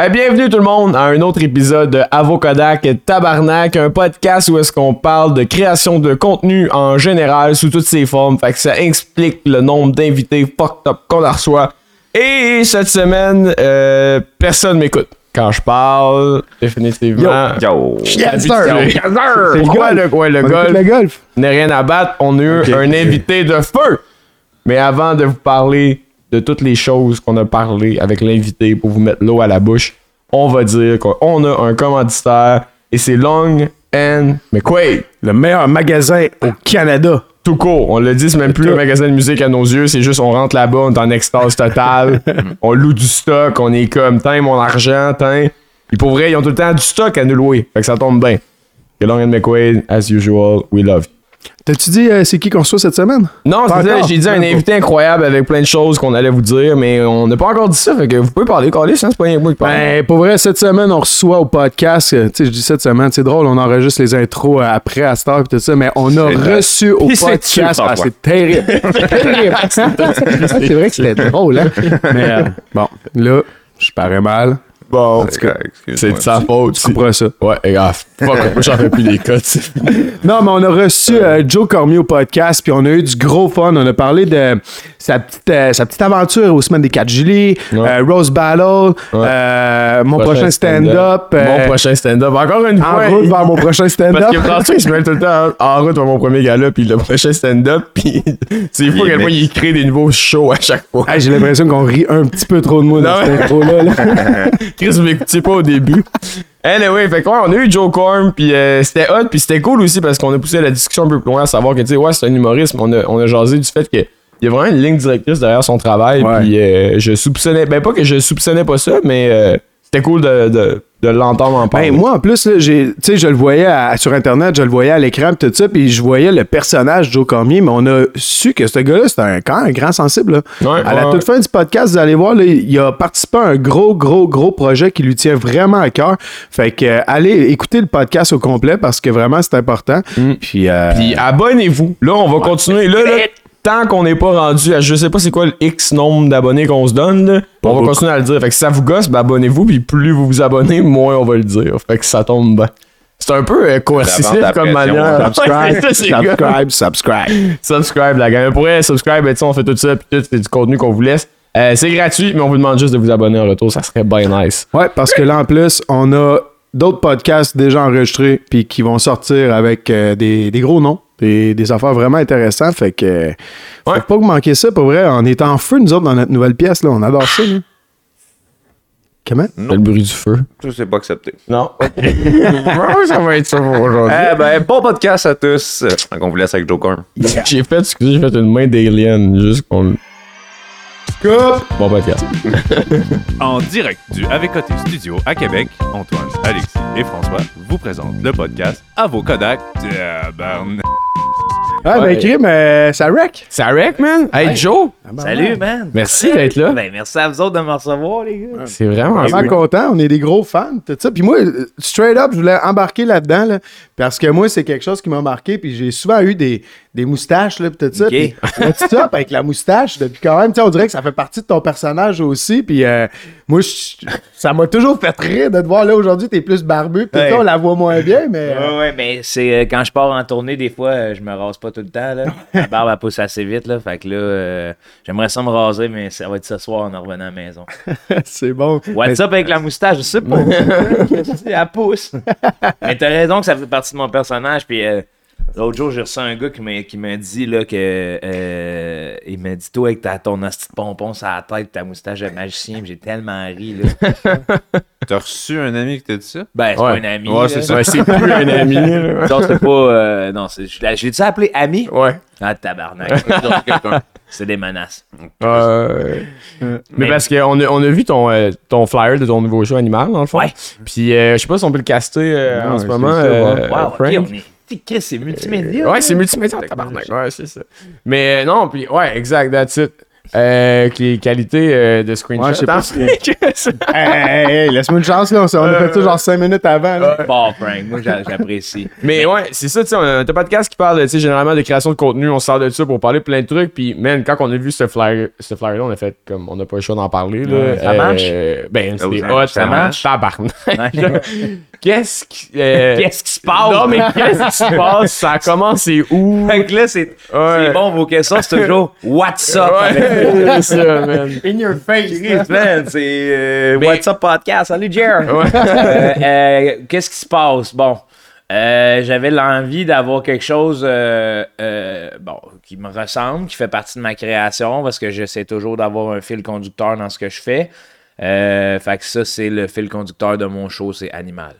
Eh, bienvenue tout le monde à un autre épisode de Avocodac Tabarnak, un podcast où est-ce qu'on parle de création de contenu en général sous toutes ses formes. Fait que ça explique le nombre d'invités fucked up qu'on a reçoit. Et cette semaine, euh, personne m'écoute. Quand je parle, définitivement. Yo! Yes, sir. C'est quoi le, ouais, le golf? le golf. N'est rien à battre. On a eu un invité de feu. Mais avant de vous parler de toutes les choses qu'on a parlé avec l'invité pour vous mettre l'eau à la bouche, on va dire qu'on a un commanditaire et c'est Long and McQuaid. Le meilleur magasin au Canada. Tout court. On l'a dit, c'est même plus un magasin de musique à nos yeux. C'est juste, on rentre là-bas, on est en extase totale. on loue du stock. On est comme, tiens, mon argent, tiens. Puis pour vrai, ils ont tout le temps du stock à nous louer. Fait que ça tombe bien. Que Long and McQuaid, as usual, we love you. T'as-tu dit euh, c'est qui qu'on reçoit cette semaine? Non, c'est ça, j'ai dit un invité incroyable avec plein de choses qu'on allait vous dire, mais on n'a pas encore dit ça, fait que vous pouvez parler, Carlis, hein, c'est pas rien que moi qui parle. Ben, pour vrai, cette semaine, on reçoit au podcast, euh, tu sais, je dis cette semaine, c'est drôle, on enregistre les intros euh, après à cette heure et tout ça, mais on a reçu au podcast. Ah, c'est terrible. C'est terrible. c'est vrai que c'était drôle, hein? Mais euh, bon, là, je parais mal. Bon, C'est de sa faute. Tu comprends ça? Ouais, et fuck, moi j'en fais plus des cotes. Non, mais on a reçu euh, Joe Cormier au podcast, puis on a eu du gros fun. On a parlé de sa petite, euh, sa petite aventure aux semaines des 4 juillet, Ouais. euh, Rose Battle, euh, mon prochain, stand-up. euh, Mon prochain stand-up. Encore une fois. en route vers mon prochain stand-up. Parce que François, il se met tout le temps en route vers mon premier gala, puis le prochain stand-up, puis c'est fou à quel point il crée des nouveaux shows à chaque fois. Hey, J'ai l'impression qu'on rit un petit peu trop de moi dans cette intro-là. là. Chris, m'écoutiez pas au début. Anyway, fait que ouais, on a eu Joe Corm, puis euh, c'était hot, puis c'était cool aussi parce qu'on a poussé la discussion un peu plus loin à savoir que, tu sais, ouais, c'est un humoriste, mais on a, on a jasé du fait que il y a vraiment une ligne directrice derrière son travail, puis euh, je soupçonnais, ben pas que je soupçonnais pas ça, mais euh, c'était cool de, de, de l'entendre en parler. Ben, moi, en plus, là, j'ai- tu sais, je le voyais à- sur Internet, je le voyais à l'écran, pis tout ça, puis je voyais le personnage Joe Cormier, mais on a su que ce gars-là, c'était un, quand même un grand sensible. là. Ouais, à la ouais, toute fin du podcast, vous allez voir, là, il a participé à un gros, gros, gros projet qui lui tient vraiment à cœur. Fait que, euh, allez écouter le podcast au complet parce que vraiment, c'est important. Puis, euh, Puis abonnez-vous. Là, on va continuer. Là, là, tant qu'on n'est pas rendu à je sais pas c'est quoi le X nombre d'abonnés qu'on se donne, là, on va beaucoup. continuer à le dire. Fait que si ça vous gosse, ben abonnez-vous, puis plus vous vous abonnez, moins on va le dire. Fait que ça tombe bien. C'est un peu euh, coercitif comme manière. subscribe, ça, subscribe, subscribe. Subscribe, la gang. Pour vrai, subscribe, ben, tu sais, on fait tout ça, puis tout, c'est du contenu qu'on vous laisse. Euh, c'est gratuit, mais on vous demande juste de vous abonner en retour, ça serait bien nice. Ouais, parce que là, en plus, on a d'autres podcasts déjà enregistrés puis qui vont sortir avec euh, des, des gros noms, des, des affaires vraiment intéressantes. Fait que faut Ouais. pas que vous manquiez ça, pour vrai. On est en feu, nous autres, dans notre nouvelle pièce. Là. On adore ça. Là. Comment? C'est le bruit du feu. Ça, c'est pas accepté. Non. ça va être ça pour aujourd'hui? Eh ben, bon podcast à tous. Donc, on vous laisse avec Joe Corm. J'ai fait, excusez, j'ai fait une main d'alien, juste qu'on. Bon podcast. En direct du Avec Côté Studio à Québec, Antoine, Alexis et François vous présentent le podcast À vos Kodak. Tabarnak. Ah, Ouais. ben, crime, euh, ça wreck. C'est Arek, man. Hey, Joe. Salut, man. Merci d'être là. Ben, merci à vous autres de me recevoir, les gars. C'est vraiment Vraiment cool. content, on est des gros fans, tout ça. Puis moi, straight up, je voulais embarquer là-dedans, là, parce que moi, c'est quelque chose qui m'a marqué. Puis j'ai souvent eu des, des moustaches, là, puis tout ça. Ok. Puis what's up avec la moustache depuis quand même, tu on dirait que ça fait partie de ton personnage aussi. Puis euh, moi, je- ça m'a toujours fait rire de te voir là aujourd'hui, t'es plus barbu. Puis Ouais. on la voit moins bien, mais. euh, Ouais, ouais, mais c'est euh, quand je pars en tournée, des fois, euh, je me rase pas tout le temps. Là. La barbe, elle pousse assez vite. Là, fait que là, euh, j'aimerais ça me raser, mais ça va être ce soir en revenant à la maison. c'est bon. What's up avec la moustache? Je sais pas. elle pousse. mais t'as raison que ça fait partie de mon personnage. Puis l'autre jour, j'ai reçu un gars qui m'a, qui m'a dit là, que. euh, il m'a dit, toi, avec ta, ton hostie de pompon sur la tête, ta moustache de magicien, j'ai tellement ri. Là. T'as reçu un ami qui t'a dit ça? Ben, c'est Ouais. pas un ami. Ouais, c'est ça. Ouais, c'est plus un ami. là. Non, c'est pas. euh, non, c'est, l'ai- j'ai-tu appelé ami? Ouais. Ah, tabarnak. c'est des menaces. Euh, mais, Mais- parce qu'on a, on a vu ton, euh, ton flyer de ton nouveau show animal, dans le fond. Ouais. Puis euh, je sais pas si on peut le caster euh, Non, en ce moment. euh. Wow, ok, Frank. on est. C'est multimédia. Ouais, c'est multimédia, tabarnak. Ouais, c'est ça. Mais euh, non, puis ouais, exact, that's it. Euh, les qualités euh, de screenshot. Ouais, je sais pas hein? si- Hey, hey, hey, laisse-moi une chance, là. On, on a fait ça genre 5 minutes avant, là. Bon, Frank, moi j'a- j'apprécie. Mais ouais, c'est ça, tu sais, on a un podcast qui parle, tu sais, généralement de création de contenu, on sort de ça pour parler de plein de trucs, puis man, quand on a vu ce flyer, ce flyer-là, on a fait comme, on n'a pas le choix d'en parler, là. Ouais, ça marche? Ben, Oh, c'est ça- hot, ça marche. Tabarnak. Qu'est-ce qui... euh, Qu'est-ce qui se passe? Non, mais qu'est-ce qui se passe? Ça a commencé où? Fait que là, c'est bon, vos questions, c'est toujours What's up? avec- Ouais, c'est ça, man. In your face. Chris, man, c'est euh, Mais- What's up podcast. Salut, Jer. Euh, euh, Qu'est-ce qui se passe? Bon, euh, j'avais l'envie d'avoir quelque chose euh, euh, bon, qui me ressemble, qui fait partie de ma création, parce que j'essaie toujours d'avoir un fil conducteur dans ce que je fais. Euh, fait que ça, c'est le fil conducteur de mon show, c'est animal.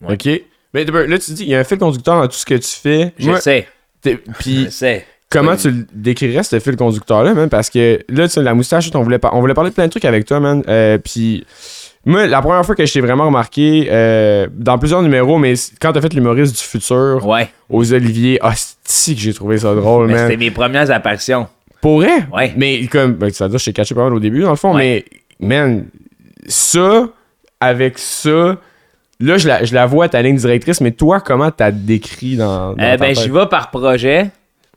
Ouais. OK. Mais là, tu dis, il y a un fil conducteur dans tout ce que tu fais. Je Moi, sais, Puis, sais. Comment tu le décrirais, ce fil conducteur-là, man? Parce que là, tu sais, la moustache, on voulait, on voulait parler de plein de trucs avec toi, man. Euh, puis, moi, la première fois que je t'ai vraiment remarqué, euh, dans plusieurs numéros, mais quand t'as fait l'humoriste du futur Ouais, aux Oliviers, ah, c'est que j'ai trouvé ça drôle, mais man. c'était mes premières apparitions. Pour vrai? Ouais. Mais comme, ben, ça veut dire que je t'ai caché pas mal au début, dans le fond, Ouais. mais, man, ça, avec ça, là, je la, je la vois, ta ligne directrice, mais toi, comment t'as décrit dans, dans Euh, ben, j'y vais par projet,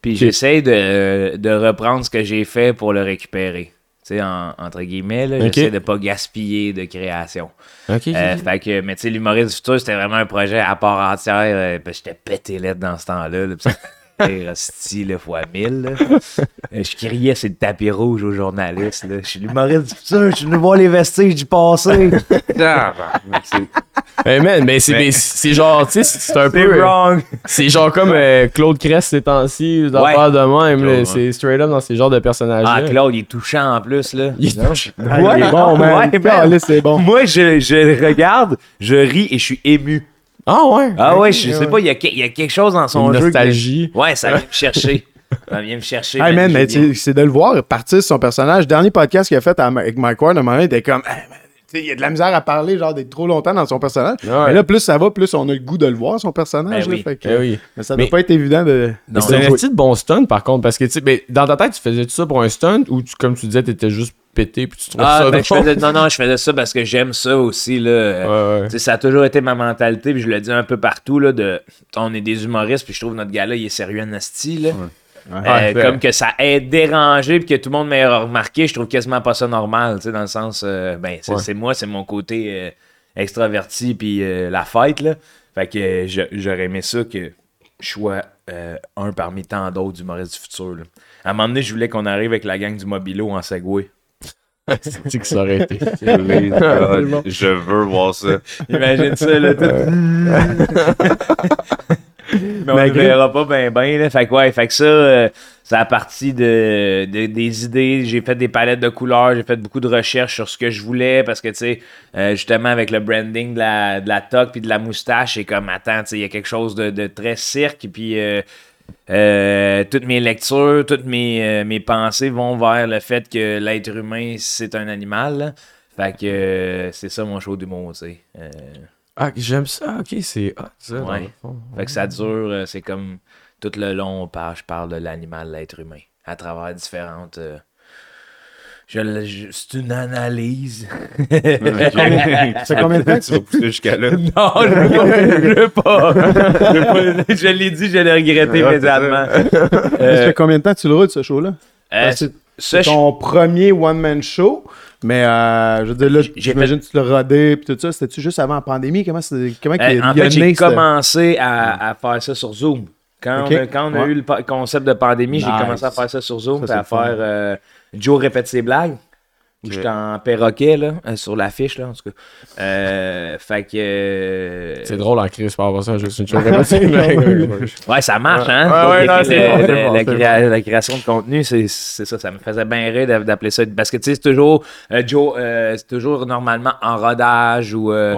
puis j'essaie de, de reprendre ce que j'ai fait pour le récupérer. Tu sais, en- entre guillemets, là, Ok. j'essaie de pas gaspiller de création. Ok. Euh, fait que, mais tu sais, l'humoriste du futur, c'était vraiment un projet à part entière. euh, j'étais pété lettre dans ce temps-là. Là, style là, fois 1000. là. Euh, je criais, c'est le tapis rouge aux journalistes. Là. Je suis l'humoriste du futur, je suis venu voir les vestiges du passé. Man, mais c'est mais c'est genre, tu sais, c'est un peu. euh, wrong. C'est genre comme euh, Claude Crest ces temps-ci, Ouais. de même. là, Claude, C'est straight up dans ces genres de personnages-là. Ah, Claude, il est touchant en plus. Là. Il est touché. Ah, il est bon, man. Ouais, man. Là, c'est bon. Moi, je, je le regarde, je ris et je suis ému. Ah ouais? Ah ouais, Ok, je sais ouais. pas, il y, a, il y a quelque chose dans son Une jeu. que- nostalgie. Ouais, ça vient me chercher. Ça vient me chercher. Hey man, mais tu sais, c'est de le voir partir de son personnage. Dernier podcast qu'il a fait avec Mike Ward, à un moment, il était comme. Hey, man, tu sais, il y a de la misère à parler, genre, d'être trop longtemps dans son personnage. Ouais. Mais là, plus ça va, plus on a le goût de le voir, son personnage. Ben là, oui. fait que- oui. Mais ça Mais- doit pas être évident de. C'est un de bon stunt par contre, parce que tu sais, ben, dans ta tête, tu faisais ça pour un stunt ou tu, comme tu disais, t'étais juste pété puis tu trouvais Ah, ça ben, je faisais- non, non, je faisais ça parce que j'aime ça aussi. Là. Ouais, ouais. Ça a toujours été ma mentalité, puis je le dis un peu partout. Là, de, on est des humoristes, puis je trouve notre gars-là, il est sérieux en asti, là. Euh, Ouais, comme que ça ait dérangé, puis que tout le monde m'ait remarqué, je trouve quasiment pas ça normal. tu sais, Dans le sens, euh, ben, c'est moi, c'est mon côté euh, extraverti, puis euh, la fête. Là. Fait que euh, j'aurais aimé ça que je sois euh, un parmi tant d'autres humoristes du futur. Là. À un moment donné, je voulais qu'on arrive avec la gang du Mobilo en Segway. C'est que ça aurait été. Je veux voir ça. Imagine ça, là. tout- Mais on ne Malgré- verra pas ben ben, là. Fait que ouais, fait que ça, euh, ça a parti de, de- des idées. J'ai fait des palettes de couleurs, j'ai fait beaucoup de recherches sur ce que je voulais parce que, tu sais, euh, justement, avec le branding de la, de la toque puis de la moustache, c'est comme, attends, tu sais, il y a quelque chose de, de très cirque puis... euh, euh, toutes mes lectures, toutes mes, euh, mes pensées vont vers le fait que l'être humain, c'est un animal. là. Fait que euh, c'est ça mon show d'humour, tu sais. Ah, j'aime ça. Ok, c'est hot, ça. Ouais. fait que ça dure, c'est comme tout le long, on parle, je parle de l'animal, l'être humain, à travers différentes. Je, le- je- c'est une analyse. Ça fait combien de temps que tu vas pousser jusqu'à là? non, je veux pas. Je veux pas. Je veux pas. Je l'ai dit, je l'ai regretté Ouais, immédiatement. Ça Euh, fait combien de temps que tu le roules, ce show-là? euh, ça, C'est ton premier one-man show, mais euh, je veux dire, là, j'imagine que tu l'as rodé puis tout ça. C'était-tu juste avant la pandémie? Comment, c'est- comment Euh, en il a fait, j'ai ça? commencé à, à faire ça sur Zoom. Quand, on, a, quand on a Ouais. eu le concept de pandémie, j'ai commencé à faire ça sur Zoom, Ça, puis c'est à faire euh, Joe répète ses blagues. Où j'étais en perroquet, là, euh, sur l'affiche, là, en tout cas. Euh, fait que. euh, C'est drôle en crise par rapport à ça, juste une chose. ouais, Ouais, ça marche, hein? Ouais, ouais, les- non, le- le- bon, la, c'est créa- la création de contenu, c'est c'est ça. Ça me faisait bien rire d'a- d'appeler ça. Parce que, tu sais, c'est toujours. euh, Joe, c'est toujours normalement en rodage ou. euh,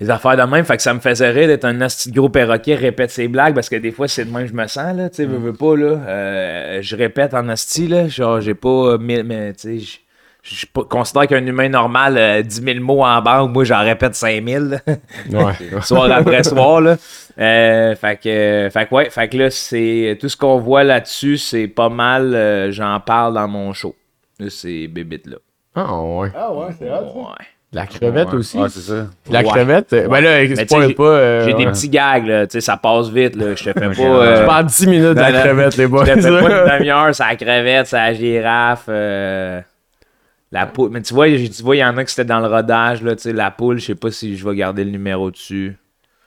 des affaires de même. Fait que ça me faisait rire d'être un petit gros perroquet, répète ses blagues, parce que des fois, c'est de même que je me sens, là, tu sais, veux, veux pas, là. Je répète en asti, là, genre, j'ai pas mais, tu sais, je- considère qu'un humain normal, euh, 10 000 mots en banque, moi, j'en répète 5 000, là, Ouais. soir après soir, là. Euh, fait que, fait que, ouais, fait que là, c'est, tout ce qu'on voit là-dessus, c'est pas mal, euh, j'en parle dans mon show. Là, c'est bébite là. Ah, ouais. Ah ouais, c'est Ouais. La crevette aussi. Ouais, c'est ça. La Ouais. crevette, euh, ben là, spoil pas. euh, J'ai des petits gags, là. Tu sais, ça passe vite, là. Je te fais pas. Je euh, parle 10 minutes de la crevette, les boys. Je te fais pas une demi-heure, c'est la crevette, c'est la girafe, euh, la poule. Mais tu vois, tu vois, il y en a qui c'était dans le rodage, là, tu sais, la poule, je sais pas si je vais garder le numéro dessus.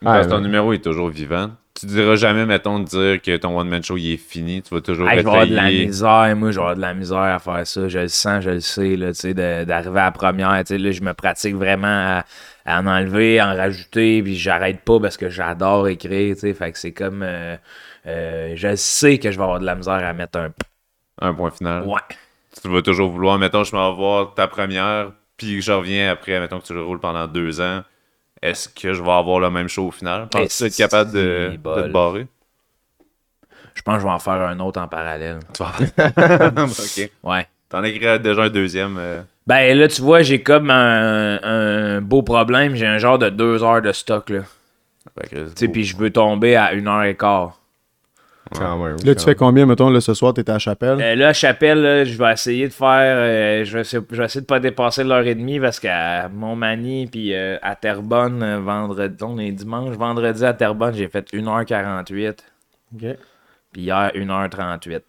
Parce que ton numéro est toujours vivant. Tu diras jamais, mettons, de dire que ton one-man show il est fini. Tu vas toujours Hey, je vais avoir de la misère, moi, je vais avoir de la misère à faire ça. Je le sens, je le sais, là, tu sais, d'arriver à la première, tu sais, là, je me pratique vraiment à, à en enlever, en rajouter, puis j'arrête pas parce que j'adore écrire, tu sais, fait que c'est comme, euh, euh, je sais que je vais avoir de la misère à mettre un... Un point final. Ouais. Tu vas toujours vouloir, mettons, je m'en vais voir ta première, puis que je reviens après, mettons que tu le roules pendant deux ans. Est-ce que je vais avoir le même show au final? Penses-tu être capable de, te barrer? Je pense que je vais en faire un autre en parallèle. Tu vas Ok. Ouais. T'en as écrit déjà un deuxième. euh, Ben là, tu vois, j'ai comme un, un beau problème. J'ai un genre de deux heures de stock, là. Tu sais, puis je veux tomber à une heure et quart. Quand même, Là, quand tu fais combien, mettons, là, ce soir, t'es à la chapelle? Euh, là, Chapelle, là, je vais essayer de faire. euh, je, vais essayer, je vais essayer de pas dépasser l'heure et demie parce qu'à Montmagny puis euh, à Terrebonne, euh, vendredi, on est dimanche, vendredi à Terrebonne, j'ai fait 1h48. Ok. Puis hier, 1h38.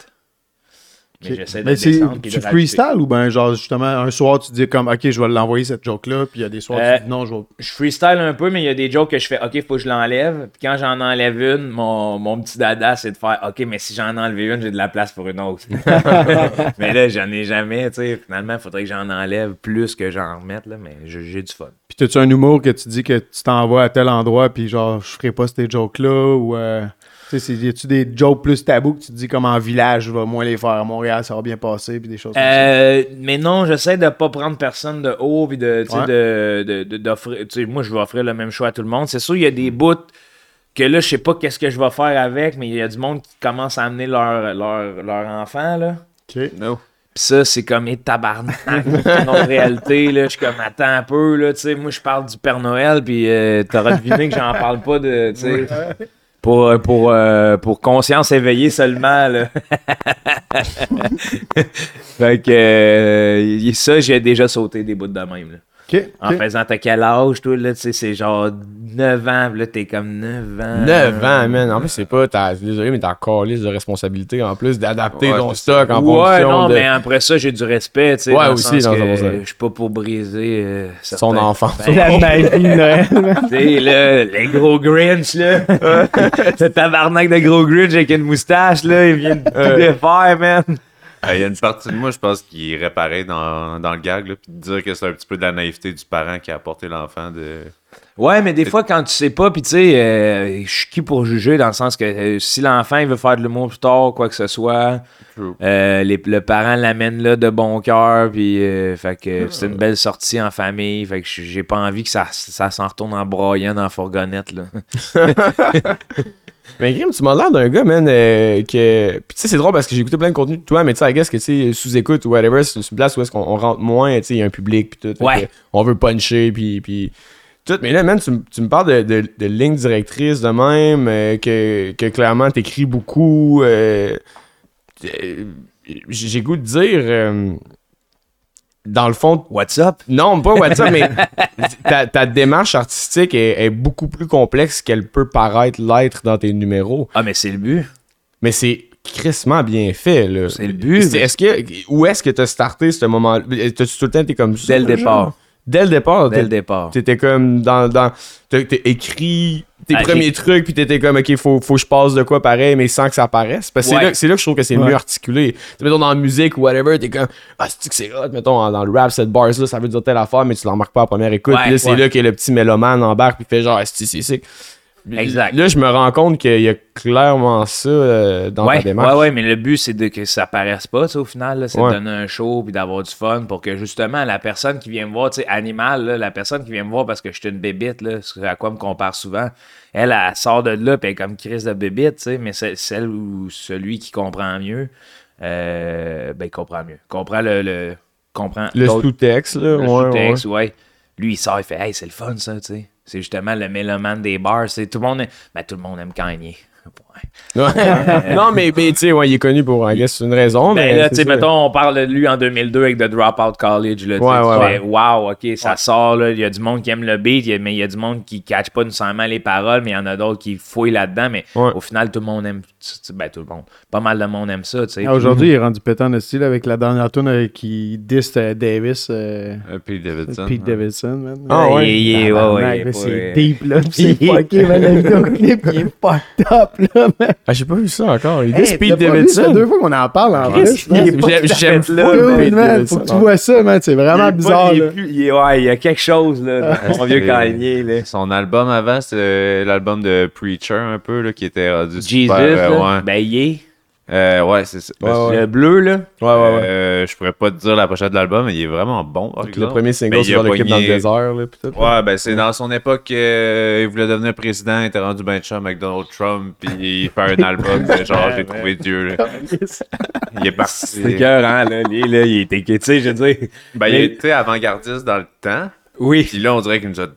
Mais j'essaie de descendre tu freestyle ou ben genre justement un soir tu dis comme ok je vais l'envoyer cette joke là puis il y a des soirs Euh, tu dis non je vais je freestyle un peu, mais il y a des jokes que je fais, OK, faut que je l'enlève. Puis quand j'en enlève une, mon, mon petit dada, c'est de faire, OK, mais si j'en enlève une, j'ai de la place pour une autre. mais là, j'en ai jamais, tu sais. Finalement, il faudrait que j'en enlève plus que j'en remette, là, mais j'ai j'ai du fun. puis t'as-tu un humour que tu dis que tu t'envoies à tel endroit puis genre je ferai pas ces jokes là ou euh, tu sais y a-tu des jokes plus tabous que tu te dis comme en village je vais moins les faire à Montréal ça va bien passer puis des choses comme ça? Euh, mais non, j'essaie de pas prendre personne de haut puis de, tu sais, Ouais. de, de- de- d'offrir. Tu sais, moi, je vais offrir le même choix à tout le monde. C'est sûr, il y a des bouts que là, je sais pas qu'est-ce que je vais faire avec, mais il y a du monde qui commence à amener leur, leur, leur enfant, là. ok No. Pis ça, c'est comme et tabarnak. en réalité, là, je suis comme attends un peu, là, tu sais, moi je parle du Père Noël, puis euh, t'auras deviné que j'en parle pas de, tu sais, pour, euh, pour, euh, pour conscience éveillée seulement, là. fait que euh, ça, j'ai déjà sauté des bouts de même, là. En faisant t'as quel âge, toi, là, tu sais, c'est genre 9 ans, là, t'es comme 9 ans. 9 ans, man. En plus, c'est pas. T'as, désolé, mais t'as encore liste de responsabilité en plus d'adapter Ouais, ton stock en ouais, fonction non, de mais après ça, j'ai du respect, tu sais. Ouais, dans le aussi, sens dans Je suis pas pour briser euh, son certains- enfant. Ben, la magie de Noël Tu sais, là, les gros Grinch, là. Ce tabarnak de gros Grinch avec une moustache, là, il vient de tout défaire, man. Euh, Il y a une partie de moi, je pense, qui irait pareil dans, dans le gag, là, puis de dire que c'est un petit peu de la naïveté du parent qui a apporté l'enfant de. Ouais, mais des fois, quand tu sais pas, pis tu sais, euh, je suis qui pour juger, dans le sens que euh, si l'enfant, il veut faire de l'humour plus tard, quoi que ce soit, euh, les- le parent l'amène là de bon cœur, puis fait que c'est une belle sortie en famille, fait que j'ai pas envie que ça, ça s'en retourne en broyant dans la fourgonnette, là. Mais Grim, tu m'as l'air d'un gars, man, euh, que. Puis tu sais, c'est drôle parce que j'ai écouté plein de contenu de toi, mais tu sais, I guess que tu sais, sous-écoute ou whatever, c'est une place où est-ce qu'on on rentre moins, tu sais, il y a un public, puis tout. Ouais. On veut puncher, puis. puis tout. Mais là, man, tu, tu me parles de, de, de ligne directrice de même, euh, que, que clairement t'écris beaucoup. euh, euh, j'ai goût de dire. Dans le fond, What's up? non, pas WhatsApp, mais ta, ta démarche artistique est, est beaucoup plus complexe qu'elle peut paraître l'être dans tes numéros. Ah, mais c'est le but. Mais c'est crissement bien fait, là. C'est le but, mais- Est-ce que, où est-ce que t'as starté ce moment-là? T'as-tu tout le temps été comme ça? Dès le genre? Dès le départ? Dès le départ. T'étais comme dans. dans t'as écrit tes Ah, premiers trucs, puis t'étais comme, ok, faut, faut que je passe de quoi pareil, mais sans que ça paraisse. Parce que Ouais. c'est là, c'est là que je trouve que c'est Ouais. mieux articulé. Tu sais, mettons dans la musique ou whatever, t'es comme, ah, c'est que c'est hot, mettons, dans le rap, cette bars là, ça veut dire telle affaire, mais tu l'en remarques pas à première écoute. Ouais, puis là, c'est ouais. là que le petit mélomane embarque, puis fait genre, c'est c'est sick? Exact. Là, je me rends compte qu'il y a clairement ça euh, dans ta Ouais, démarche. ouais, ouais, mais le but, c'est de que ça paraisse pas, au final. C'est Ouais. de donner un show puis d'avoir du fun pour que justement la personne qui vient me voir, tu sais, animal, là, la personne qui vient me voir parce que je suis une bébite, là, ce à quoi me compare souvent, elle, elle, sort de là puis elle est comme crise de bébite, tu sais, mais celle ou celui qui comprend mieux, euh, ben, il comprend mieux. Comprend le. le comprend Le sous-texte, là. le ouais. sous-texte, ouais. Lui, il sort, il fait Hey, c'est le fun, ça, tu sais. C'est justement le mélomane des bars. C'est tout le monde. Ben, tout le monde aime Kanye. Ouais. non, mais, mais tu sais, ouais, il est connu pour, I guess, c'est une raison. Ben mais là, tu sais, mettons, on parle de lui en 2002 avec The Dropout College. Là, Ouais, ouais, fais, wow, ok, ça sort. là. Il y a du monde qui aime le beat, il y a- mais il y a du monde qui ne catch pas nécessairement les paroles, mais il y en a d'autres qui fouillent là-dedans. Mais Ouais. au final, tout le monde aime. Ben, tout le monde. Pas mal de monde aime ça. tu sais. Ah, Aujourd'hui, il est rendu pétant de style avec la dernière tune euh, qui disse euh, Davis. euh, Euh, Pete Davidson. Pete. Davidson, man. Ah, Ouais, ouais. il- est- c'est deep, là. C'est fucké, man. Le vidéoclip, il est fucked up, là, Ah, j'ai pas vu ça encore. Il dit Hey, pas vu, Davidson. C'est deux fois qu'on en parle en Chris, est pas J'aime- tout à J'aime fait full là, faut que tu vois ça, man. C'est vraiment est bizarre, il est est- y a quelque chose, là, dans mon vieux Kanye, là. Son album avant, c'était l'album de Preacher, un peu, là, qui était rendu Jesus, super, euh, ben, il est. Euh, ouais, c'est ça. Ouais, ouais. Le bleu, là. Ouais, ouais, ouais. Euh, je pourrais pas te dire la pochette de l'album, mais il est vraiment bon. Donc, le premier single, Ben, c'est dans le clip dans le désert, là, pis tout. Ouais, ben c'est dans son époque, euh, il voulait devenir président, il était rendu ben chum avec Donald Trump, puis il fait un album, de genre j'ai trouvé Dieu. là. Il est parti. C'est cœur, hein, là. Lui, là, il était, tu sais, je veux dire. Ben, il était avant-gardiste dans le temps, Oui. puis là on dirait qu'il nous a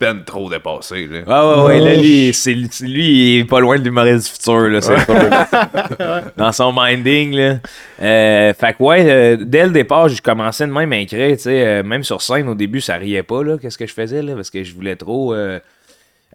ben trop dépassé. Là. Ah ouais, ouais, là, lui, c'est, c'est- lui, il est pas loin de l'humoriste du futur, là, c'est Dans son minding, là. Euh, fait que, ouais, euh, dès le départ, j'ai commencé de même à écrire, tu sais, euh, même sur scène, au début, ça riait pas, là, qu'est-ce que je faisais, là, parce que je voulais trop, euh,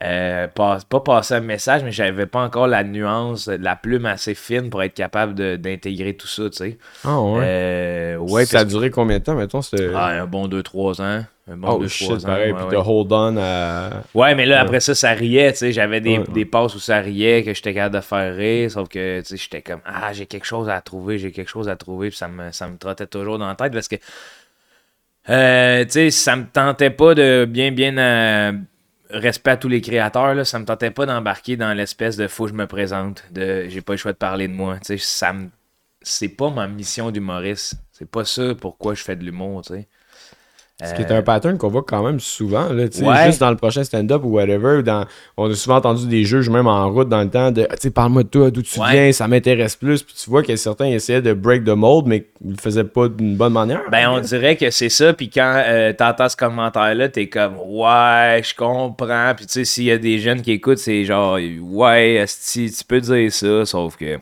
euh, pas, pas passer un message, mais j'avais pas encore la nuance, la plume assez fine pour être capable de- d'intégrer tout ça, tu sais. Ah, ouais. Euh, ouais, ça a duré combien de temps, mettons? c'était- ah, un bon 2-3 ans. Un Oh 2-3 shit, ans. pareil. ouais, Puis t'as hold on à. Ouais, mais là, après ça, ça riait, tu sais. J'avais des, Ouais. des passes où ça riait, que j'étais capable de faire rire, sauf que, tu sais, j'étais comme, ah, j'ai quelque chose à trouver, j'ai quelque chose à trouver, puis ça me, ça me trottait toujours dans la tête parce que, euh, tu sais, ça me tentait pas de bien, bien, euh, respect à tous les créateurs, là, ça me tentait pas d'embarquer dans l'espèce de faut que je me présente, de j'ai pas le choix de parler de moi, tu sais, ça me, c'est pas ma mission d'humoriste, c'est pas ça pourquoi je fais de l'humour, tu sais. Ce qui est un pattern qu'on voit quand même souvent, là, Ouais. juste dans le prochain stand-up ou whatever. Dans, on a souvent entendu des juges, même en route, dans le temps, de, sais, parle-moi de toi, d'où tu Ouais. viens, ça m'intéresse plus. Puis tu vois que certains essayaient de break the mold, mais ils le faisaient pas d'une bonne manière. Ben, on dirait que c'est ça, puis quand euh, t'entends ce commentaire-là, t'es comme, ouais, je comprends. Puis tu sais, s'il y a des jeunes qui écoutent, c'est genre, ouais, tu peux dire ça, sauf que.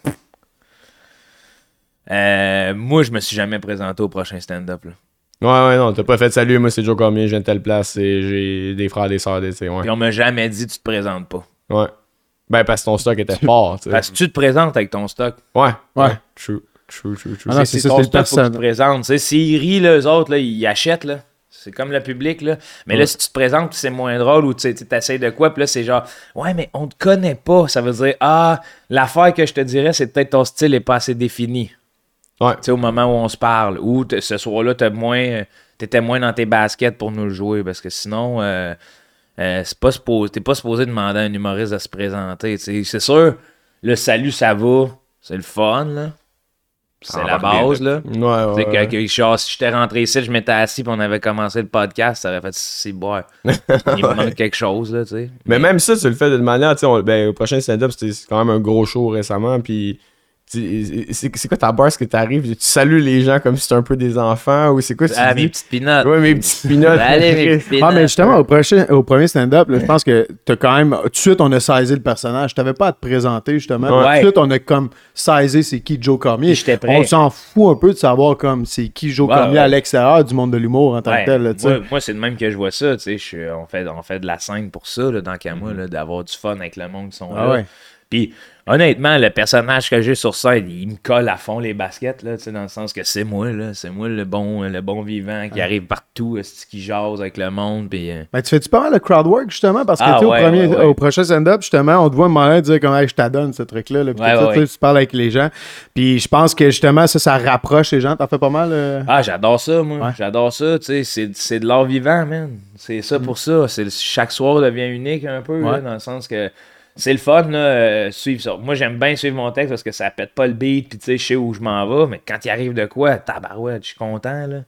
Euh, moi, je me suis jamais présenté au prochain stand-up. là. Ouais, ouais, non, t'as pas fait salut, moi c'est Joe Cormier, je viens de telle place, et j'ai des frères, des sœurs, des, ouais. Puis on m'a jamais dit, tu te présentes pas. ouais. Ben, parce que ton stock était fort, tu sais. Parce que tu te présentes avec ton stock. Ouais, ouais. True, true, true, true. Ah non, c'est c'est ça, ton c'est que tu te personne. présentes. Tu sais, S'ils rient, là, eux autres, là, ils achètent. Là. C'est comme le public. Là. Mais là, si tu te présentes, c'est moins drôle ou tu essaies de quoi, puis là, c'est genre, ouais, mais on te connaît pas. Ça veut dire, ah, l'affaire que je te dirais, c'est peut-être ton style est pas assez défini. Ouais. Tu sais, au moment où on se parle. Ou ce soir-là, t'as moins, t'étais moins dans tes baskets pour nous le jouer. Parce que sinon, euh, euh, c'est pas supposé, t'es pas supposé demander à un humoriste de se présenter. tu. C'est sûr, le salut, ça va. C'est le fun, là. C'est la base, là. Ouais, ouais. Que, que, genre, si j'étais rentré ici, je m'étais assis et on avait commencé le podcast, ça aurait fait c'est boire. Il me manque quelque chose, là, tu sais. Mais même ça, tu le fais d'une manière, tu sais, ben, au prochain stand-up, c'était quand même un gros show récemment, puis tu- c'est quoi ta barre, ce que t'arrives, tu salues les gens comme si c'était un peu des enfants, ou c'est quoi? Tu Ah, dis? mes petites pinottes. Ouais, mes petites pinottes. Allez, mes petites Ah, mais justement, au, prochain, au premier stand-up, je pense que t'as quand même. Tout de suite, on a saisi le personnage. T'avais pas à te présenter, justement. Ouais. Tout de suite, on a comme saisi c'est qui Joe Cormier. J'étais prêt. On s'en fout un peu de savoir comme c'est qui Joe Ouais, Cormier ouais. à l'extérieur du monde de l'humour en tant Ouais, que tel. là, moi, moi, c'est de même que je vois ça. tu sais, on, fait, on fait de la scène pour ça, là, dans Camouille, là, d'avoir du fun avec le monde qui sont Ah là. ouais. Puis, honnêtement, le personnage que j'ai sur scène, il me colle à fond les baskets, là, dans le sens que c'est moi, là. C'est moi le bon, le bon vivant qui arrive partout, qui jase avec le monde. Puis, euh, Ben, tu fais-tu pas mal de crowd work, justement? Parce que, Ah, ouais, au, premier, ouais, ouais. au prochain stand-up, justement, on te voit un dire comment Hey, je t'adonne ce truc-là. là, tu parles avec les gens. Puis je pense que, justement, ça, ça rapproche les gens. T'en fais pas mal? euh? Ah, j'adore ça, moi. J'adore ça, tu sais. C'est, c'est de l'art vivant, man. C'est ça pour ça. C'est, chaque soir devient unique un peu, là, dans le sens que c'est le fun, là, euh, suivre ça. Moi, j'aime bien suivre mon texte parce que ça pète pas le beat, puis tu sais, je sais où je m'en vais. Mais quand il arrive de quoi, tabarouette, je suis content, là.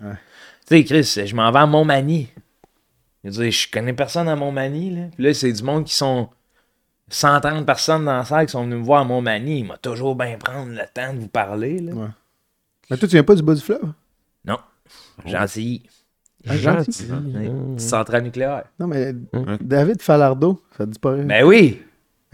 Tu sais, Chris, je m'en vais à Montmagny. Je veux dire, je connais personne à Montmagny, là. Puis là, c'est du monde qui sont 130 personnes dans la salle qui sont venus me voir à Montmagny. Il m'a toujours bien prendre le temps de vous parler, là. Ouais. Mais toi, tu viens pas du bas du fleuve? Non. Gentil. Ah, gentil. Ouais. Centrale nucléaire. Non, mais David Falardeau, ça te dit pas rien? Ben oui.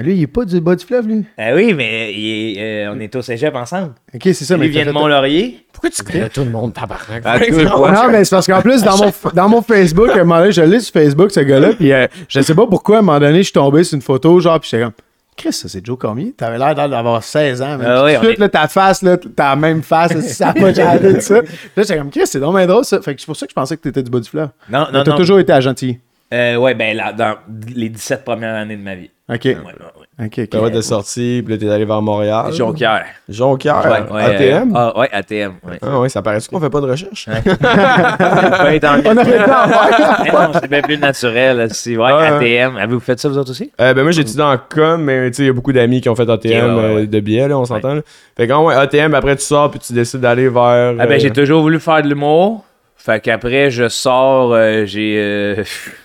Lui, il est pas du bas du fleuve, lui. Ah oui, mais il est- euh, on est au cégep ensemble. Ok, c'est ça, Lui mais. vient de Mont-Laurier. Pourquoi tu connais tout le monde, tabarnak? Ah, Non, non, mais c'est parce qu'en plus, dans mon, dans mon Facebook, à un moment donné, je l'ai sur Facebook, ce gars-là, puis euh, je sais pas pourquoi, à un moment donné, je suis tombé sur une photo, genre, puis j'étais comme, Chris, ça, c'est Joe Cormier? T'avais l'air d'avoir 16 ans, même. Ah oui, tout de suite, là, ta face, là, t'as la même face, là, si ça pas de ça. Là, j'étais comme, Chris, c'est bien drôle, ça. Fait que c'est pour ça que je pensais que t'étais du bas du fleuve. Non, Mais non, T'as non. toujours été à Gentilly. Euh, ouais, ben là, dans les 17 premières années de ma vie. Ok. Ouais, ouais, ouais. Ok, ok. T'as de sortie, puis là, t'es allé vers Montréal. Jonquière. Jonquière? Ouais, ouais, ATM. euh, ah, ouais, ATM. Ouais. Ah ouais, ça paraît-tu qu'on fait pas de recherche? Pas On aurait pu en faire. Non, c'est bien plus naturel. si, ouais, Ouais. ATM. Avez-vous fait ça, vous autres aussi? Euh, ben moi j'ai étudié en com, mais tu sais, il y a beaucoup d'amis qui ont fait ATM euh, ouais. de billets, là, on s'entend. Fait que ouais, ATM, après tu sors puis tu décides d'aller vers. Ah ben, euh, j'ai toujours voulu faire de l'humour. Fait qu'après, je sors, euh, j'ai euh,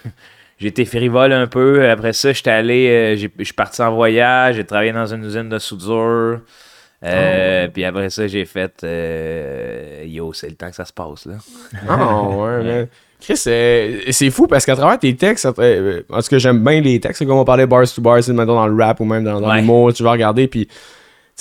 j'ai été frivole un peu. Après ça, j'étais allé, euh, je suis parti en voyage, j'ai travaillé dans une usine de soudure. Euh, Puis après ça, j'ai fait euh, Yo, c'est le temps que ça se passe là. Ah ouais, mais. Chris, c'est fou parce qu'à travers tes textes, tout cas, j'aime bien les textes, comme on parlait bars to bars, c'est maintenant dans le rap ou même dans, dans Ouais. l'humour, tu vas regarder, puis.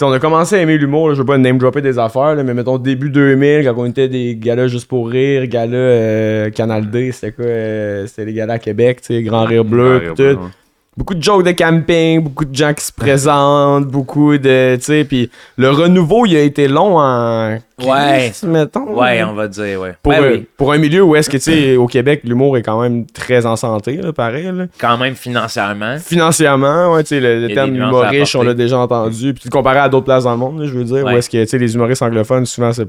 On a commencé à aimer l'humour, je veux pas name dropper des affaires, là, mais mettons début 2000, quand on était des galas juste pour rire, galas euh, Canal D, c'était quoi euh, C'était les galas à Québec, tu sais, Grand Rire Bleu, Rire bleu, tout. ouais. Beaucoup de jokes de camping, beaucoup de gens qui se présentent, beaucoup de, tu sais, puis le renouveau, il a été long en, Ouais. Mettons. Ouais, on va dire, ouais. Pour, Ben euh, oui, pour un milieu où est-ce que, tu sais, au Québec, l'humour est quand même très en santé, là, pareil, là. quand même financièrement. Financièrement, ouais, tu sais, le, terme humoriste, on l'a déjà entendu. Puis comparais à d'autres places dans le monde, je veux dire, où est-ce que, tu sais, les humoristes anglophones, souvent, c'est-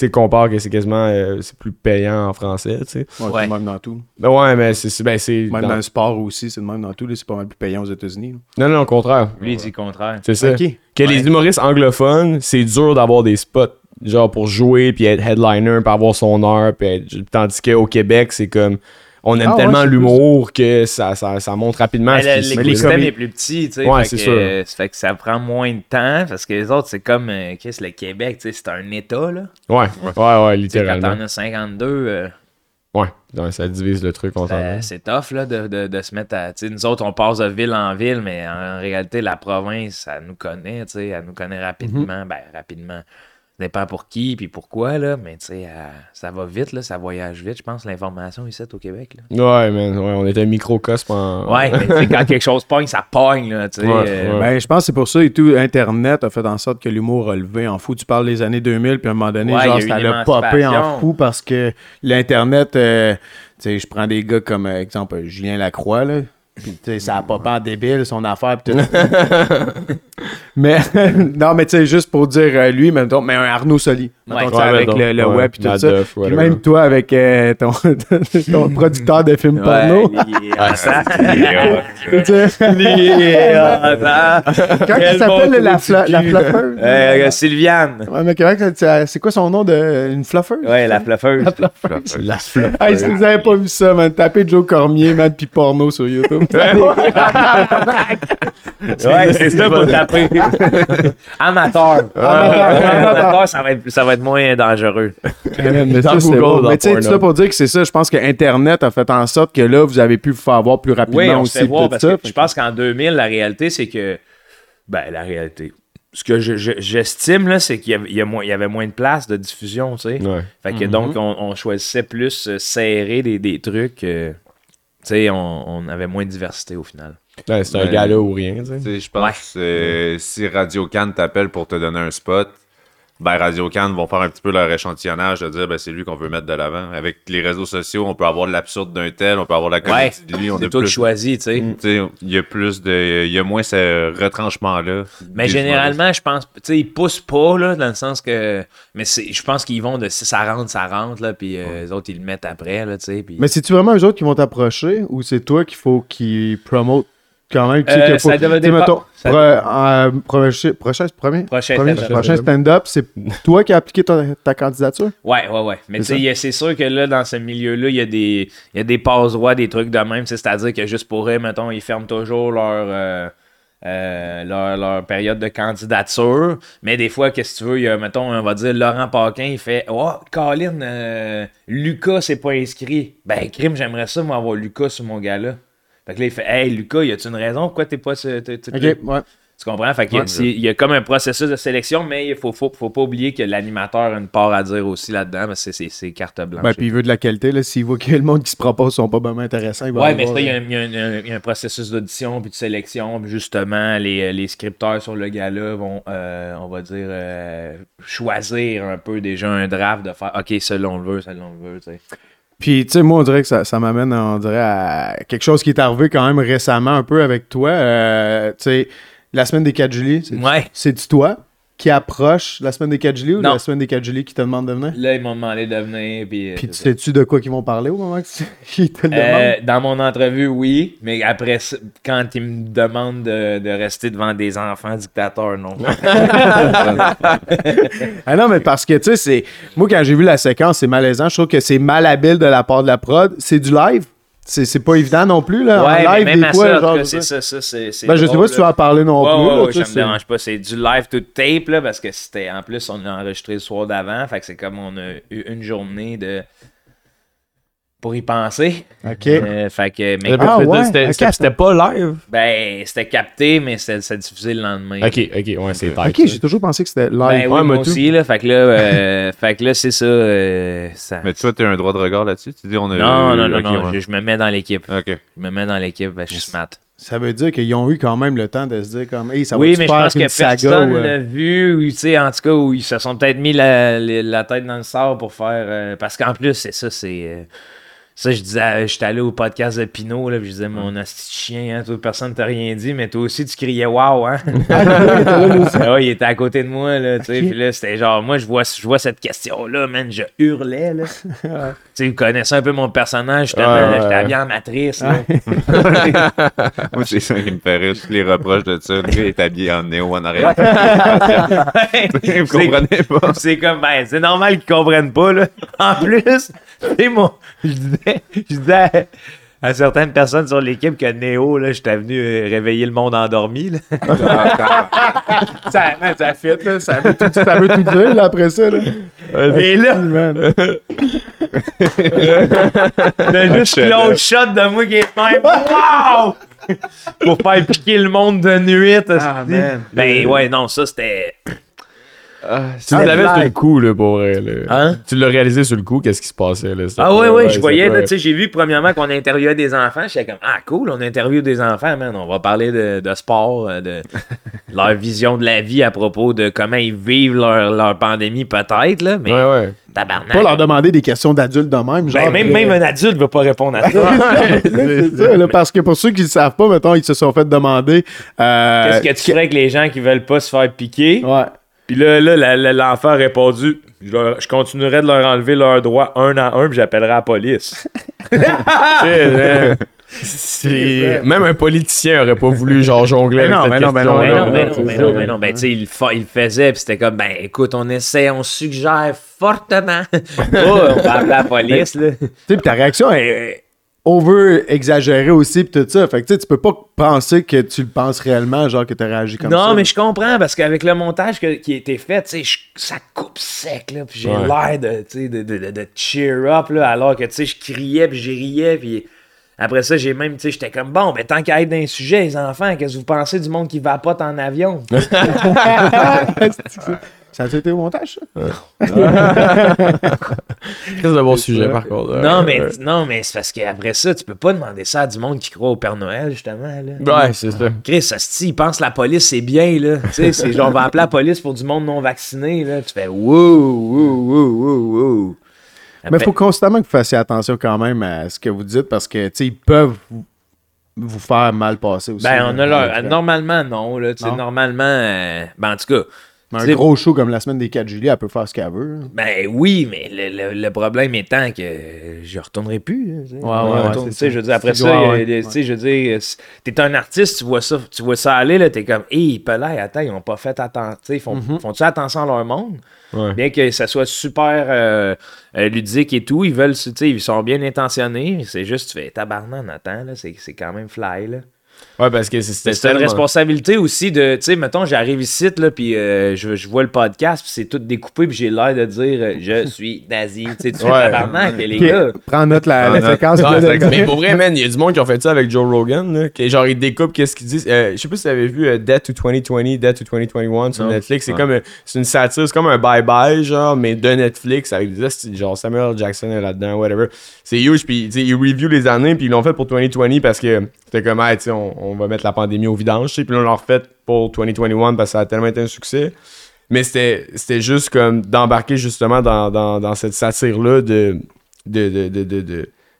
sais, comparent que c'est quasiment, euh, c'est plus payant en français, tu sais. Ouais, Ouais. même dans tout. Ben ouais, mais c'est, ben c'est... Même dans- dans le sport aussi, c'est de même dans tout. là, C'est pas mal plus payant aux États-Unis. Non, non, au contraire. Lui, il dit le contraire. C'est ça. Ok. Que les humoristes anglophones, c'est dur d'avoir des spots, genre pour jouer, puis être headliner, puis avoir son heure, puis être- tandis qu'au Québec, c'est comme... On aime Ah tellement l'humour que ça, ça, ça monte rapidement. Ce le- L'écosystème est plus petit, tu sais. Ouais, fait c'est que, sûr. euh, ça fait que ça prend moins de temps parce que les autres, c'est comme euh, qu'est-ce le Québec, tu sais, c'est un État, là. Ouais, ouais, ouais, sais, Quand littéralement. t'en as 52, euh, Ouais, ouais, ça divise le truc, on s'en euh, c'est tough, là, de, de, de se mettre à. Tu sais, nous autres, on passe de ville en ville, mais en réalité, la province, elle nous connaît, tu sais, elle nous connaît rapidement. Ben, rapidement. Ça dépend pour qui puis pourquoi, là, mais tu sais, euh, ça va vite, là, ça voyage vite, je pense, l'information ici au Québec, là. Ouais, man, ouais, on était un microcosme en... Ouais, mais quand quelque chose pogne, ça pogne, là, tu sais. Ouais, euh, ouais. Ben, je pense que c'est pour ça et tout. Internet a fait en sorte que l'humour a levé en fou. Tu parles des années 2000, puis à un moment donné, Ouais, genre, ça une a popé en fou parce que l'Internet, euh, tu sais, je prends des gars comme, exemple, Julien Lacroix, là. Puis, tu sais, ça a popé en débile, son affaire, pis tout. mais, non, mais tu sais, juste pour dire euh, lui, mettons, mais un Arnaud Soli. Ouais. Ouais, avec mettons. le, le Ouais, web, puis tout Madoff, ça. Puis même toi, avec euh, ton, ton producteur de films porno. Il en sang. Tu sais, Il s'appelle, la, fla- la fluffeuse? Euh, Sylviane. Ouais, mais c'est c'est quoi son nom de. Une fluffeuse? Ouais, la fluffeuse. La fleur. Hey, si vous avez pas vu ça, man, tapez Joe Cormier, man, pis porno sur YouTube. Ouais, c'est ça pour taper. Amateur. Amateur, ça va être, ça va être moins dangereux. mais ça, c'est Google, Mais tu sais, pour dire que c'est ça, je pense que Internet a fait en sorte que là, vous avez pu vous faire avoir plus rapidement Oui, on aussi. se fait voir tout parce ça. que je pense qu'en 2000, la réalité, c'est que. Ben, la réalité. Ce que je- je- j'estime, là, c'est qu'il y y a moins- il y avait moins de place de diffusion, tu sais. Ouais. Fait que donc, on, on choisissait plus euh, serrer des, des trucs. euh, tu sais, on, on avait moins de diversité au final. Ouais, c'est un Ouais. gars-là ou rien, je pense euh, si Radio Cannes t'appelle pour te donner un spot, ben Radio Cannes vont faire un petit peu leur échantillonnage de dire ben c'est lui qu'on veut mettre de l'avant. Avec les réseaux sociaux, on peut avoir de l'absurde d'un tel, on peut avoir la comédie Ouais, de lui, on c'est a toi qui plus. choisis, tu sais. Tu sais, il y a plus de. Il y a moins ce retranchement-là. Mais généralement, je pense, tu sais, ils poussent pas, là, dans le sens que. Mais c'est, je pense qu'ils vont de si ça rentre, ça rentre, là, puis euh, les autres, ils le mettent après, là, tu sais. puis- Mais c'est-tu vraiment eux autres qui vont t'approcher ou c'est toi qu'il faut qu'ils promotent quand même? Tu sais, Euh, ça tu sais, mettons, ça- euh, prochain, prochain, premier, Prochain premier- stand-up. prochain stand-up, c'est toi qui as appliqué ta, ta candidature? Ouais, ouais, ouais. Mais tu C'est sais, c'est sûr que là, dans ce milieu-là, il y a des, il y a des passe-droits, des trucs de même. C'est-à-dire que juste pour eux, mettons, ils ferment toujours leur, euh, euh, leur, leur période de candidature. Mais des fois, qu'est-ce que tu veux, il y a, mettons, on va dire Laurent Paquin, il fait Oh, Colin, euh, Lucas s'est pas inscrit. Ben, crime, j'aimerais ça, moi, avoir Lucas sur mon gars-là. Fait que là, il fait Hey, Lucas, y a-tu une raison pourquoi t'es pas. ce- t'es- t'es- Ok, ouais. Tu comprends? Fait qu'il y a- c'est- il y a comme un processus de sélection, mais il faut, faut, faut pas oublier que l'animateur a une part à dire aussi là-dedans, mais c'est- c'est c'est carte blanche. Ben, puis il veut de la qualité, là. S'il voit que le monde qui se propose sont pas vraiment intéressants, il va Ouais, mais avoir, ça, il y, a euh, un- il y a un- il y a processus d'audition puis de sélection. Puis justement, les, les scripteurs sur le gars-là vont, euh, on va dire, euh, choisir un peu déjà un draft de faire OK, celui-là on le veut, celui-là on le veut. tu sais. Puis, tu sais, moi, on dirait que ça, ça m'amène, on dirait, à quelque chose qui est arrivé quand même récemment un peu avec toi. Euh, tu sais, la semaine des 4 juillet, c'est Ouais. c'est-tu toi? Qui approche la semaine des 4 juillet ou Non. la semaine des 4 juillet qui te demande de venir? Là, ils m'ont demandé de venir. Puis, euh, Puis, tu sais-tu de quoi qu'ils vont parler au moment qu'ils te le demandent? Euh, dans mon entrevue, oui, mais après, quand ils me demandent de, de rester devant des enfants dictateurs, non. Ah non, mais parce que, tu sais. Moi, quand j'ai vu la séquence, c'est malaisant. Je trouve que c'est malhabile de la part de la prod. C'est du live? C'est c'est pas évident non plus, là. ouais, en mais live, même des fois, ça, genre. c'est ça, ça, Ben, je sais pas si tu vas en parler non plus. là, tu sais, ça me dérange pas. C'est du live to tape, là, parce que c'était. En plus, on a enregistré le soir d'avant. Fait que c'est comme on a eu une journée de. Pour y penser. Ok. Euh, fait que. Mais, Ah, ouais, C'était ok, c'était- c'était pas live? ben, c'était capté, mais c'était c'était diffusé le lendemain. Ok, ok, ouais, c'est. Ok, j'ai toujours pensé que c'était live. Ben oui, Ouais, moi aussi, là. Fait que là, euh, fait que là c'est ça. euh, ça... Mais toi, tu as un droit de regard là-dessus? Tu dis, on a Non, non, non, non. ouais. Je, je me mets dans l'équipe. Ok. Je me mets dans l'équipe, ben, je suis smart. Ça veut dire qu'ils ont eu quand même le temps de se dire comme, hey, ça va oui, mais je pense que personne ou, euh, l'a vu, ou tu sais, en tout cas, où ils se sont peut-être mis la, la- la tête dans le sable pour faire. euh, parce qu'en plus, c'est ça, c'est. Euh, ça, je disais, j'étais allé au podcast de Pinot, là, puis je disais, mon asti chien, hein, toi, personne t'a rien dit, mais toi aussi, tu criais waouh, hein? Ah ouais, il était à côté de moi, là, tu sais, puis là, c'était genre, moi, je vois, je vois cette question-là, man, je hurlais, là. tu sais, vous connaissez un peu mon personnage, justement, Ouais, là, ouais. j'étais habillé en matrice, là. Moi, c'est ça qui me fait rire. Tous les reproches de ça. Le gars est habillé en néo en arrière. Vous comprenez pas? C'est comme, ben, c'est normal qu'ils comprennent pas, là. En plus, tu sais, moi, je disais, je disais à, à certaines personnes sur l'équipe que Néo, là, j'étais venu euh, réveiller le monde endormi, là. Ça, man, ça fit, là. Ça veut tout, ça veut tout dire, là, après ça, là. Et là, juste l'autre shot de moi qui est même, wow! Pour faire piquer le monde de nuit, Ah, man. Ben, ouais, non, ça, c'était. Tu l'avais sur le coup, là, pour vrai, là. Hein? Tu l'as réalisé sur le coup, qu'est-ce qui se passait, là? Ah ouais, ouais, je voyais, tu sais, j'ai vu premièrement qu'on interviewait des enfants, j'étais comme, ah cool, on interviewe des enfants, man, on va parler de, de sport, euh, de leur vision de la vie à propos de comment ils vivent leur, leur pandémie peut-être, là, mais Ouais, ouais. tabarnak. Pas leur demander des questions d'adultes de même, genre. Ben, même, euh, même un adulte veut pas répondre à ça. c'est ça, là, parce que pour ceux qui ne savent pas, mettons, ils se sont fait demander. euh, Qu'est-ce que tu ferais avec les gens qui veulent pas se faire piquer? Ouais. Puis là, là la- la- l'enfant a répondu, je, leur- je continuerai de leur enlever leurs droits un à un, puis j'appellerai la police. C'est- c'est- Même un politicien aurait pas voulu, genre, jongler Mais avec non, cette mais non, mais non. Ben non, ben non, ça. non, ben non, tu sais, il, le fa- il faisait, puis c'était comme, ben écoute, on essaie, on suggère fortement. Pas, on va appeler la police, là. Tu sais, puis ta réaction est est over exagérée aussi, puis tout ça. Fait que tu sais, tu peux pas penser que tu le penses réellement, genre que tu réagi comme ça. Non, mais je comprends, parce qu'avec le montage que- qui a été fait, tu sais, je- ça coupe sec, là, puis j'ai Ouais. l'air de, tu sais, de, de, de- de cheer up, là, alors que, tu sais, je criais, puis j'ai riais, puis... Après ça, j'ai même, tu sais, j'étais comme, bon, ben tant qu'à être dans un sujet, les enfants, qu'est-ce que vous pensez du monde qui vapote en avion? Ça a été au montage, ça? Très de bon sujet, par contre. non, Euh, mais, euh, non, mais c'est parce qu'après ça, tu peux pas demander ça à du monde qui croit au Père Noël, justement, là. Ouais, c'est ça. Chris, hostie, il pense que la police c'est bien, là. Tu sais, c'est genre, on va appeler la police pour du monde non vacciné, là. Tu fais wouh, wouh, wouh, wouh, wouh. Mais il faut constamment que vous fassiez attention quand même à ce que vous dites parce que, tu sais, ils peuvent vous, faire mal passer aussi. Ben, on a leur. Normalement, non, là. Tu sais, Non? normalement. euh, Ben, en tout cas. Mais un gros show comme la semaine des 4 juillet, elle peut faire ce qu'elle veut. hein. Ben oui, mais le, le- le problème étant que je retournerai plus. sais. Ouais, Je ouais, retourne, ouais, tu c'est sais, je veux dire, après ça, je veux dire, t'es un artiste, tu vois ça, tu vois ça aller, là, t'es comme, hé, pelay, attends, ils ont pas fait attention, tu sais, ils font, Mm-hmm. font-tu attention à leur monde? Ouais. Bien que ça soit super euh, euh, ludique et tout, ils veulent, tu sais, ils sont bien intentionnés, c'est juste, tu fais tabarnak, attends, là, c'est c'est quand même fly, là. Ouais, parce que c'était C'est une tellement- responsabilité aussi de, tu sais, mettons, j'arrive ici, là, puis euh, je, je vois le podcast, puis c'est tout découpé, puis j'ai l'air de dire euh, je suis nazi. Tu sais, tu fais les gars. Prends note la, Prends la note. séquence. De mais pour vrai, man, il y a du monde qui ont fait ça avec Joe Rogan. Là, que genre, ils découpent qu'est-ce qu'ils disent. Euh, je sais pas si tu avais vu euh, Death to 2020, Death to 2021 sur Non. Netflix. C'est comme c'est une satire, c'est comme un bye-bye, genre, mais de Netflix avec des genre Samuel. Jackson est là-dedans, whatever. C'est huge, puis ils review les années, puis ils l'ont fait pour 2020 parce que c'était comme, hey, on, on va mettre la pandémie au vidange, puis là, on l'a refait pour 2021 parce que ça a tellement été un succès. Mais c'était juste comme d'embarquer justement dans, dans, cette satire-là de,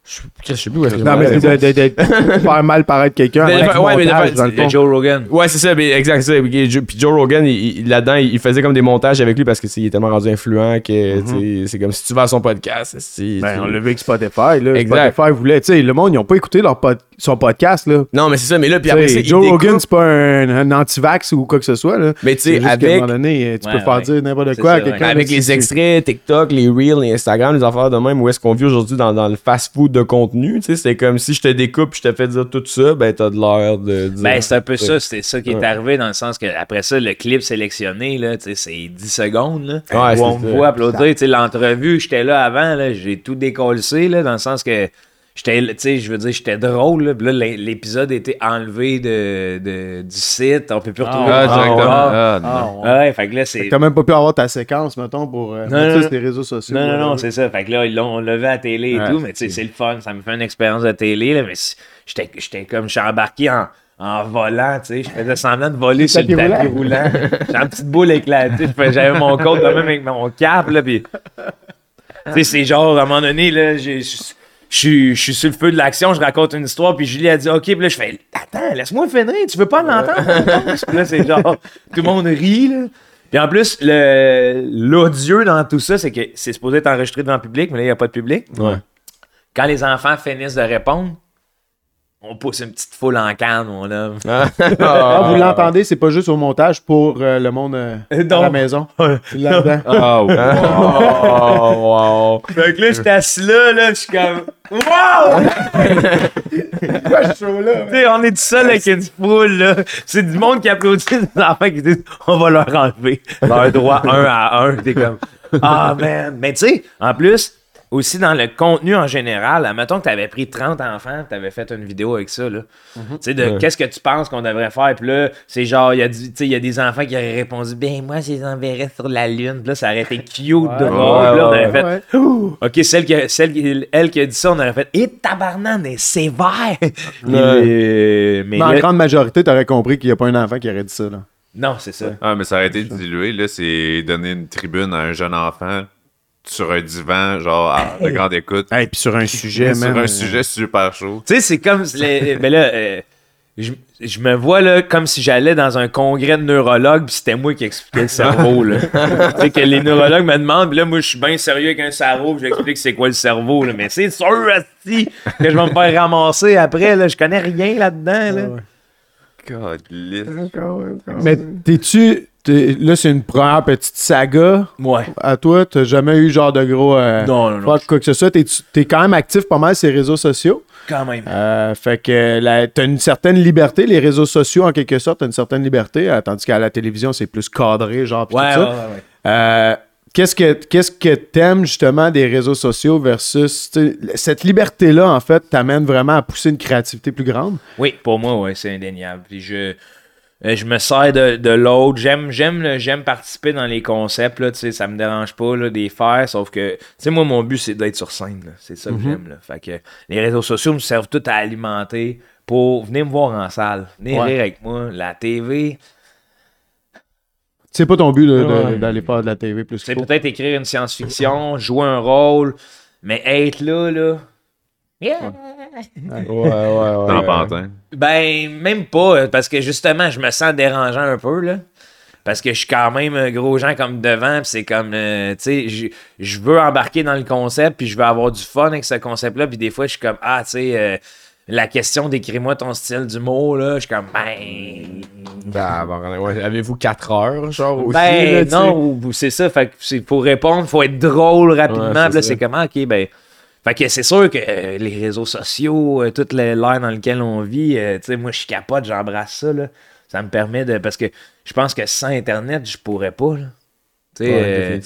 je, sais plus où est-ce que Non, mais je de, de, de- de faire mal paraître quelqu'un. Mais avec ouais, mais de faire- dans le De fond. Joe Rogan. Ouais, c'est ça, mais exact, c'est ça. Puis Joe- puis Joe Rogan, il- il- là-dedans, il il faisait comme des montages avec lui parce que tu sais, il est tellement rendu influent que tu sais, c'est comme si tu vas à son podcast. c'est- Ben, on l'a vu avec Spotify. Là. Exact. Spotify voulait. Tu sais, le monde, ils n'ont pas écouté leur pod- son podcast. Là. Non, mais c'est ça, mais là, puis après, c'est Joe Rogan, c'est pas un, un anti-vax ou quoi que ce soit. Là. Mais tu C'est sais, juste qu'à un avec, moment donné, tu Ouais, peux faire ouais. dire n'importe C'est quoi à ça, ouais. quelqu'un. avec là, les extraits TikTok, les Reels, les Instagram, les affaires de même, où est-ce qu'on vit aujourd'hui dans, dans le fast-food de contenu, c'est comme si je te découpe, je te fais dire tout ça, ben t'as de l'air de dire. Ben, c'est un peu ça, c'était ça qui est arrivé dans le sens que après ça, le clip sélectionné, là, c'est 10 secondes, là, Ouais, où on c'est me voit applaudir, l'entrevue, j'étais là avant, là, j'ai tout décollé, là, dans le sens que j'étais, tu sais, je veux dire, j'étais drôle, là, là, l'é- l'épisode a été enlevé de, de- du site, on peut plus retrouver. Ah, le directement. Ah, Ah, non. ouais. Ouais, fait que là, c'est... T'as même pas pu avoir ta séquence, mettons, pour euh, Non, mettre non, non. sur les réseaux sociaux. Non, non, non, c'est ça. Fait que là, ils l'ont levé à la télé et Ouais, tout, mais tu sais, c'est le fun. Ça me fait une expérience de télé, là, mais j'étais j'étais comme, je suis embarqué en, en volant, tu sais. Je faisais semblant de voler sur le tapis roulant. J'ai une petite boule éclatée. J'avais mon code même avec mon cap, là, puis... Tu sais, c'est genre, à un moment donné, là, j'ai... je- je suis, sur le feu de l'action, je raconte une histoire, puis Julie a dit OK, puis là, je fais Attends, laisse-moi finir, tu veux pas l'entendre? Puis là, c'est genre, tout le monde rit, là. Puis en plus, le- l'odieux dans tout ça, c'est que c'est supposé être enregistré devant le public, mais là, il n'y a pas de public. Ouais. Quand les enfants finissent de répondre, on pousse une petite foule en canne, mon homme. Ah, vous l'entendez, c'est pas juste au montage pour euh, le monde euh, à la maison. C'est là-dedans. Ah, ouais. Oh, wow. Fait que là, j'étais assis là, là, je suis comme Wow! Quoi? Tu sais, on est tout seul avec une foule, là. C'est du monde qui applaudit des enfants qui disent on va leur enlever leur droit un à un. T'es comme Ah, man. Mais tu sais, en plus, aussi dans le contenu en général, admettons que tu avais pris 30 enfants, tu avais fait une vidéo avec ça, là. Tu sais, de qu'est-ce que tu penses qu'on devrait faire. Puis là, c'est genre, il y, a du- tu sais, il y a des enfants qui auraient répondu Ben, moi, je les enverrais sur la Lune. Puis là, ça aurait été cute, drôle. Puis là, on aurait fait Ouais. OK, celle, qui, celle qui, elle qui a dit ça, on aurait fait Et tabarnan, elle est sévère! Euh, mais en grande majorité, t'aurais compris qu'il n'y a pas un enfant qui aurait dit ça. Là. non, c'est ça. Ah, mais ça aurait été dilué, là, c'est donner une tribune à un jeune enfant sur un divan, genre, à de grande écoute. Et puis sur un sujet, sur man, un euh, sujet super chaud. Tu sais, c'est comme. les- ben là, euh, je, je me vois là comme si j'allais dans un congrès de neurologues puis c'était moi qui expliquais le cerveau. là. tu sais, que les neurologues me demandent, puis là, moi, je suis bien sérieux avec un cerveau, puis j'explique c'est quoi le cerveau. Là. Mais c'est sûr, que je vais me faire ramasser après. Là. Je connais rien là-dedans. Là. God, Mais t'es-tu. Là, c'est une première petite saga. Ouais. À toi, t'as jamais eu genre de gros. euh, Non, non, non. quoi que ce soit. T'es, t'es quand même actif pas mal sur les réseaux sociaux. Quand même. Euh, fait que t'as une certaine liberté. Les réseaux sociaux, en quelque sorte, t'as une certaine liberté. euh, tandis qu'à la télévision, c'est plus cadré, genre. pis Ouais, tout ouais, ça. ouais, ouais. Euh, Qu'est-ce que qu'est-ce que t'aimes justement des réseaux sociaux versus cette liberté là en fait t'amène vraiment à pousser une créativité plus grande? Oui, pour moi, ouais, c'est indéniable. Puis je, euh, je me sers de, de l'autre. J'aime, j'aime, le- j'aime participer dans les concepts, là, tu sais, ça me dérange pas là, des faire, sauf que, tu sais, moi, mon but, c'est d'être sur scène. là. C'est ça que j'aime. Là. Fait que les réseaux sociaux me servent tout à alimenter pour venir me voir en salle, venir Ouais. rire avec moi. La TV, C'est pas ton but de- Ouais. d'aller faire de la TV plus c'est peut-être écrire une science-fiction, jouer un rôle, mais être là, là. Yeah! Ouais, ouais, ouais. T'en pantin. Ben, même pas, parce que justement, je me sens dérangeant un peu, là. Parce que je suis quand même un gros gens comme devant, puis c'est comme, euh, tu sais, je- je veux embarquer dans le concept, puis je veux avoir du fun avec ce concept-là, puis des fois, je suis comme, ah, tu sais, euh, la question d'écris-moi ton style d'humour, là, je suis comme, ben. Bah, bah, ouais. Avez-vous 4 heures, genre, aussi? Ben, là, non, c'est ça, fait que c'est pour répondre, faut être drôle rapidement, Ouais, puis là, c'est ça. comment, ok, ben. Fait que c'est sûr que euh, les réseaux sociaux, euh, toute l'ère dans laquelle on vit, euh, tu sais, moi, je suis capote, j'embrasse ça, là. Ça me permet de... Parce que je pense que sans Internet, je pourrais pas, là. Tu sais, Ouais,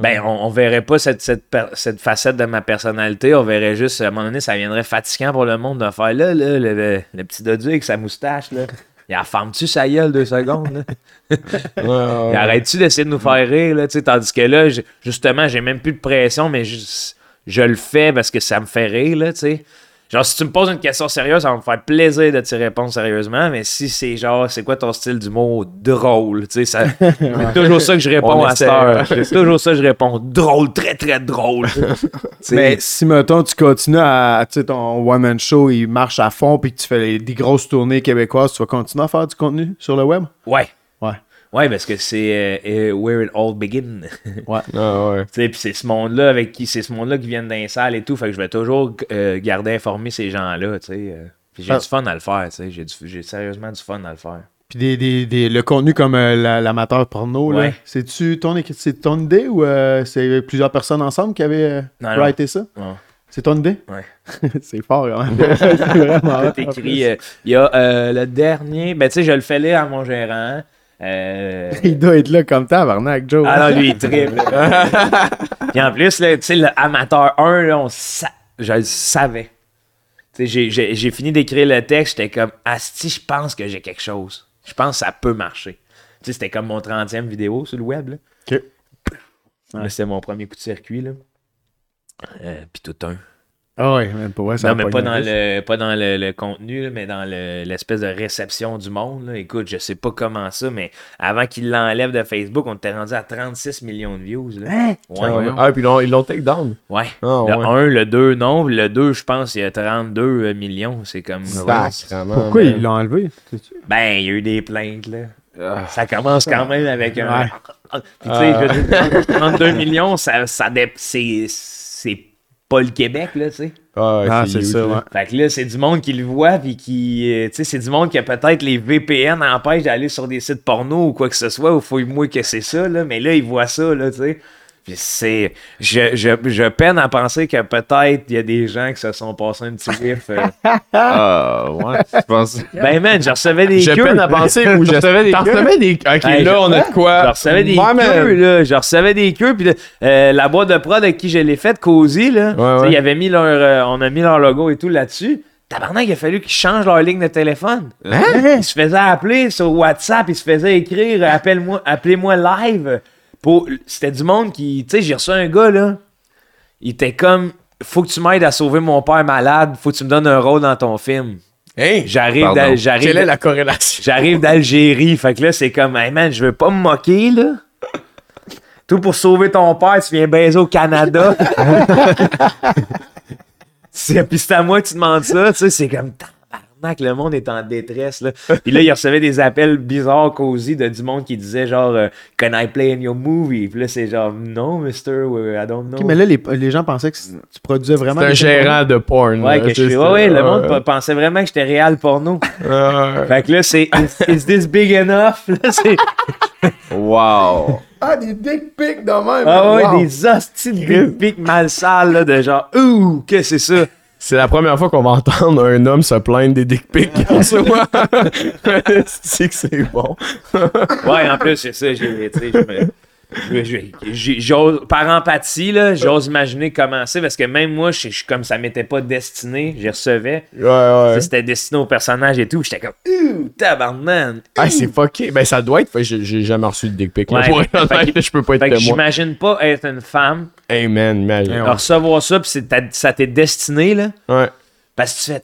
ben, on, on verrait pas cette, cette, cette facette de ma personnalité. On verrait juste, à un moment donné, ça viendrait fatigant pour le monde de faire là, là, le, le- le petit dodu avec sa moustache, là. Il a ferme-tu sa gueule deux secondes, là? Ouais, ouais, Il arrête-tu d'essayer de nous faire rire, là, tu sais, tandis que là, justement, j'ai même plus de pression, mais je, je le fais parce que ça me fait rire, là, tu sais. Genre, si tu me poses une question sérieuse, ça va me faire plaisir de t'y répondre sérieusement, mais si c'est genre, c'est quoi ton style d'humour drôle, tu sais, ça- c'est toujours ça que je réponds On à cette heure. C'est toujours ça que je réponds, drôle, très très drôle. Mais si, mettons, tu continues à. Tu sais, ton one-man show, il marche à fond, puis que tu fais les- des grosses tournées québécoises, tu vas continuer à faire du contenu sur le web? ouais. Ouais. Parce que c'est euh, euh, where it all begin. Ah, ouais. Tu sais, puis c'est ce monde-là avec qui c'est ce monde-là qui vient d'un salle et tout. Fait que je vais toujours euh, garder informé ces gens-là, tu sais. Puis j'ai Ah. du fun à le faire, tu sais. J'ai, du- j'ai sérieusement du fun à le faire. Puis des, des, des- le contenu comme euh, la- l'amateur porno, là, c'est-tu ton, écrit- c'est ton idée ou euh, c'est plusieurs personnes ensemble qui avaient euh, Non, non. writé ça? C'est ton idée? Ouais. c'est fort, quand même. c'est vraiment écrit. euh, Il y a euh, le dernier, ben tu sais, je le fais lire à mon gérant. Euh, Il doit être là comme tabarnak, Joe. Ah non, lui, il triple. Puis en plus, tu sais, le amateur 1, là, on sa- je le savais. Tu sais, j'ai- fini d'écrire le texte, j'étais comme, Asti, je pense que j'ai quelque chose. Je pense que ça peut marcher. Tu sais, c'était comme mon 30e vidéo sur le web, là. Ok. Là, C'était mon premier coup de circuit, là. Euh, Puis tout un. Ah ouais, même pas. Ouais, ça Non, mais pas dans, le, pas dans le, le contenu, mais dans le- l'espèce de réception du monde. là. Écoute, je sais pas comment ça, mais avant qu'il l'enlève de Facebook, on était rendu à 36 millions de views. Là. Hein? Ouais, Ah, ouais. Ah, puis ils l'ont- ils l'ont take down. Ouais. Ah, le ouais. 1, le 2, non. Le 2, je pense, il y a 32 millions. C'est comme. Pourquoi ils l'ont enlevé? sais-tu? Ben, il y a eu des plaintes, là. Ah. Ça commence quand même avec un. Ouais. Puis, tu sais, je veux dire, 32 millions, ça, ça c'est pas le Québec, là, tu sais. Ah, Ah, c'est ça, ouais. Fait que là, c'est du monde qui le voit, puis qui. euh, tu sais, c'est du monde qui a peut-être les VPN empêchent d'aller sur des sites porno ou quoi que ce soit, ou fouille-moi que c'est ça, là. Mais là, ils voient ça, là, tu sais. Puis c'est. Je, je, je peine à penser que peut-être il y a des gens qui se sont passés un petit riff. euh. Ah, ouais, je pense. Ben, man, je recevais des J'ai queues. peine à penser où je recevais des queues. recevais des. Ok, Hey, là, je- on a de quoi. Je recevais des Ouais, man. queues, là. Je recevais des queues. Puis euh, la boîte de prod avec qui je l'ai faite, Cozy, là. Ouais, ouais. Ils avaient mis leur, euh, on a mis leur logo et tout là-dessus. Tabarnak, il a fallu qu'ils changent leur ligne de téléphone. Ils se faisaient appeler sur WhatsApp, ils se faisaient écrire appelle-moi, appelez-moi live. Pour... C'était du monde qui. Tu sais, j'ai reçu un gars, là. Il était comme Faut que tu m'aides à sauver mon père malade, faut que tu me donnes un rôle dans ton film. Hey, J'arrive j'arrive quelle est la corrélation? J'arrive d'Algérie. Fait que là, c'est comme, hey man, je veux pas me moquer, là. Tout pour sauver ton père, tu viens baiser au Canada. c'est, puis c'est à moi que tu demandes ça, tu sais, c'est comme, tabarnak, le monde est en détresse, là. Puis là, il recevait des appels bizarres, cosy, de du monde qui disait genre, euh, Can I play in your movie? Puis là, c'est genre, non, mister, I don't know. Mais là, les, les gens pensaient que tu produisais vraiment. C'est un gérant de porn. Ouais, là, que je. Ouais, ouais, le monde pensait vraiment que j'étais réel porno. Ouais. Fait que là, c'est Is, is this big enough? Là, c'est. Wow! Ah, des dick pics de même. Ah ouais, wow. des hosties de big pics mal sales, là, de genre, ouh, qu'est-ce que c'est ça? C'est la première fois qu'on va entendre un homme se plaindre des dick pics qu'il reçoit. c'est que c'est bon. Ouais, en plus, c'est ça, j'ai, j'ose- par empathie, là, j'ose imaginer comment c'est, parce que même moi, je je comme ça m'était pas destiné, j'y recevais. Ouais, ouais. C'était destiné au personnage et tout. J'étais comme, ouh, tabarnak. Ah, c'est fucké. Ben, ça doit être. J'ai jamais reçu de dick pic. là, Ouais, pour être fait honnête, que- je peux pas être j'imagine pas être une femme, Hey, man, imagine. recevoir ça, puis ça t'est destiné, là, Ouais. parce que tu fais,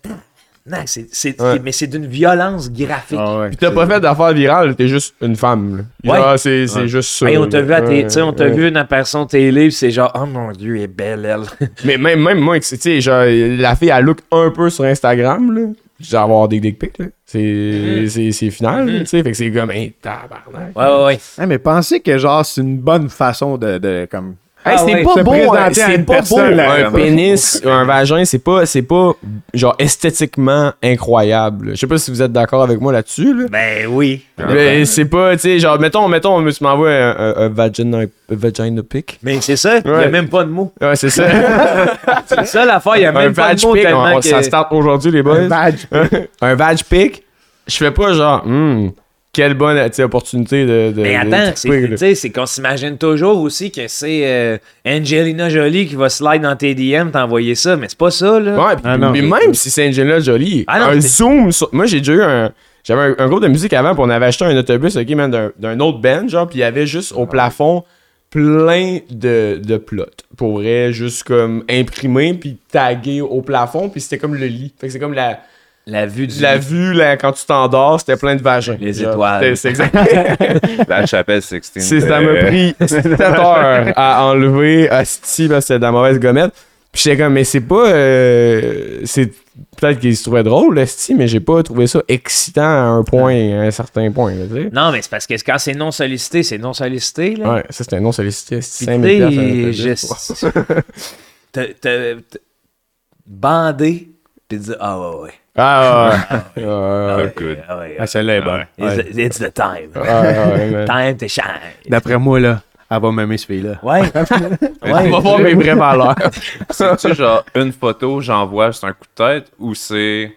non, c'est, c'est- Ouais. mais c'est d'une violence graphique. Ah ouais. Pis t'as pas fait d'affaires virales, t'es juste une femme. Là. Ouais. Genre, c'est c'est juste ça. Hey, on t'a vu à tes- on t'a ouais. vu une apparition télé, c'est genre, oh mon dieu, elle est belle, elle. Mais même, même moi, tu sais, genre, la fille, elle look un peu sur Instagram, là. J'ai avoir des dick pics, là. C'est c'est- c'est final, là, tu sais. Fait que c'est comme, hey, tabarnak. Ouais, ouais, ouais. Ouais, mais pensez que genre c'est une bonne façon de, de comme Hey, Ah c'est ouais. pas beau, hein, c'est pas beau. Un pénis, un vagin, c'est pas, c'est pas, genre, esthétiquement incroyable. Je sais pas si vous êtes d'accord avec moi là-dessus, là. Ben oui. Mais c'est pas, tu sais, genre, mettons, mettons, tu m'envoies un, un, un vagina, un vagina pic. Mais c'est ça, il y a Ouais. même pas de mots. Ouais, c'est ça. C'est ça l'affaire, il y a un même pas vag de mots pic, tellement on- que... ça start aujourd'hui, les boys. Un badge. un vag pic, je fais pas genre, hmm, quelle bonne opportunité de. de Mais attends, c'est, là. tu sais, c'est qu'on s'imagine toujours aussi que c'est euh, Angelina Jolie qui va slide dans tes DM, t'envoyer ça, mais c'est pas ça, là. Ouais, Ah non. mais même si c'est Angelina Jolie, Ah non, un zoom sur... Moi, j'ai déjà eu un... J'avais un, un groupe de musique avant, puis on avait acheté un autobus, ok, d'un, d'un autre band, genre, puis il y avait juste au plafond plein de, de plots. Pour vrai, juste comme imprimé, puis tagué au plafond, puis c'était comme le lit. Fait que c'est comme la, La vue du... la vue, là, quand tu t'endors, c'était plein de vagins. Les étoiles. C'est exact. La chapelle 16. C'est- ça m'a euh, pris 7 heures à enlever Asti parce que c'était de la mauvaise gommette. Puis j'étais comme, mais c'est pas. euh, c'est Peut-être qu'il se trouvait drôle, Asti, mais j'ai pas trouvé ça excitant à un point, à un certain point. là. Non, mais c'est parce que quand c'est non sollicité, c'est non sollicité, là. Ouais, ça c'était un non sollicité. Puis 5000 tu piastres, sais, un autobus. je- t'as- bandé, puis dire, ah ouais, ouais. Ah ouais. ouais. ouais, Ah ouais. good. ah ouais, Ah, celle-là est bonne. It's, Ouais. it's the time. Ouais, ouais, man. Time to shine. D'après moi, là, elle va m'aimer ce fille-là. Ouais. On va voir mes vraies valeurs. C'est-tu genre une photo, j'envoie, c'est un coup de tête, ou c'est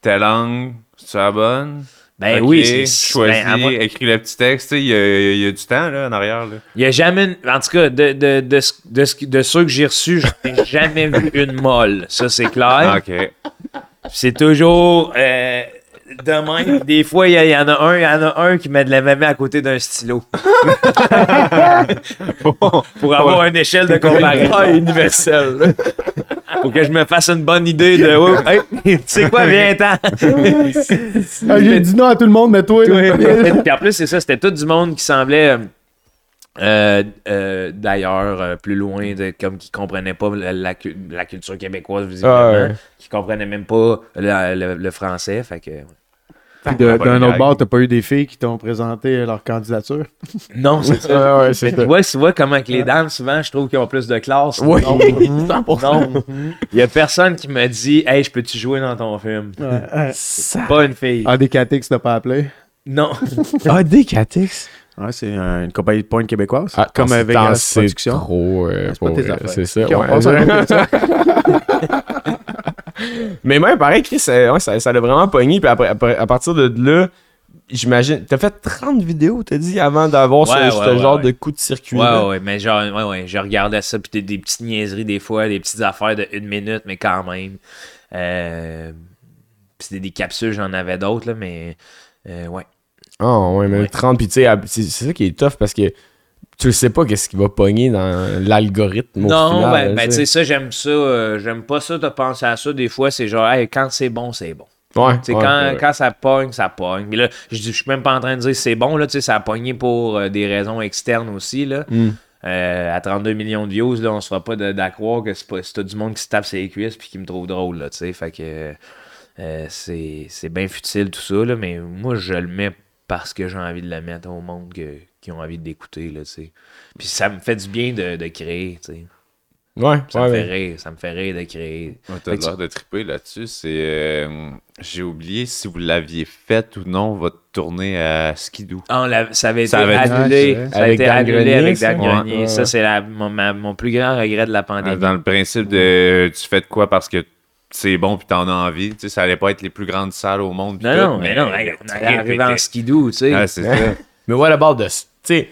telle langue, c'est la bonne? Ben Ok, oui, c'est choisis, ben, à moi- écris le petit texte, tu sais, il y, a- il y a du temps là, en arrière. Là. Il y a jamais, une- en tout cas, de, de, de, ce- de, ce- de ceux que j'ai reçus, je n'ai jamais vu une molle. Ça, c'est clair. Ok. C'est toujours euh, de même. Des fois, il y, en a un, il y en a un qui met de la mémé à côté d'un stylo. Pour avoir une échelle de comparaison universel. Pour que je me fasse une bonne idée de. Oh, hey, tu sais quoi, viens-t'en. Ah, J'ai dit non à tout le monde, mais toi, là, Puis en plus, c'est ça, c'était tout du monde qui semblait. Euh, euh, d'ailleurs, euh, plus loin, de, comme qui comprenait pas la, la cu- la culture québécoise, visiblement, Ah ouais. qui comprenait même pas la- le, le français. Fait que, D'un autre bord, t'as pas eu des filles qui t'ont présenté leur candidature? non, c'est ça. Ouais, ouais, Mais tu ça. vois, tu vois comment que les dames, souvent, je trouve qu'ils ont plus de classe. Oui, Non. 100%. Non. Il y a personne qui me dit Hey, je peux-tu jouer dans ton film? Ça- Pas une fille. Ah, des KTX t'as pas appelé? Non. Ah, des KTX. Ouais, c'est un- une compagnie de pointe québécoise. Ah, comme c'est avec la c'est production. trop. euh, c'est pas pour tes vrai, affaires. C'est ça. Ouais. Mais même, pareil, Chris, euh, ouais, ça, ça l'a vraiment pogné. Puis après, après- à partir de là, j'imagine. T'as fait 30 vidéos, t'as dit, avant d'avoir ce, Ouais, ce ouais, ouais, genre ouais. de coup de circuit. Ouais, ouais, mais genre, ouais, ouais, je regardais ça, puis des, des petites niaiseries des fois, des petites affaires de une minute, mais quand même. Euh, puis c'était des capsules, j'en avais d'autres, là, mais euh, ouais. Ah, ouais, mais Ouais. 30, puis tu sais, c'est ça qui est tough parce que tu sais pas qu'est-ce qui va pogner dans l'algorithme. non, final, ben, ben tu sais. ça, j'aime ça. euh, j'aime pas ça de penser à ça. Des fois, c'est genre, hey, quand c'est bon, c'est bon. Ouais, quand, ouais. quand ça pogne, ça pogne. Mais là, je suis même pas en train de dire c'est bon, là, tu sais, ça a pogné pour euh, des raisons externes aussi, là. Mm. Euh, à 32 millions de views, là, on se fera pas d'accroire que c'est tout du monde qui se tape ses cuisses puis qui me trouve drôle, là, tu sais. Fait que euh, c'est c'est bien futile tout ça, là, mais moi, je le mets parce que j'ai envie de le mettre au monde que- qui ont envie d'écouter, là, tu sais. Puis ça me fait du bien de, de créer, tu sais. Ouais, Ça ouais, me fait ouais. rire, ça me fait rire de créer. Ouais, T'as l'air de triper là-dessus. C'est. euh, J'ai oublié si vous l'aviez fait ou non, votre tournée à Skidoo. Ah, on l'a- ça avait été Ça avait été- annulé. C'est ça a Avec été Dan annulé Grenier, avec ça? Dan Grenier. ouais, Ça, c'est la- mon, ma- mon plus grand regret de la pandémie. Dans le principe de tu fais de quoi parce que c'est bon puis t'en as envie. Tu sais, ça allait pas être les plus grandes salles au monde. Non, tout, non, mais non, hey, on allait arriver en skidoo, tu sais. Ah, c'est ça. Mais what about the. Tu sais,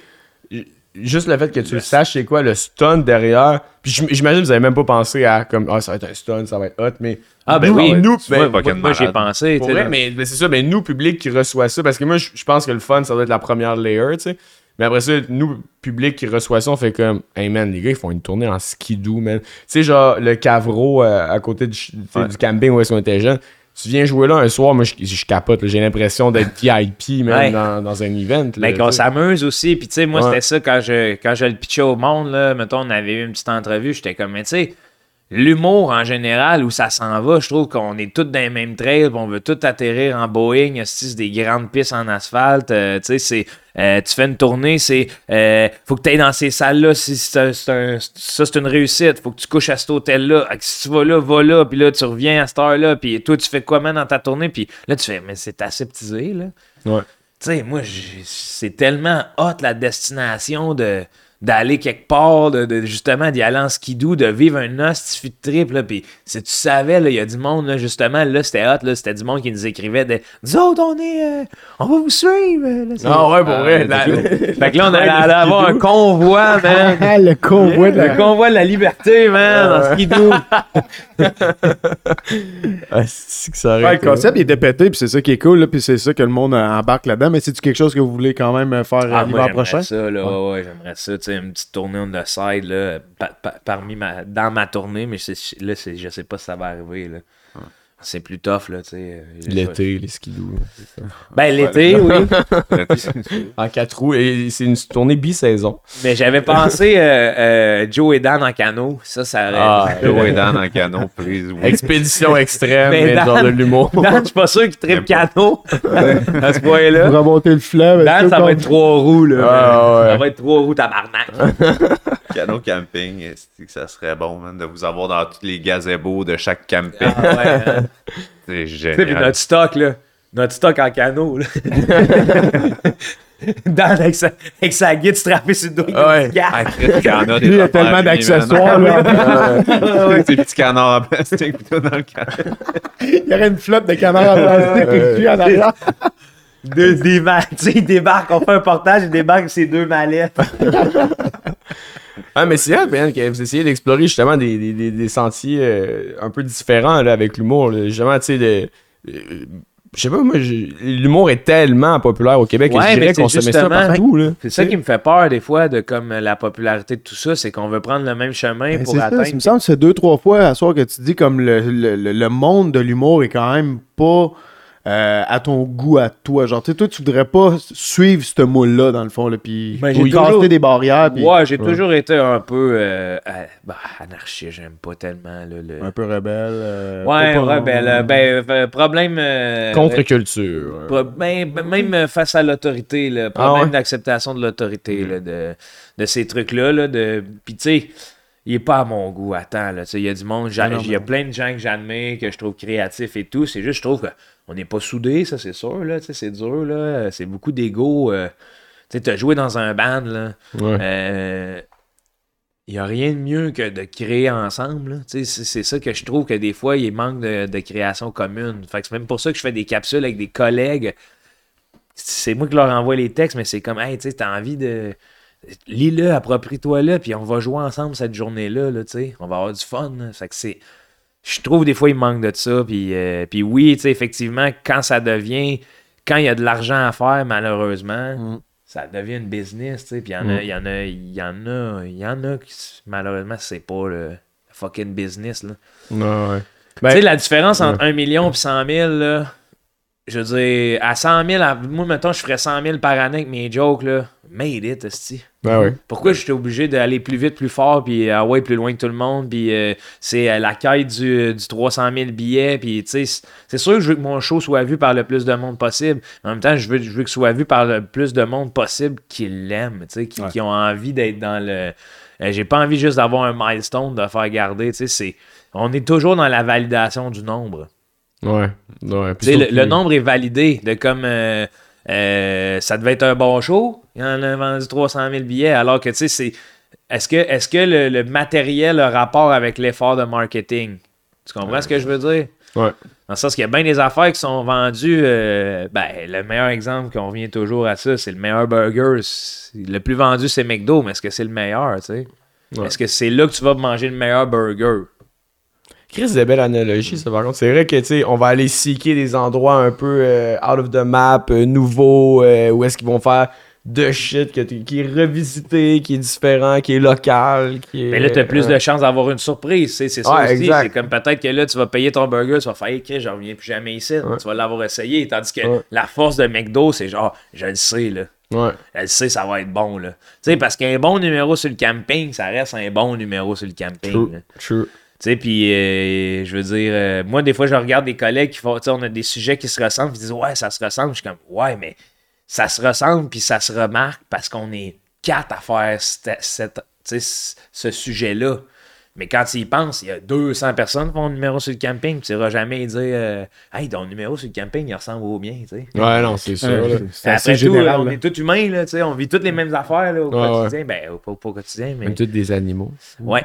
juste le fait que tu le saches, c'est quoi le stunt derrière? Puis j'im- j'imagine que vous avez même pas pensé à comme, ah, ça va être un stunt, ça va être hot, mais. ah, ben nous, oui. nous, ben, moi, j'ai pensé, Pour tu sais. vrai, mais, mais c'est ça, mais nous, public qui reçoit ça, parce que moi, je je pense que le fun, ça doit être la première layer, tu sais. Mais après ça, nous, public qui reçoit ça, on fait comme, hey man, les gars, ils font une tournée en skidoo, man. Tu sais, genre, le Cavro euh, à côté du, Ouais. camping où est-ce qu'on était jeune. Tu viens jouer là un soir, moi, je, je capote, j'ai l'impression d'être VIP, même, Ouais. dans, dans un event. Mais qu'on s'amuse aussi. Puis, tu sais, moi, Ouais. c'était ça quand je, quand je le pitchais au monde. Là, mettons, on avait eu une petite entrevue. J'étais comme, mais tu sais, l'humour en général, où ça s'en va, je trouve qu'on est tous dans les mêmes trails, on veut tous atterrir en Boeing, c'est des grandes pistes en asphalte. euh, tu sais, c'est. euh, tu fais une tournée, c'est. euh, faut que tu ailles dans ces salles-là, si ça c'est une réussite. Faut que tu couches à cet hôtel-là. Ah, Si tu vas là, va là, puis là, tu reviens à cette heure-là, puis toi, tu fais quoi, man, dans ta tournée, puis là, tu fais, mais c'est aseptisé, là. Ouais. Tu sais, moi, c'est tellement hot la destination de d'aller quelque part, de, de- justement d'y aller en skidoo, de vivre un hostifie de trip, là, puis si tu savais, là, il y a du monde, là, justement, là, c'était hot, là, c'était du monde qui nous écrivait de « Nous autres, on est... euh, on va vous suivre! là, c'est- Ah ouais, pour vrai. la- la- Fait que là, on allait aller avoir un convoi, man! Ah, le convoi de Le la convoi de la liberté, man, en skidoo! Ah, c'est que ça Ouais, le concept il était pété, puis c'est ça qui est cool, là, puis c'est ça que le monde embarque là-dedans. Mais c'est-tu quelque chose que vous voulez quand même euh, faire euh, Ah, l'hiver j'aimerais prochain? ça, là, ouais, ouais, j'aimerais ça, tu sais, une petite tournée on the side, là, pa- pa- parmi ma, dans ma tournée, mais là, c'est- je sais pas si ça va arriver, là. C'est plus tough, là, tu sais. euh, L'été, les skidoo. Ben, l'été, oui. En quatre roues. Et c'est une tournée bi-saison. Mais j'avais pensé euh, euh, Joe et Dan en canot. Ça, ça aurait. Ah, Joe et Dan en canon, please. oui. Expédition extrême, Mais mais Dan- genre de l'humour. Dan, je suis pas sûr qu'il tripe canot à ce point-là. Pour remonter le fleuve. Dan, ça va être trois roues, là. Ah, ouais. Ça va être trois roues tabarnak. Canot camping, que ça serait bon, man, de vous avoir dans tous les gazebos de chaque camping. Ah, ouais, hein. C'est puis génial. notre stock, là. Notre stock en canot, là. Dan avec sa, avec sa guide strappée sur le dos. Ah ouais. Ah, des il y a tellement d'accessoires. là. Ces petits canards en plastique plutôt dans le canot. Il y aurait une flotte de canards en plastique et puis en arrière. Deux, des ma- tu sais, il débarque, on fait un portage, il débarque avec ses deux mallettes. Ah, mais c'est hot, man, que vous essayez d'explorer justement des, des, des, des sentiers euh, un peu différents là, avec l'humour. Justement, tu sais, de- euh, je sais pas, moi, l'humour est tellement populaire au Québec Ouais, que je dirais c'est qu'on se met ça partout. Là. C'est ça qui me fait peur des fois de comme la popularité de tout ça, c'est qu'on veut prendre le même chemin Ben, pour c'est ça, atteindre. il me semble que c'est deux, trois fois à soir que tu dis comme le, le, le- le monde de l'humour est quand même pas euh, à ton goût, à toi. Genre, tu sais, toi, tu voudrais pas suivre ce moule-là, dans le fond, puis Ben, j'ai toujours- des barrières, Ouais, j'ai toujours été un peu euh, euh, bah, anarchiste, j'aime pas tellement là, le. un peu rebelle. euh, Ouais, pas- pas- ouais, ben, ben, problème. euh, Contre-culture. Pro- ben, ben, même face à l'autorité, le Ah problème ouais? d'acceptation de l'autorité, là, de, de ces trucs-là. Là, de... Puis, tu sais, il est pas à mon goût. Attends, là, tu sais, il y a du monde, non, il y a plein de gens que j'admire, que je trouve créatifs et tout. C'est juste, je trouve qu'on n'est pas soudés, ça, c'est sûr, là, c'est dur, là. C'est beaucoup d'ego. euh, Tu sais, t'as joué dans un band, là. Ouais. Euh, il n'y a rien de mieux que de créer ensemble. C'est ça que je trouve que des fois, il manque de, de création commune. Fait que c'est même pour ça que je fais des capsules avec des collègues. C'est moi qui leur envoie les textes, mais c'est comme, hey, tu sais, t'as envie de. Lis-le, approprie-toi-le, puis on va jouer ensemble cette journée-là, là, tu sais. On va avoir du fun. là. Fait que c'est. Je trouve des fois, il manque de ça. Puis, euh, puis oui, tu sais, effectivement, quand ça devient. Quand il y a de l'argent à faire, malheureusement, Mm. ça devient une business, tu sais. Puis il y en a, il y en a, il y en a, il y en a qui, malheureusement, c'est pas le fucking business, là. Ouais, ouais. tu Ben, sais, la différence entre 1 million et 100 000, là, je veux dire, à 100 000, à- moi, mettons, je ferais 100 000 par année avec mes jokes, là. Made it, esti. ben ouais. Pourquoi j'étais obligé d'aller plus vite, plus fort, puis ah ouais, plus loin que tout le monde, puis euh, c'est euh, la quête du, du 300 000 billets, puis tu sais, c'est- c'est sûr que je veux que mon show soit vu par le plus de monde possible. En même temps, je veux, je veux que soit vu par le plus de monde possible qui l'aiment, tu sais, qui, Ouais. qui ont envie d'être dans le... Euh, J'ai pas envie juste d'avoir un milestone, de faire garder, tu sais, c'est... On est toujours dans la validation du nombre. Ouais. ouais. Puis Tu sais, le, le nombre est validé de comme euh, euh, ça devait être un bon show, il en a vendu 300 000 billets, alors que tu sais, c'est. Est-ce que, est que le, le matériel a rapport avec l'effort de marketing? Tu comprends ce que je veux dire? Ouais. Dans le sens qu'il y a bien des affaires qui sont vendues. euh, ben, le meilleur exemple qu'on revient toujours à ça, c'est le meilleur burger. Le plus vendu, c'est McDo, mais est-ce que c'est le meilleur, tu sais? Ouais. Est-ce que c'est là que tu vas manger le meilleur burger? Chris, c'est belle analogie, ça, par contre. C'est vrai que, tu sais, on va aller seeker des endroits un peu euh, out of the map, euh, nouveaux, euh, où est-ce qu'ils vont faire de shit que qui est revisité, qui est différent, qui est local, qui est... Mais là, tu as plus de chances d'avoir une surprise. C'est ça Ouais, aussi. C'est comme peut-être que là, tu vas payer ton burger, tu vas faire, OK, je reviens plus jamais ici. Tu vas l'avoir essayé. Tandis que Ouais. la force de McDo, c'est genre, je le sais, là. Ouais. Je le sais, ça va être bon, là. Tu sais, parce qu'un bon numéro sur le camping, ça reste un bon numéro sur le camping. True. True. Tu sais, puis euh, je veux dire, euh, moi, des fois, je regarde des collègues qui font, tu sais, on a des sujets qui se ressemblent, ils disent, ouais, ça se ressemble. Je suis comme, ouais, mais ça se ressemble, puis ça se remarque parce qu'on est quatre à faire cette- ce sujet-là. Mais quand tu y penses, il y a 200 personnes qui font un numéro sur le camping, tu iras jamais dire, euh, hey, ton numéro sur le camping, il ressemble au mien, tu sais. Ouais, non, c'est sûr. Là. c'est Après tout, général. on là. est tous humains, là, tu sais, on vit toutes les mêmes affaires là, au Ouais, quotidien. Ben, pas, pas au quotidien, mais. Même tous des animaux. Ouais.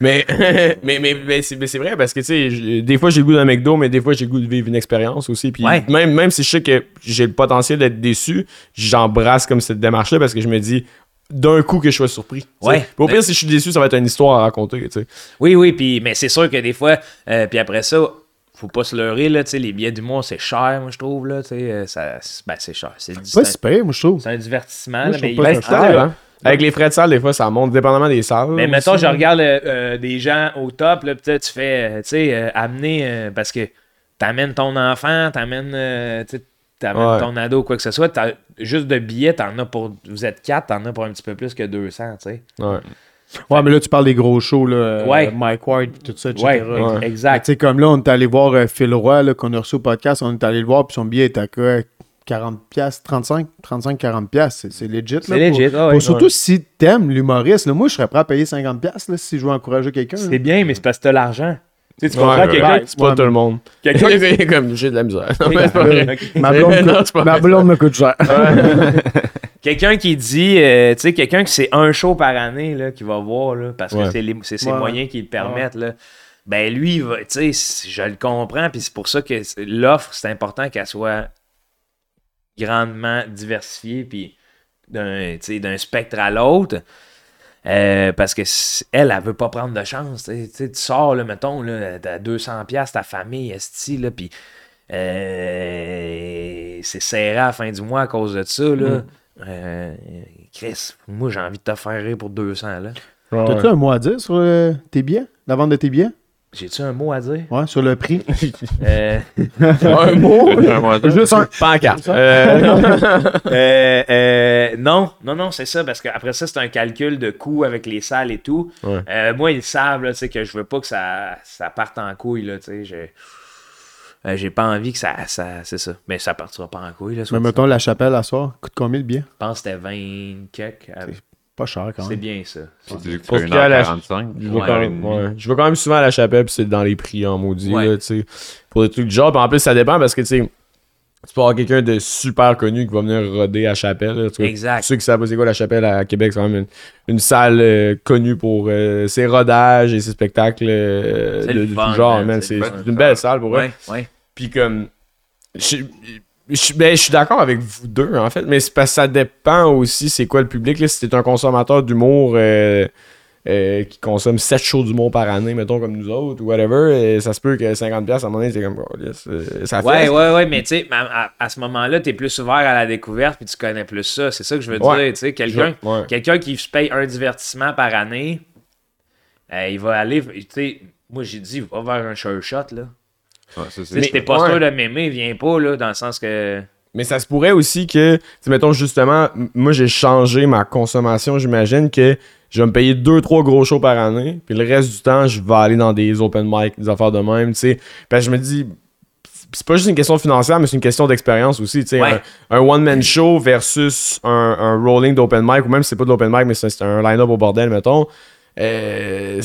Mais, mais, mais, mais c'est mais c'est vrai parce que, tu sais, des fois j'ai le goût d'un McDo, mais des fois j'ai le goût de vivre une expérience aussi. Puis Ouais. même, même si je sais que j'ai le potentiel d'être déçu, j'embrasse comme cette démarche-là parce que je me dis d'un coup que je sois surpris. Ouais. Puis Au pire, si je suis déçu, ça va être une histoire à raconter. tu sais. Oui, oui, puis, mais c'est sûr que des fois, euh, puis après ça, faut pas se leurrer, là, tu sais, les billets d'humour, c'est cher, moi, je trouve, là, tu euh, ça, ben, c'est cher. C'est Pas super, moi, je trouve. c'est un divertissement, Moi, là, mais, pas cher. hein. Avec les frais de salle, des fois, ça monte, dépendamment des salles. mais mettons, je regarde euh, euh, des gens au top, là, peut-être tu fais, tu sais, euh, amener, parce que t'amènes ton enfant, t'amènes, euh, tu t'amènes Ouais. ton ado, quoi que ce soit, t'as- juste de billets, t'en as pour, vous êtes quatre, t'en as pour un petit peu plus que 200, tu sais. Ouais. Ouais, mais là, tu parles des gros shows, là. euh, Ouais. Mike Ward, tout ça, etc. Ouais, exact. Tu sais, comme là, on est allé voir euh, Phil Roy, là, qu'on a reçu au podcast, on est allé le voir, puis son billet était à quoi 40 piastres, 35, 35, 40 piastres. C'est- C'est legit, là. C'est pour- legit, ah ouais. pour surtout si t'aimes l'humoriste, là. Moi, je serais prêt à payer 50 piastres, là, si je veux encourager quelqu'un. là. C'est bien, mais c'est parce que t'as l'argent. Tu sais, tu Ouais, comprends ouais, quelqu'un ouais, c'est pas ouais, tout le monde. quelqu'un Quelqu'un comme j'ai de la misère. Non, mais c'est pas vrai. Ma blonde, Non, pas ma blonde me coûte cher. Quelqu'un qui dit, euh, tu sais, quelqu'un qui c'est un show par année là, qui va voir, là, parce que c'est les- c'est ses Ouais. moyens qui le permettent, là, ben lui, il va- tu sais, je le comprends, puis c'est pour ça que l'offre, c'est important qu'elle soit grandement diversifiée, puis d'un tu sais, d'un spectre à l'autre. Euh, parce que elle, elle veut pas prendre de chance. Tu sors, là, mettons, là, t'as 200$, piastres, ta famille, esti, là, puis euh, c'est serré à la fin du mois à cause de ça. Là. Euh, Chris, moi, j'ai envie de te faire rire pour 200$. Là. T'as-tu un mot à dire sur euh, tes billets? La vente de tes billets? J'ai-tu un mot à dire? Ouais, sur le prix. Euh, Un mot? Juste un. Pancarte. Euh, euh, euh, non, non, non, c'est ça, parce qu'après ça, c'est un calcul de coût avec les salles et tout. Ouais. Euh, moi, ils savent là, tu sais, que je veux pas que ça, ça parte en couille. Là, tu sais, j'ai, euh, j'ai pas envie que ça. ça c'est ça. Mais ça partira pas en couille. Là, Mais mettons, la chapelle à soir, coûte combien le billet? Je pense que c'était 20 quelques. Pas cher quand C'est même. bien ça. Tu dis que tu Pour fais ce qui est à la- 1h45. Je vais, Ouais, quand même, ouais. je vais quand même souvent à la chapelle, puis c'est dans les prix en maudit, Ouais. là, tu sais. Pour des trucs du genre. Puis en plus, ça dépend parce que, tu sais, tu peux avoir quelqu'un de super connu qui va venir roder à la chapelle. là, tu. Exact. Ceux qui savent pas c'est quoi la chapelle à Québec, c'est quand même une, une salle euh, connue pour euh, ses rodages et ses spectacles euh, C'est de, le de fun, tout genre, man, c'est C'est c'est une belle salle pour eux. Puis comme. Je, je, ben, je suis d'accord avec vous deux, en fait, mais c'est parce que ça dépend aussi c'est quoi le public. Là, si t'es un consommateur d'humour euh, euh, qui consomme 7 shows d'humour par année, mettons comme nous autres, ou whatever, et ça se peut que 50$ à un moment donné, c'est comme. oh, yes, euh, ça fait. Ouais, ouais, ouais, mais tu sais, à, ce moment-là, t'es plus ouvert à la découverte puis tu connais plus ça. C'est ça que je veux Ouais. dire. Tu sais, quelqu'un, ouais. qui se paye un divertissement par année, euh, il va aller. Tu sais, moi j'ai dit, va vers un sure shot, là. Ouais, ça, si t'es pas ouais. sûr de m'aimer, viens pas, là, dans le sens que. Mais ça se pourrait aussi que, mettons justement, moi j'ai changé ma consommation, j'imagine que je vais me payer 2-3 gros shows par année, puis le reste du temps, je vais aller dans des open mic, des affaires de même, tu sais. Parce que je me dis, c'est pas juste une question financière, mais c'est une question d'expérience aussi, tu sais. Ouais. Un, un one-man show versus un, un rolling d'open mic, ou même si c'est pas de l'open mic, mais c'est un line-up au bordel, mettons. Euh,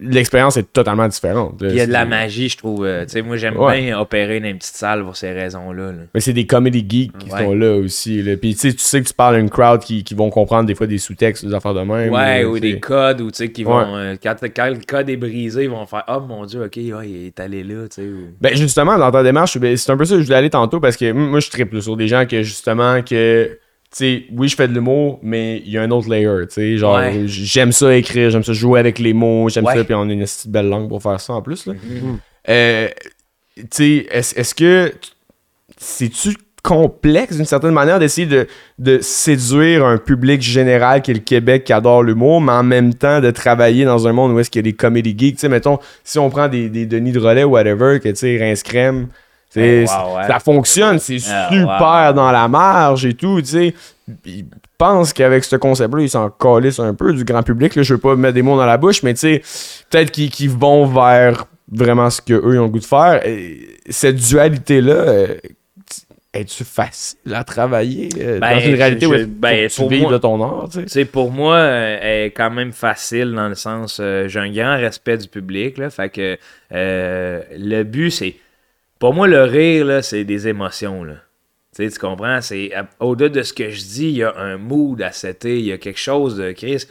l'expérience est totalement différente. Il y a de la magie, je trouve. euh, tu sais, moi j'aime Ouais. bien opérer dans une petite salle pour ces raisons-là. là. Mais c'est des comedy geeks qui Ouais. sont là aussi. Là. Puis tu sais, tu sais que tu parles à une crowd qui, qui vont comprendre des fois des sous-textes, des affaires de même. Ouais, là, ou des codes, ou tu sais, qui Ouais. vont. euh, quand, quand le code est brisé, ils vont faire Oh mon dieu, ok, il est allé là, tu sais. ou- Ben justement, dans ta démarche, ben, c'est un peu ça que je voulais aller tantôt parce que m- moi je triple sur des gens que justement que. Sais, oui, je fais de l'humour, mais il y a un autre layer, tu sais, genre, Ouais. j'aime ça écrire, j'aime ça jouer avec les mots, j'aime Ouais. ça, puis on a une belle langue pour faire ça en plus, là. Euh, tu sais, est-ce que c'est-tu complexe d'une certaine manière d'essayer de, de séduire un public général qui est le Québec qui adore l'humour, mais en même temps de travailler dans un monde où est-ce qu'il y a des comedy geeks? Tu sais, mettons, si on prend des, des Denis de relais ou whatever, que tu sais, Rince Crème, wow, ouais. ça fonctionne, c'est super wow. dans la marge et tout, tu sais. il pense qu'avec ce concept-là, ils s'en calissent un peu du grand public. Là. Je veux pas mettre des mots dans la bouche, mais tu sais, peut-être qu'ils vont vers vraiment ce qu'eux ils ont le goût de faire. Et cette dualité-là, euh, es-tu facile à travailler euh, Ben, dans une réalité je- où ben, tu pour moi- de ton art, pour moi, euh, elle est quand même facile dans le sens, euh, j'ai un grand respect du public, là, fait que euh, le but, c'est, pour moi, le rire, là, c'est des émotions, là. Tu sais, tu comprends? C'est, au-delà de ce que je dis, il y a un mood à setter, il y a quelque chose de, Chris,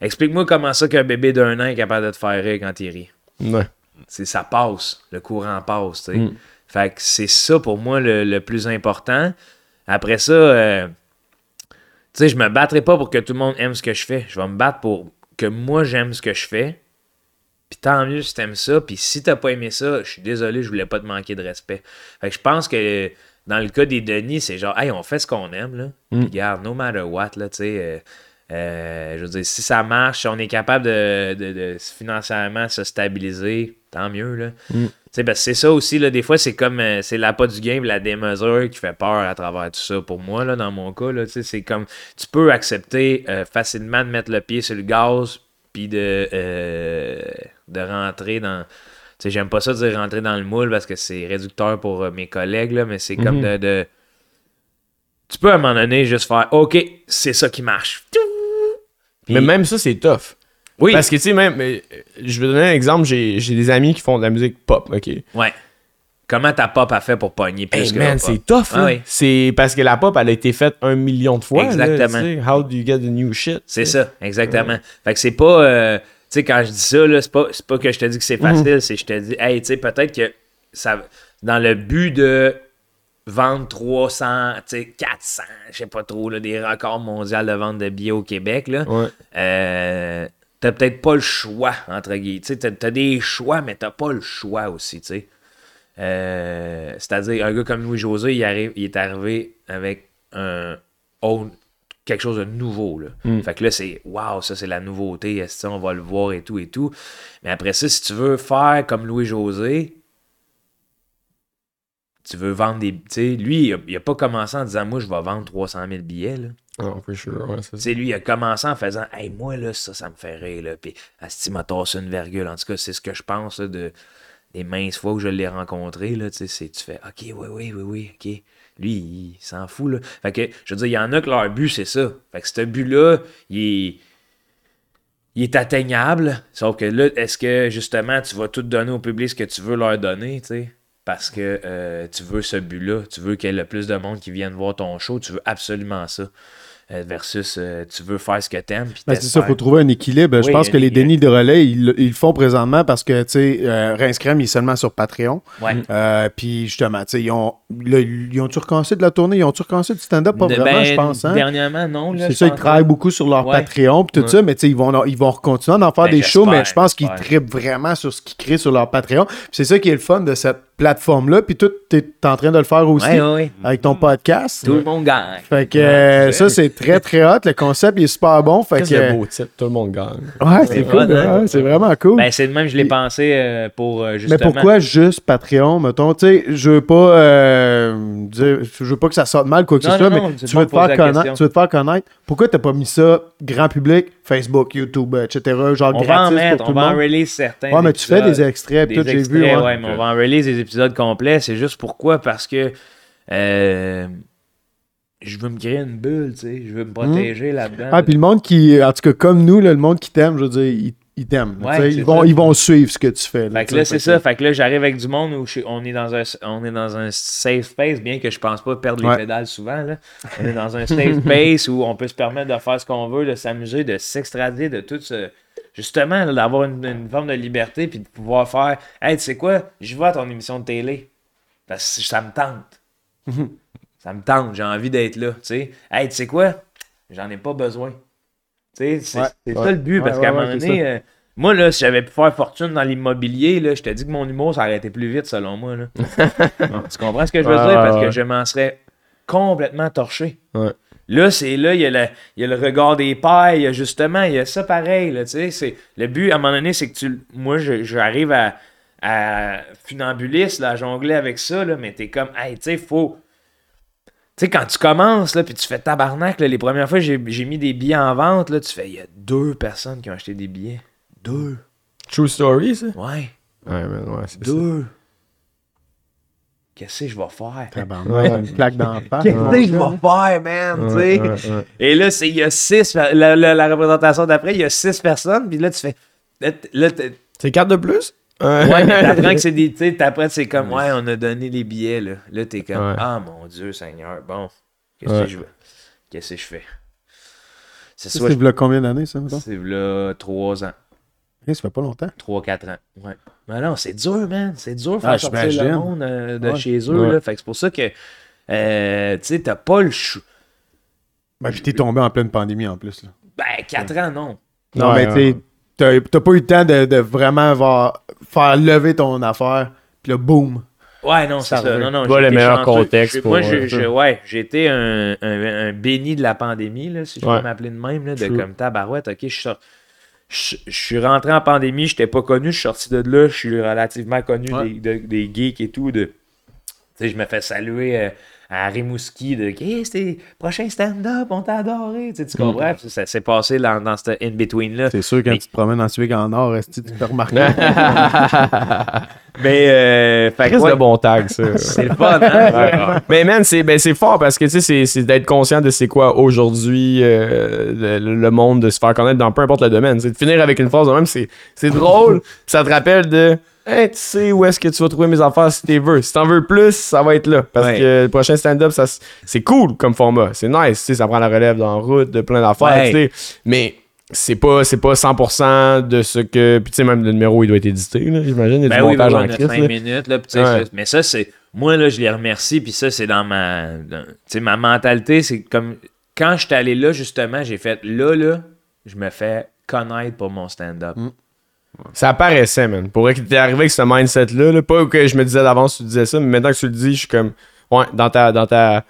explique-moi comment ça qu'un bébé d'un an est capable de te faire rire quand il rit. Ouais. c'est ça passe, le courant passe, tu sais. Mm. Fait que c'est ça pour moi le, le plus important. Après ça, euh, tu sais, je me battrai pas pour que tout le monde aime ce que je fais. Je vais me battre pour que moi j'aime ce que je fais. Puis tant mieux si t'aimes ça. Puis si t'as pas aimé ça, je suis désolé, je voulais pas te manquer de respect. Fait que je pense que dans le cas des Denis, c'est genre, hey, on fait ce qu'on aime, là. Puis regarde, no matter what, là, tu sais. euh, euh, je veux dire, si ça marche, si on est capable de, de- de financièrement se stabiliser, tant mieux, là. Tu sais, parce que c'est ça aussi, là, des fois, c'est comme, euh, c'est l'appât du game, la démesure qui fait peur à travers tout ça. Pour moi, là, dans mon cas, là, tu sais, c'est comme, tu peux accepter euh, facilement de mettre le pied sur le gaz, puis de, de rentrer dans... Tu sais, j'aime pas ça dire rentrer dans le moule parce que c'est réducteur pour euh, mes collègues, là, mais c'est comme de, de- Tu peux à un moment donné juste faire OK, c'est ça qui marche. Puis- Mais même ça, c'est tough. Oui. Parce que, tu sais, même, euh, je vais donner un exemple. J'ai des amis qui font de la musique pop, ok? Ouais. Comment ta pop a fait pour pogner plus Hey que man, c'est tough, Ah oui. C'est parce que la pop, elle a été faite un million de fois. Exactement. tu sais. How do you get the new shit? C'est ça, exactement. Fait que c'est pas. euh, sais, quand je dis ça, là, c'est pas, c'est pas que je te dis que c'est facile, c'est que je te dis, hey, tu sais, peut-être que ça. Dans le but de vendre 300, tu sais, 400, je sais pas trop, là, des records mondiaux de vente de billets au Québec, là. Ouais. euh, t'as peut-être pas le choix, entre guillemets. Tu sais, t'as, t'as des choix, mais t'as pas le choix aussi, tu sais. Euh, c'est-à-dire, un gars comme Louis-José, il, arrive, il est arrivé avec un autre- quelque chose de nouveau. Là. Fait que là, c'est waouh, ça c'est la nouveauté, est-ce que on va le voir et tout et tout. Mais après ça, si tu veux faire comme Louis-José, tu veux vendre des. Tu sais, lui, il a, il a pas commencé en disant Moi, je vais vendre 300 000 billets. Là. Oh, for sure, ouais, c'est Tu ça. sais, lui, il a commencé en faisant Hey, moi, là, ça, ça me fait rire. Là. Puis, Asti m'a tassé une virgule. En tout cas, c'est ce que je pense là, de, des minces fois où je l'ai rencontré. Là, tu sais, c'est- tu fais OK, oui, oui, oui, oui, OK. Lui, il s'en fout. Là. Fait que, je veux dire, il y en a que leur but, c'est ça. Fait que ce but-là, il est. Atteignable, sauf que là, est-ce que justement tu vas tout donner au public ce que tu veux leur donner, tu sais? Parce que euh, tu veux ce but-là, tu veux qu'il y ait le plus de monde qui vienne voir ton show, tu veux absolument ça. Euh, versus euh, tu veux faire ce que t'aimes. Ben, c'est ça, il faut trouver un équilibre. je pense que les dénis de relais, ils, ils le font présentement parce que, tu sais, euh, Rince Crème, il est seulement sur Patreon. Ouais. Euh, puis justement, tu sais, ils ont, là, ils ont-tu recommencé de la tournée? Ils ont-tu recommencé du stand-up? Pas De- vraiment, ben, je pense. Hein? Dernièrement, non. C'est ça, ils travaillent beaucoup sur leur Ouais. Patreon puis tout Ouais. ça, mais tu sais, ils vont, ils vont continuer à en faire Ben, des shows, mais je pense qu'ils trippent vraiment sur ce qu'ils créent sur leur Patreon. C'est ça qui est le fun de cette plateforme-là. Puis tout, t'es en train de le faire aussi Ouais, ouais, ouais. avec ton podcast. Tout le monde gagne. Fait que euh, ça, c'est très, très hot. Le concept, il est super bon. Fait Qu'est-ce que, que beau titre, tout le monde gagne. ouais, c'est C'est cool. hein? c'est vraiment cool. Ben, c'est de même, je l'ai pensé euh, pour euh, Mais justement. pourquoi juste Patreon, mettons? Tu sais, je veux pas euh, dire, je veux pas que ça sorte mal, quoi que Non, ce soit, non, non, mais tu veux, te faire connaître, tu veux te faire connaître. Pourquoi t'as pas mis ça grand public, Facebook, YouTube, etc., genre on va en gratis mettre, pour on le va en release certains. Ouais, mais tu fais des extraits, j'ai extraits, vu. ouais. ouais, mais on va en release des épisodes complets. C'est juste pourquoi? Parce que euh, je veux me créer une bulle, tu sais. Je veux me protéger là-dedans. Ah, puis le monde qui, en tout cas, comme nous, là, le monde qui t'aime, je veux dire, ils, ils t'aiment. Ouais, ils, vont, ils vont suivre ce que tu fais. Fait que là, c'est ça. Fait que là, j'arrive avec du monde où je on est dans un, on est dans un safe space, bien que je pense pas perdre les Ouais. pédales souvent. Là. On est dans un safe space où on peut se permettre de faire ce qu'on veut, de s'amuser, de s'extrader de tout ce. Justement, d'avoir une, une forme de liberté puis de pouvoir faire Hey, tu sais quoi, je vais à ton émission de télé. Parce que ça me tente. ça me tente, j'ai envie d'être là. Tu sais, hey, tu sais quoi, j'en ai pas besoin. Tu sais, c'est Ouais, c'est ouais. ça le but, Ouais, parce qu'à un moment donné, euh, moi, là, si j'avais pu faire fortune dans l'immobilier, là, je te dis que mon humour, ça aurait été plus vite, selon moi. Là. tu comprends ce que je veux dire? Parce que je m'en serais complètement torché. Là, c'est là, il y, a le, il y a le regard des pères, il y a justement, il y a ça pareil, là, c'est, le but, à un moment donné, c'est que tu, moi, j'arrive à, à funambuliste, là, à jongler avec ça, là, mais t'es comme, hey, tu sais, faut, tu sais, quand tu commences, là, puis tu fais tabarnak, là, les premières fois, j'ai j'ai mis des billets en vente, là, tu fais, il y a deux personnes qui ont acheté des billets. Deux. True story, ça? Ouais, Ouais, man, ouais, c'est ça. Qu'est-ce que je vais faire? Tabarnak, une plaque face. Qu'est-ce que je vais faire, man? tu sais? Ouais, ouais, ouais. Et là, c'est- il y a six. La, la- la représentation d'après, il y a six personnes. Puis là, tu fais. Là, C'est 4 de plus? ouais, mais t'apprends que c'est des. Tu sais, t'apprends que c'est comme. Ouais, on a donné les billets, là. Là, t'es comme. Ouais. Ah, mon Dieu, Seigneur. Bon, qu'est-ce Ouais. que je veux? Qu'est-ce que je fais? C'est Ça, c'est combien d'années, ça, mettons? C'est là trois ans. Ça fait pas longtemps. Trois, quatre ans. Ouais. Mais non, c'est dur, man. C'est dur de Ah, faire sortir le monde euh, de Ouais. chez eux, Ouais. là. Fait que c'est pour ça que. euh, tu sais, t'as pas le chou. Ben, puis t'es tombé en pleine pandémie en plus. Là. Ben, quatre ans, non. Non, Ouais, mais tu sais, t'as pas eu le temps de, de vraiment faire lever ton affaire, puis là, boum. Ouais, non, c'est Ça ça. Non, non, Pas j'ai le meilleur chanceux. contexte pour, Moi, euh, je, je- ouais, j'ai été un, un- un béni de la pandémie, là, si je Ouais. peux m'appeler de même, là, de True. comme tabarouette. Ok, je suis sor- je, je suis rentré en pandémie, je n'étais pas connu, je suis sorti de là, je suis relativement connu Ouais. des, de- des geeks et tout. De, tu sais, je me fais saluer euh, à Rimouski de hey, c'était prochain stand-up, on t'a adoré. Tu, sais, tu comprends? Puis Ça s'est passé dans, dans ce in-between-là. C'est sûr, quand Mais- tu te promènes en Suisse en or, est-ce que tu peux remarquer? Mais, euh, fait que, ouais, de bon tag, ça. c'est le fun, hein? Mais man, c'est ben, c'est fort parce que tu sais, c'est- c'est d'être conscient de c'est quoi aujourd'hui euh, le, le monde, de se faire connaître dans peu importe le domaine. C'est de finir avec une phrase de même, c'est c'est drôle. ça te rappelle de Hey, tu sais où est-ce que tu vas trouver mes affaires si t'es veux. Si t'en veux plus, ça va être là. Parce Ouais. que le prochain stand-up, c'est cool comme format. C'est nice, tu ça prend la relève dans route de plein d'affaires, Ouais. tu. Mais c'est pas, c'est pas 100% de ce que. Puis tu sais, même le numéro, il doit être édité, là, j'imagine. Il y a Ben du oui, montage oui, en crise. 5 là. minutes, là, tu Ouais. mais ça, c'est... Moi, là, je les remercie, puis ça, c'est dans ma... Tu sais, ma mentalité, c'est comme... Quand je suis allé là, justement, j'ai fait... Là, là, je me fais connaître pour mon stand-up. Ça apparaissait, man. Pour vrai que t'es arrivé avec ce mindset-là, là, pas que je me disais d'avance que tu disais ça, mais maintenant que tu le dis, je suis comme, ouais, dans ta, dans ta,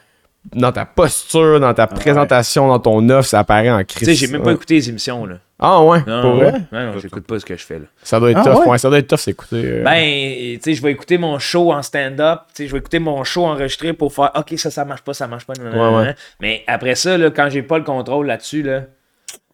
dans ta posture, dans ta présentation, dans ton offre, ça apparaît en Tu crise. sais, j'ai même pas écouté les émissions, là. Ah ouais, Non, pour vrai? non, non, j'écoute pas ce que je fais, là. Ça doit être Ah tough, ouais? ouais, ça doit être tough, c'est écouter. euh, Ben, tu sais, je vais écouter mon show en stand-up, tu sais, je vais écouter mon show enregistré pour faire OK, ça, ça marche pas, ça marche pas. Mais après ça, là, quand j'ai pas le contrôle là-dessus, là.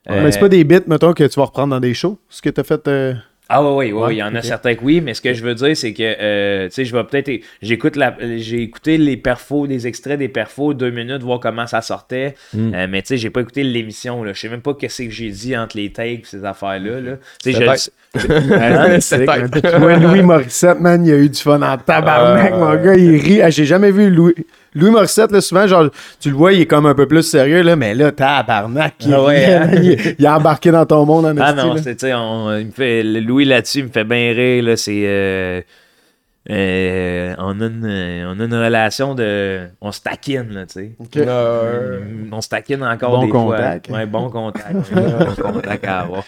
euh, Mais c'est pas des bits, mettons, que tu vas reprendre dans des shows, ce que t'as fait. euh, Ah oui, oui, oui, Ouais, il y en a certains que oui, mais ce que je veux dire, c'est que, euh, tu sais, je vais peut-être, j'écoute la, j'ai écouté les perfos, des extraits des perfos, deux minutes, voir comment ça sortait, Mm. Euh, mais tu sais, j'ai pas écouté l'émission, là, je sais même pas qu'est-ce que j'ai dit entre les takes, ces affaires-là, là. Tu sais, je- vois, Louis Morissette, man, il a eu du fun en tabarnak, Ah, mon gars, il rit. Ah, J'ai jamais vu Louis. Louis Morissette, là, souvent, genre, tu le vois, il est comme un peu plus sérieux, là, mais là, tabarnak, il, Ah ouais, hein? il, est- il embarqué dans ton monde en Ah non, c'est, tu sais, on- il me fait, le Louis là-dessus, il me fait bien rire, là, c'est... euh, euh, on, a une, euh, on a une relation de... On se taquine, là, tu sais. euh, On se taquine encore Bon des contact. fois. Ouais, bon contact. bon contact à avoir.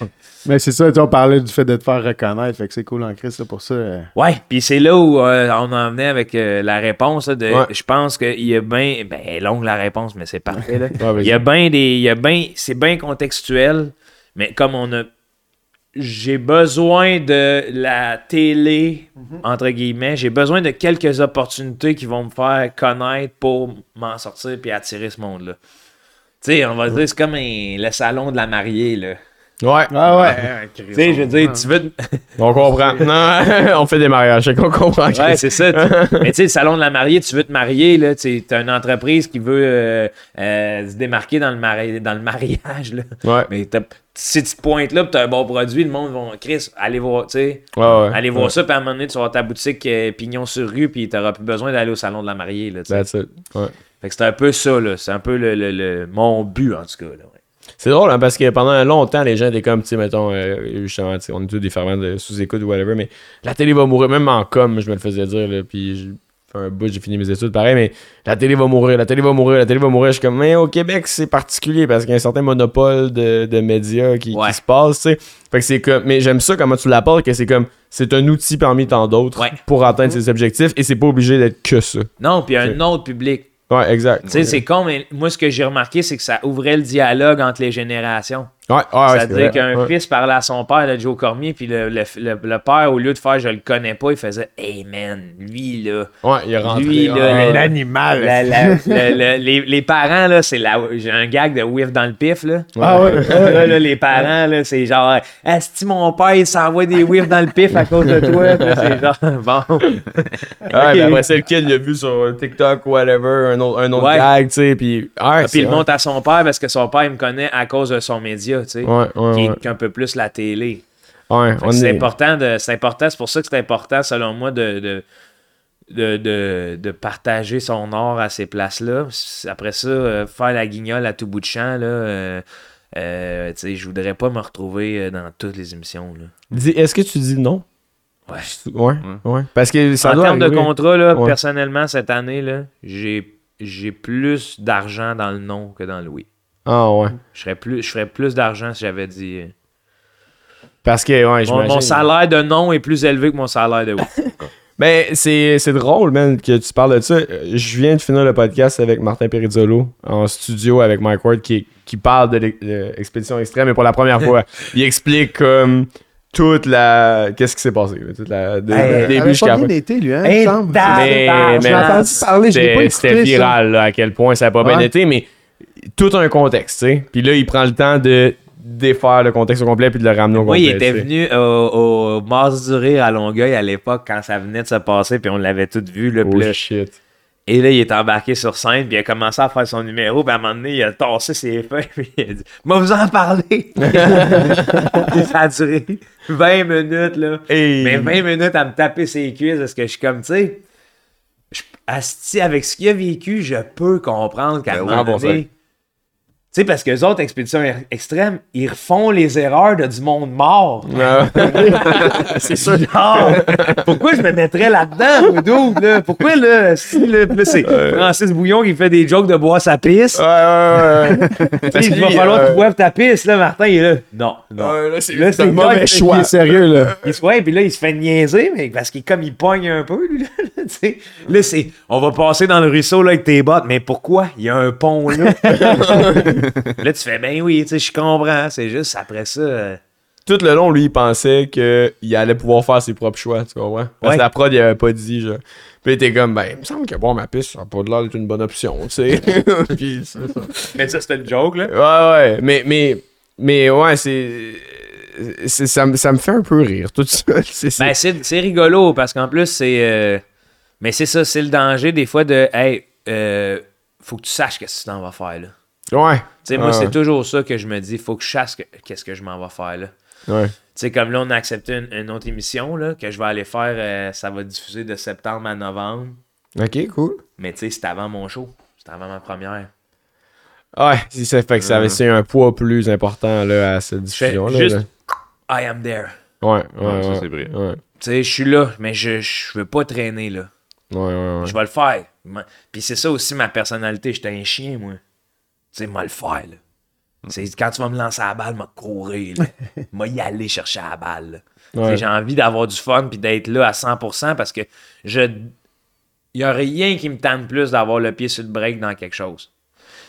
Mais c'est ça, tu sais, on parlait du fait de te faire reconnaître, fait que c'est cool en Christ, là, pour ça. euh. Ouais, puis c'est là où euh, on en venait avec euh, la réponse. là, de, Ouais. Je pense qu'il y a bien... Ben, elle est longue la réponse, mais c'est parfait, là. ouais. Il y a bien des. Il y a bien. C'est bien contextuel, mais comme on a. J'ai besoin de la télé, entre guillemets. J'ai besoin de quelques opportunités qui vont me faire connaître pour m'en sortir puis attirer ce monde-là. Tu sais, on va dire, c'est comme le salon de la mariée, là. Ouais, Ah ouais. Tu sais, je veux dire, tu veux. on comprend. Non, on fait des mariages, c'est qu'on comprend. Ouais, c'est ça. tu- Mais tu sais, le salon de la mariée, tu veux te marier, là. Tu as une entreprise qui veut euh, euh, se démarquer dans le, mari- dans le mariage, là. Ouais, Mais t'as- si tu te pointes là, pis t'as un bon produit, le monde va. Chris, allez voir, tu sais. ouais, ouais. Allez voir Ouais. ça, puis à un moment donné, tu vas avoir ta boutique euh, pignon sur rue, puis t'auras plus besoin d'aller au salon de la mariée, là, tu. That's it. Ouais. Fait que c'est un peu ça, là. C'est un peu le, le- le- mon but, en tout cas, là. C'est drôle, hein, parce que pendant longtemps, les gens étaient comme, tu sais, mettons, euh, justement, on est tous des ferments de sous-écoute ou whatever, mais la télé va mourir, même en com, je me le faisais dire, là, puis fait un bout, j'ai fini mes études, pareil, mais la télé va mourir, la télé va mourir, la télé va mourir. Je suis comme, mais au Québec, c'est particulier, parce qu'il y a un certain monopole de, de médias qui, se passe, tu sais. Fait que c'est comme, mais j'aime ça comment tu l'apportes, que c'est comme, c'est un outil parmi tant d'autres Ouais. pour atteindre ses objectifs, et c'est pas obligé d'être que ça. Non, puis un autre public. Ouais, exact. Tu sais, c'est con, mais moi, ce que j'ai remarqué, c'est que ça ouvrait le dialogue entre les générations. Ouais, c'est C'est-à-dire qu'un fils parlait à son père, le Joe Cormier, puis le, le, le- le père, au lieu de faire je le connais pas, il faisait Hey man, lui là. Ouais, il est rentré. Lui, là, ouais. le- Un animal. la- la- le- le- les, les parents, là, c'est la. J'ai un gag de whiff dans le pif, là. Ah ouais. Là, là, les parents, là, c'est genre, est-ce que mon père, il s'envoie des whiffs dans le pif à cause de toi? Puis c'est genre, bon. Ouais, ben après ça, le kid l'a vu sur TikTok ou whatever, un autre, un autre Ouais. gag, tu sais, puis... Ouais, Puis c'est il monte à son père parce que son père, il me connaît à cause de son média, tu sais. Ouais, ouais, Qui est un peu plus la télé. C'est est... important, de, c'est important, c'est pour ça que c'est important, selon moi, de, de, de, de, de partager son art à ces places-là. Après ça, euh, faire la guignole à tout bout de champ, là, euh, euh, tu sais, je voudrais pas me retrouver euh, dans toutes les émissions. Là. Dis- Est-ce que tu dis non? Ouais. Ouais, ouais. Parce que ça en doit termes de contrat, là, Ouais. personnellement, cette année, là, j'ai, j'ai plus d'argent dans le non que dans le oui. Ah ouais. Je ferais plus, je ferais plus d'argent si j'avais dit. euh, Parce que, ouais, Mon, mon salaire de non est plus élevé que mon salaire de oui. Ben, c'est c'est drôle, man, que tu parles de ça. Euh, Je viens de finir le podcast avec Martin Perizzolo en studio avec Mike Ward qui, qui parle de l'ex- de l'expédition extrême, mais pour la première fois. Il explique comme toute la. Qu'est-ce qui s'est passé, toute la. de- Hey, début jusqu'à pas été, lui, hein, Hey. Mais, mais j'ai entendu parler, je l'ai pas c'était- écouté, C'était ça. viral, là, à quel point ça n'a pas bien été, mais tout un contexte, tu sais. Puis là, il prend le temps de défaire le contexte au complet puis de le ramener au Moi, complet. il était venu au, au Mars du Rire à Longueuil à l'époque quand ça venait de se passer, puis on l'avait tout vu. Puis Oh là- shit. et là, il est embarqué sur scène, puis il a commencé à faire son numéro, puis à un moment donné, il a tassé ses feuilles, puis il a dit Moi, vous en parler ça a duré 20 minutes, là. Mais 20 minutes à me taper ses cuisses, parce que je suis comme, tu sais, asti, avec ce qu'il a vécu, je peux comprendre qu'à un Ben oui, moment bon, donné. Tu sais, parce que les autres expéditions extrêmes, ils refont les erreurs de du monde mort. c'est sûr. Genre, pourquoi je me mettrais là-dedans, dude, là? Pourquoi, là, si, là, c'est Francis Bouillon qui fait des jokes de boire sa pisse. Ouais, ouais, ouais. Parce il que va falloir que euh, tu boives ta pisse, là, Martin, il est là. Non, non. Là, c'est c'est mauvais choix. Il est sérieux, là. Il se- ouais, puis là, il se fait niaiser, mais parce qu'il comme il pogne un peu, lui, là, tu sais. Là, c'est, on va passer dans le ruisseau, là, avec tes bottes, mais pourquoi? Il y a un pont, là. là, tu fais, ben oui, tu sais, je comprends, c'est juste après ça... euh, Tout le long, lui, il pensait qu'il allait pouvoir faire ses propres choix, tu comprends? Parce Ouais. que la prod, il avait pas dit, genre. Puis il était comme, ben, il me semble que boire ma piste, ça a pas de l'air d'être une bonne option, tu sais. Puis c'est ça. Mais ça, c'était une joke, là. Ouais, ouais. Mais, mais, mais ouais, c'est. ça, me- ça me fait un peu rire, tout ça. Ben, c'est, c'est rigolo, parce qu'en plus, c'est... euh, Mais c'est ça, c'est le danger, des fois, de, hey, euh, faut que tu saches qu'est-ce que tu t'en vas faire, là. Ouais. Tu sais, moi, c'est ouais. toujours ça que je me dis, faut que je que- qu'est-ce que je m'en vais faire, là. Ouais. Tu sais, comme là, on a accepté une, une autre émission là, que je vais aller faire. euh, ça va diffuser de septembre à novembre. Ok, cool. Mais tu sais, c'était avant mon show. C'était avant ma première. Ouais, si ça fait que ça avait c'est un poids plus important là, à cette diffusion-là. juste. là. I am there. Ouais, ouais, Ouais, ça, c'est vrai. Ouais, Tu sais, je suis là, mais je, je veux pas traîner là. ouais, ouais. ouais. Je vais le faire. Puis c'est ça aussi ma personnalité. J'étais un chien, moi. Tu sais, moi le faire, là. C'est quand tu vas me lancer à la balle, m'a courir. M'a y aller chercher à la balle, Ouais. J'ai envie d'avoir du fun puis d'être là à 100% parce que je. Il y a rien qui me tente plus d'avoir le pied sur le break dans quelque chose.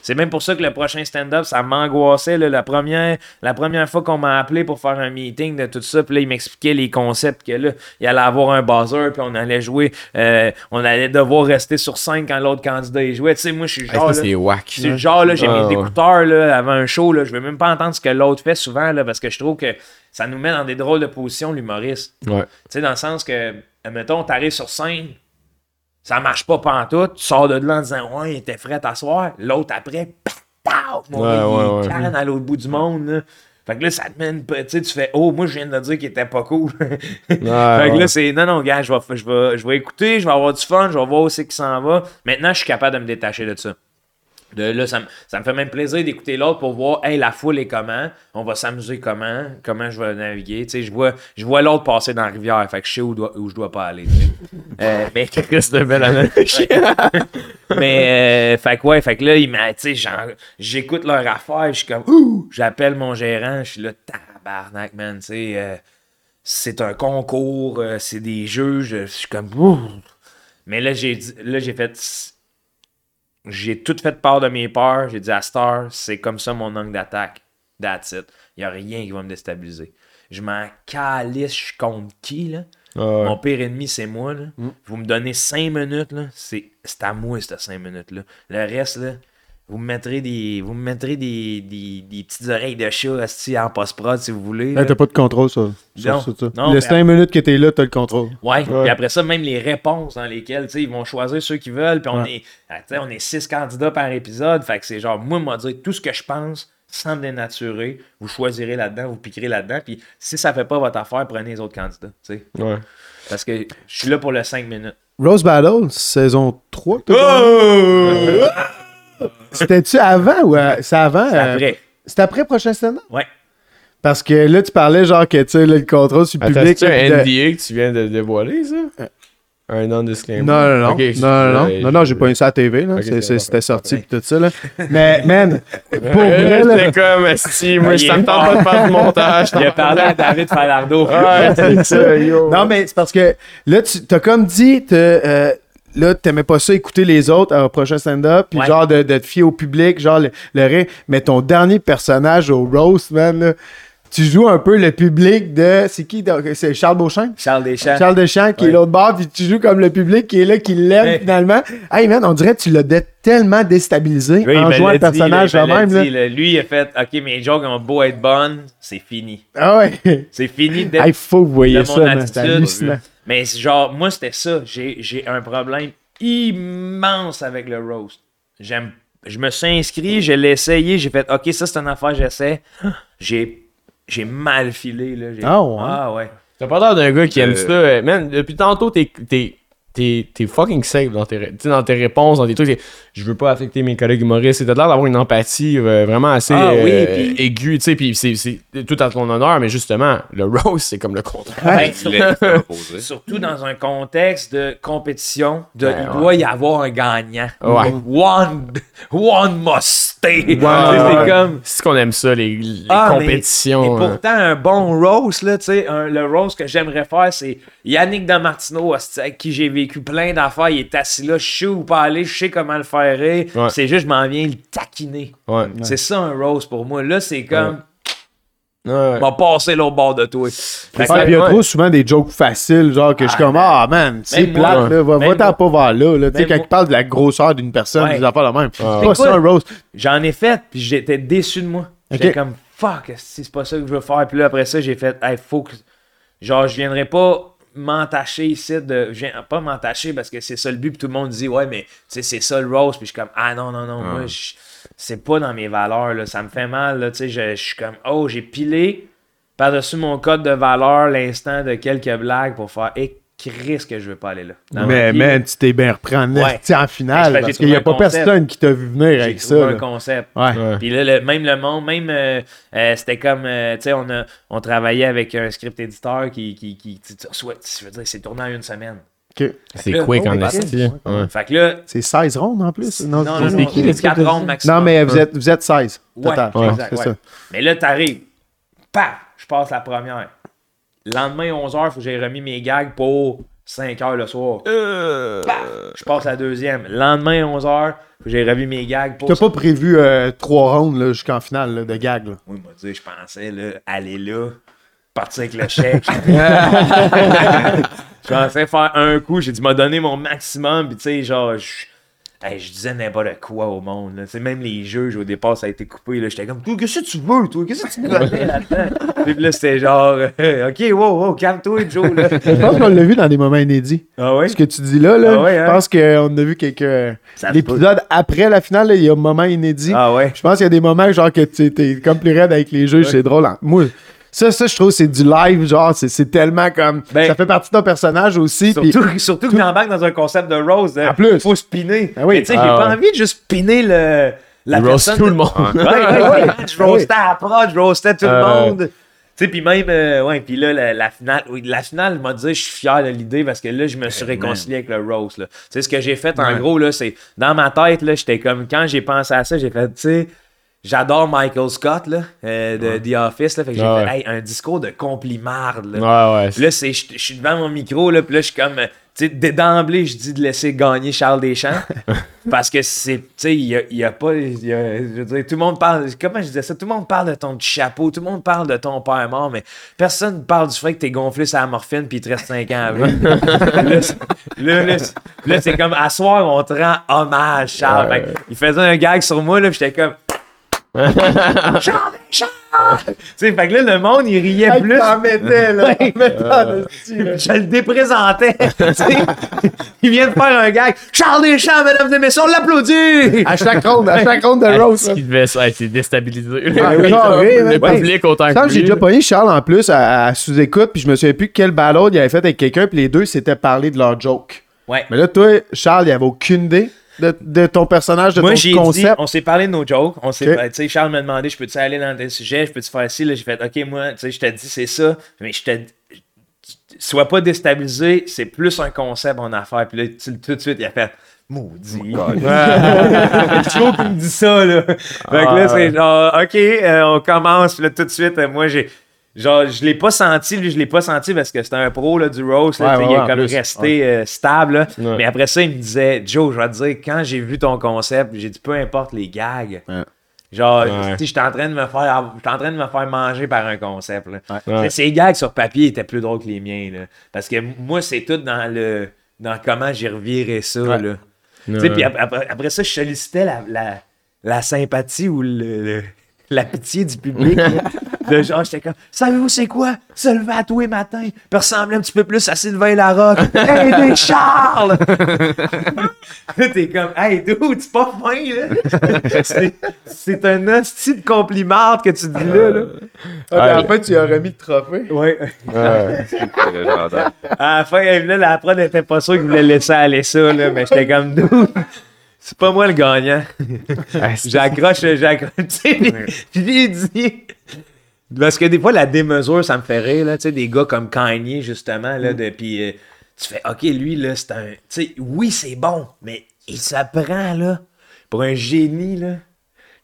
C'est même pour ça que le prochain stand-up, ça m'angoissait. là. La, première, la première fois qu'on m'a appelé pour faire un meeting de tout ça, puis là, il m'expliquait les concepts que là, il allait avoir un buzzer, puis on allait jouer, euh, on allait devoir rester sur scène quand l'autre candidat y jouait. Tu sais, moi, je suis genre. là, c'est whack. c'est le genre, là, j'ai Ah, mes ouais. écouteurs là, avant un show, là, je veux même pas entendre ce que l'autre fait souvent, là, parce que je trouve que ça nous met dans des drôles de positions, l'humoriste. Ouais. Tu sais, dans le sens que, mettons, t'arrives sur scène, ça marche pas pantoute, tu sors de là en disant Ouais, il était frais à soir. L'autre après, mon Ouais, gars, il ouais, ouais. à l'autre bout du monde. Là. Fait que là, ça te mène, tu sais, tu fais Oh, moi, je viens de dire qu'il était pas cool. fait que ouais. là, c'est non, non, gars, je vais, je, vais, je vais écouter, je vais avoir du fun, je vais voir où c'est qui s'en va. Maintenant, je suis capable de me détacher de ça. De là, ça me, ça me fait même plaisir d'écouter l'autre pour voir, hey, la foule est comment, on va s'amuser comment, comment je vais naviguer. Tu sais, je vois, je vois l'autre passer dans la rivière, fait que je sais où, dois- où je dois pas aller. tu sais. Euh, mais Chris de belle analogie. mais, euh, fait que ouais, fait que là, il m'a, tu sais, j'écoute leur affaire, je suis comme, ouh, j'appelle mon gérant, je suis là, tabarnak, man, tu sais, euh, c'est un concours, euh, c'est des juges, je suis comme, ouh. Mais là, j'ai fait, j'ai tout fait part de mes peurs, j'ai dit à Star, c'est comme ça mon angle d'attaque. That's it. Il n'y a rien qui va me déstabiliser. Je m'en calisse, je compte qui, là? Ah. Mon pire ennemi, c'est moi. Là. Vous me donnez 5 minutes, là. C'est, c'est à moi, ces 5 minutes-là. Le reste, là, vous me mettrez des, vous me mettrez des, des, des petites oreilles de chat asti, en post-prod si vous voulez. Là. t'as pas de contrôle sur, sur Non. ça, ça. Non, le mais- 5 minutes que t'es là, t'as le contrôle. Ouais. Puis après ça, même les réponses dans lesquelles, tu sais, ils vont choisir ceux qu'ils veulent. Puis on, Ouais. est, ah, tu sais, on est six candidats par épisode. Fait que c'est genre, moi, moi, dire tout ce que je pense sans me dénaturer. Vous choisirez là-dedans, vous piquerez là-dedans. Puis si ça fait pas votre affaire, prenez les autres candidats. tu sais. Ouais. Parce que je suis là pour le 5 minutes. Rose Battle, saison 3. C'était-tu avant ou euh, c'est avant? C'est euh, après. C'était après prochain stand-up? Ouais. Parce que là, tu parlais genre que tu sais, le contrôle sur le Attends, public. c'est un puis de- NDA que tu viens de dévoiler, ça? Un non-disclaimer. Non, non, non. Ok, non, non, non. je- Non, non, j'ai pas eu ça à la TV. Là. Ok, C'est- c'est c'est- bon, C'était sorti pis tout ça. Là. Mais, man, pour vrai, Euh, là, J'étais comme, esti, moi, Il ça est me tente pas de faire du montage. Il a parlé à David Falardeau. Ouais, c'est ça, yo. Non, mais c'est parce que là, tu t'as comme dit, t'as, euh, là, t'aimais pas ça écouter les autres au prochain stand-up, puis Ouais. genre de, de te fier au public, genre le, le. Mais ton dernier personnage au roast, man, là, tu joues un peu le public de. C'est qui? C'est Charles Beauchamp? Charles Deschamps. Charles Deschamps qui est l'autre bord, puis tu joues comme le public qui est là, qui l'aime Ouais. finalement. Hey man, on dirait que tu l'as tellement déstabilisé Oui, en jouant le personnage l'a même. Là. dit, là. Lui, il a fait OK, mes jokes ont beau être bonnes, c'est fini. Ah ouais. C'est fini de Il faut que vous voyez ça. C'est hallucinant. Mais genre, moi, c'était ça. J'ai j'ai un problème immense avec le roast. J'aime. Je me suis inscrit, je l'ai essayé, j'ai fait OK, ça c'est une affaire, j'essaie. J'ai j'ai mal filé. Là. J'ai- Ah ouais? Ah ouais. T'as pas l'air d'un gars qui aime Euh, ça. euh, Man, depuis tantôt, t'es. T'es- T'es t'es fucking safe dans tes, dans tes réponses, dans tes trucs. Je veux pas affecter mes collègues humoristes. T'as l'air d'avoir une empathie euh, vraiment assez Ah oui, euh, aiguë. tu sais, Puis c'est c'est tout à ton honneur, mais justement, le roast, c'est comme le contraire. Surtout, dans un contexte de compétition, de, Ben, il ouais. doit y avoir un gagnant. Ouais. One, one must c'est comme. C'est qu'on aime ça, les, les Ah, mais- compétitions. Et hein. pourtant, un bon roast, là, tu sais, le roast que j'aimerais faire, c'est Yannick Damartino, avec qui j'ai vécu plein d'affaires. Il est assis là, je sais où pas aller, je sais comment le faire. Ouais. C'est juste, je m'en viens le taquiner. Ouais. C'est ça un roast pour moi. Là, c'est comme, Ouais. m'a passé l'autre bord de toi. Fait que il y a ouais. trop souvent des jokes faciles, genre que je suis comme Ah man, c'est plate, là, va, moi. pas vers là. là. Tu sais, quand moi. il parle de la grosseur d'une personne, Ouais. des affaires de même. C'est Ouais. pas ça un roast. J'en ai fait, puis j'étais déçu de moi. J'étais comme, fuck, si c'est pas ça que je veux faire? Puis là, après ça, j'ai fait, hey, faut que. Genre, je viendrais pas m'entacher ici de. je viens- Pas m'entacher parce que c'est ça le but, puis tout le monde dit, ouais, mais tu sais, c'est ça le roast. Puis je suis comme, ah non, non, non, moi, je- c'est pas dans mes valeurs, là. Ça me fait mal, là. Tu sais, je, je suis comme, oh, j'ai pilé par-dessus mon code de valeur l'instant de quelques blagues pour faire, hé, Chris, que je veux pas aller là. Dans Mais man, tu t'es bien repris en Ouais. en finale c'est parce qu'il n'y a pas concept. personne qui t'a vu venir j'ai avec trouvé ça. un là. concept. Ouais. Ouais. Puis là, le- même le monde, même, euh, euh, c'était comme, euh, tu sais, on, a- on travaillait avec un script éditeur qui, qui, qui tu- veux dire, c'est tourné en une semaine. C'est quick en esti. Ouais. Fait que là, C'est 16 rondes en plus? Non, non, non, non, qui, c'est les scripts 4 éditeurs? rondes maximum. Non, mais vous êtes, vous êtes 16 Ouais, total. Ouais, exact, c'est ouais. ça. Mais là, t'arrives, paf, je passe la première. Le lendemain, 11h, faut que j'ai remis mes gags pour 5h le soir. Euh, Paf, je passe la deuxième. Le lendemain, 11h, faut que j'ai remis mes gags pour T'as pas prévu euh, trois rounds là, jusqu'en finale là, de gag. Là? Oui, moi, tu sais, je pensais, là, aller là, partir avec le chèque. je pensais faire un coup, j'ai dit, m'a donné mon maximum, puis tu sais, genre, je, hey, je disais n'importe quoi au monde, là. Même les juges, au départ, ça a été coupé, là. J'étais comme, toi, qu'est-ce que tu veux, toi? Qu'est-ce que tu connais là-dedans? puis là, c'était genre, euh, ok, wow, wow, calme-toi, Joe, là. Je pense qu'on l'a vu dans des moments inédits. ah ouais? Ce que tu dis là, là Ah ouais, hein? je pense qu'on a vu quelques. L'épisode après la finale, là, il y a un moment inédit. Ah ouais? Je pense qu'il y a des moments genre que tu t'es comme plus raide avec les juges, c'est drôle. hein. Moi, ça, ça, je trouve c'est du live, genre, c'est, c'est tellement comme. Ben, ça fait partie de ton personnage aussi. Surtout, surtout que j'embarque dans un concept de rose. de En plus. Faut spinner. Ah oui. Mais tu sais, Ah j'ai pas ouais. envie de juste spinner le, la Il personne. tout le monde. Ouais, ouais, ouais. Je Ah roastais à prod, je roastais tout le monde. Tu sais, puis même, euh, ouais, puis là, la, la finale, oui, la finale, m'a dit, je suis fier de l'idée parce que là, je me suis réconcilié avec le roast, là. Tu sais, ce que j'ai fait, en gros, là, c'est, dans ma tête, là, j'étais comme, quand j'ai pensé à ça, j'ai fait, tu sais, j'adore Michael Scott, là, euh, de The Office, là, fait que j'ai Ah fait, hey, un discours de complimarde, là. Ouais, ouais. Là, c'est, je, suis devant mon micro, là, puis là, je suis comme, tu sais, d'emblée, je dis de laisser gagner Charles Deschamps. parce que c'est, tu sais, il y a, y a pas, y a- je veux dire, tout le monde parle, comment je disais ça, tout le monde parle de ton chapeau, tout le monde parle de ton père mort, mais personne ne parle du fait que t'es gonflé sur la morphine puis il te reste 5 ans avant. là, là, là, c'est- là, c'est comme, à soir, on te rend hommage, Charles. Fait il faisait un gag sur moi, là, puis j'étais comme, Charles Deschamps! tu sais, fait que là, le monde, il riait plus. t'en mettais, là. Ouais. Je le déprésentais. tu sais. il vient de faire un gag. Charles Deschamps, mesdames et messieurs, on l'applaudit! À chaque ronde, à chaque ronde de roast. ce qui devait ça, hey, c'est déstabilisé. Ah, oui, carré, le ouais. public autant que j'ai déjà pogné Charles en plus à, à sous-écoute, puis je me souviens plus quel battle il avait fait avec quelqu'un, puis les deux s'étaient parlé de leur joke. Ouais. Mais là, toi, Charles, il avait aucune idée de, de ton personnage, de Moi, j'ai ton dit, concept. on s'est parlé de nos jokes. On s'est, sais, Charles m'a demandé, je peux-tu aller dans tel sujet, je peux-tu faire ci, là, j'ai fait, ok, moi, tu sais, je t'ai dit, c'est ça, mais je t'ai sois pas déstabilisé, c'est plus un concept, mon affaire. Puis là, tu- tout de suite, il a fait, maudit. C'est chaud qu'il me dit ça, là. Fait que là, c'est genre, ok, euh, on commence, puis là, tout de suite, euh, moi, j'ai. Genre, je l'ai pas senti, lui, je l'ai pas senti parce que c'était un pro là, du là, Ouais, ouais, il est comme plus. resté euh, stable. Mais après ça, il me disait, Joe, je vais te dire, quand j'ai vu ton concept, j'ai dit, peu importe les gags. Genre, j'étais en train de me faire, en train de me faire manger par un concept. Là. Ces gags sur papier étaient plus drôles que les miens. Là. Parce que moi, c'est tout dans le, dans comment j'ai reviré ça. Là. Puis ap- après, après ça, je sollicitais la, la, la sympathie ou le, le- la pitié du public. de genre, j'étais comme, savez-vous c'est quoi? Se lever à tous les matins, puis ressembler un petit peu plus à Sylvain Larocque. Hey, des Charles! Là, t'es comme, hey, dude, c'est pas fin, là. C'est- un hostie de compliment que tu dis là, là. Ah, puis en fait, tu lui as remis le trophée. Légendaire. À la fin, là, la prod n'était pas sûr qu'il voulait laisser aller ça, là, mais j'étais comme, dude, c'est pas moi le gagnant. J'accroche, j'accroche. Tu sais, je lui ai dit. Parce que des fois, la démesure, ça me fait rire, là. Tu sais, des gars comme Kanye, justement, là. De, puis euh, tu fais, OK, lui, là, c'est un. Tu sais, oui, c'est bon, mais il s'apprend, là, pour un génie, là.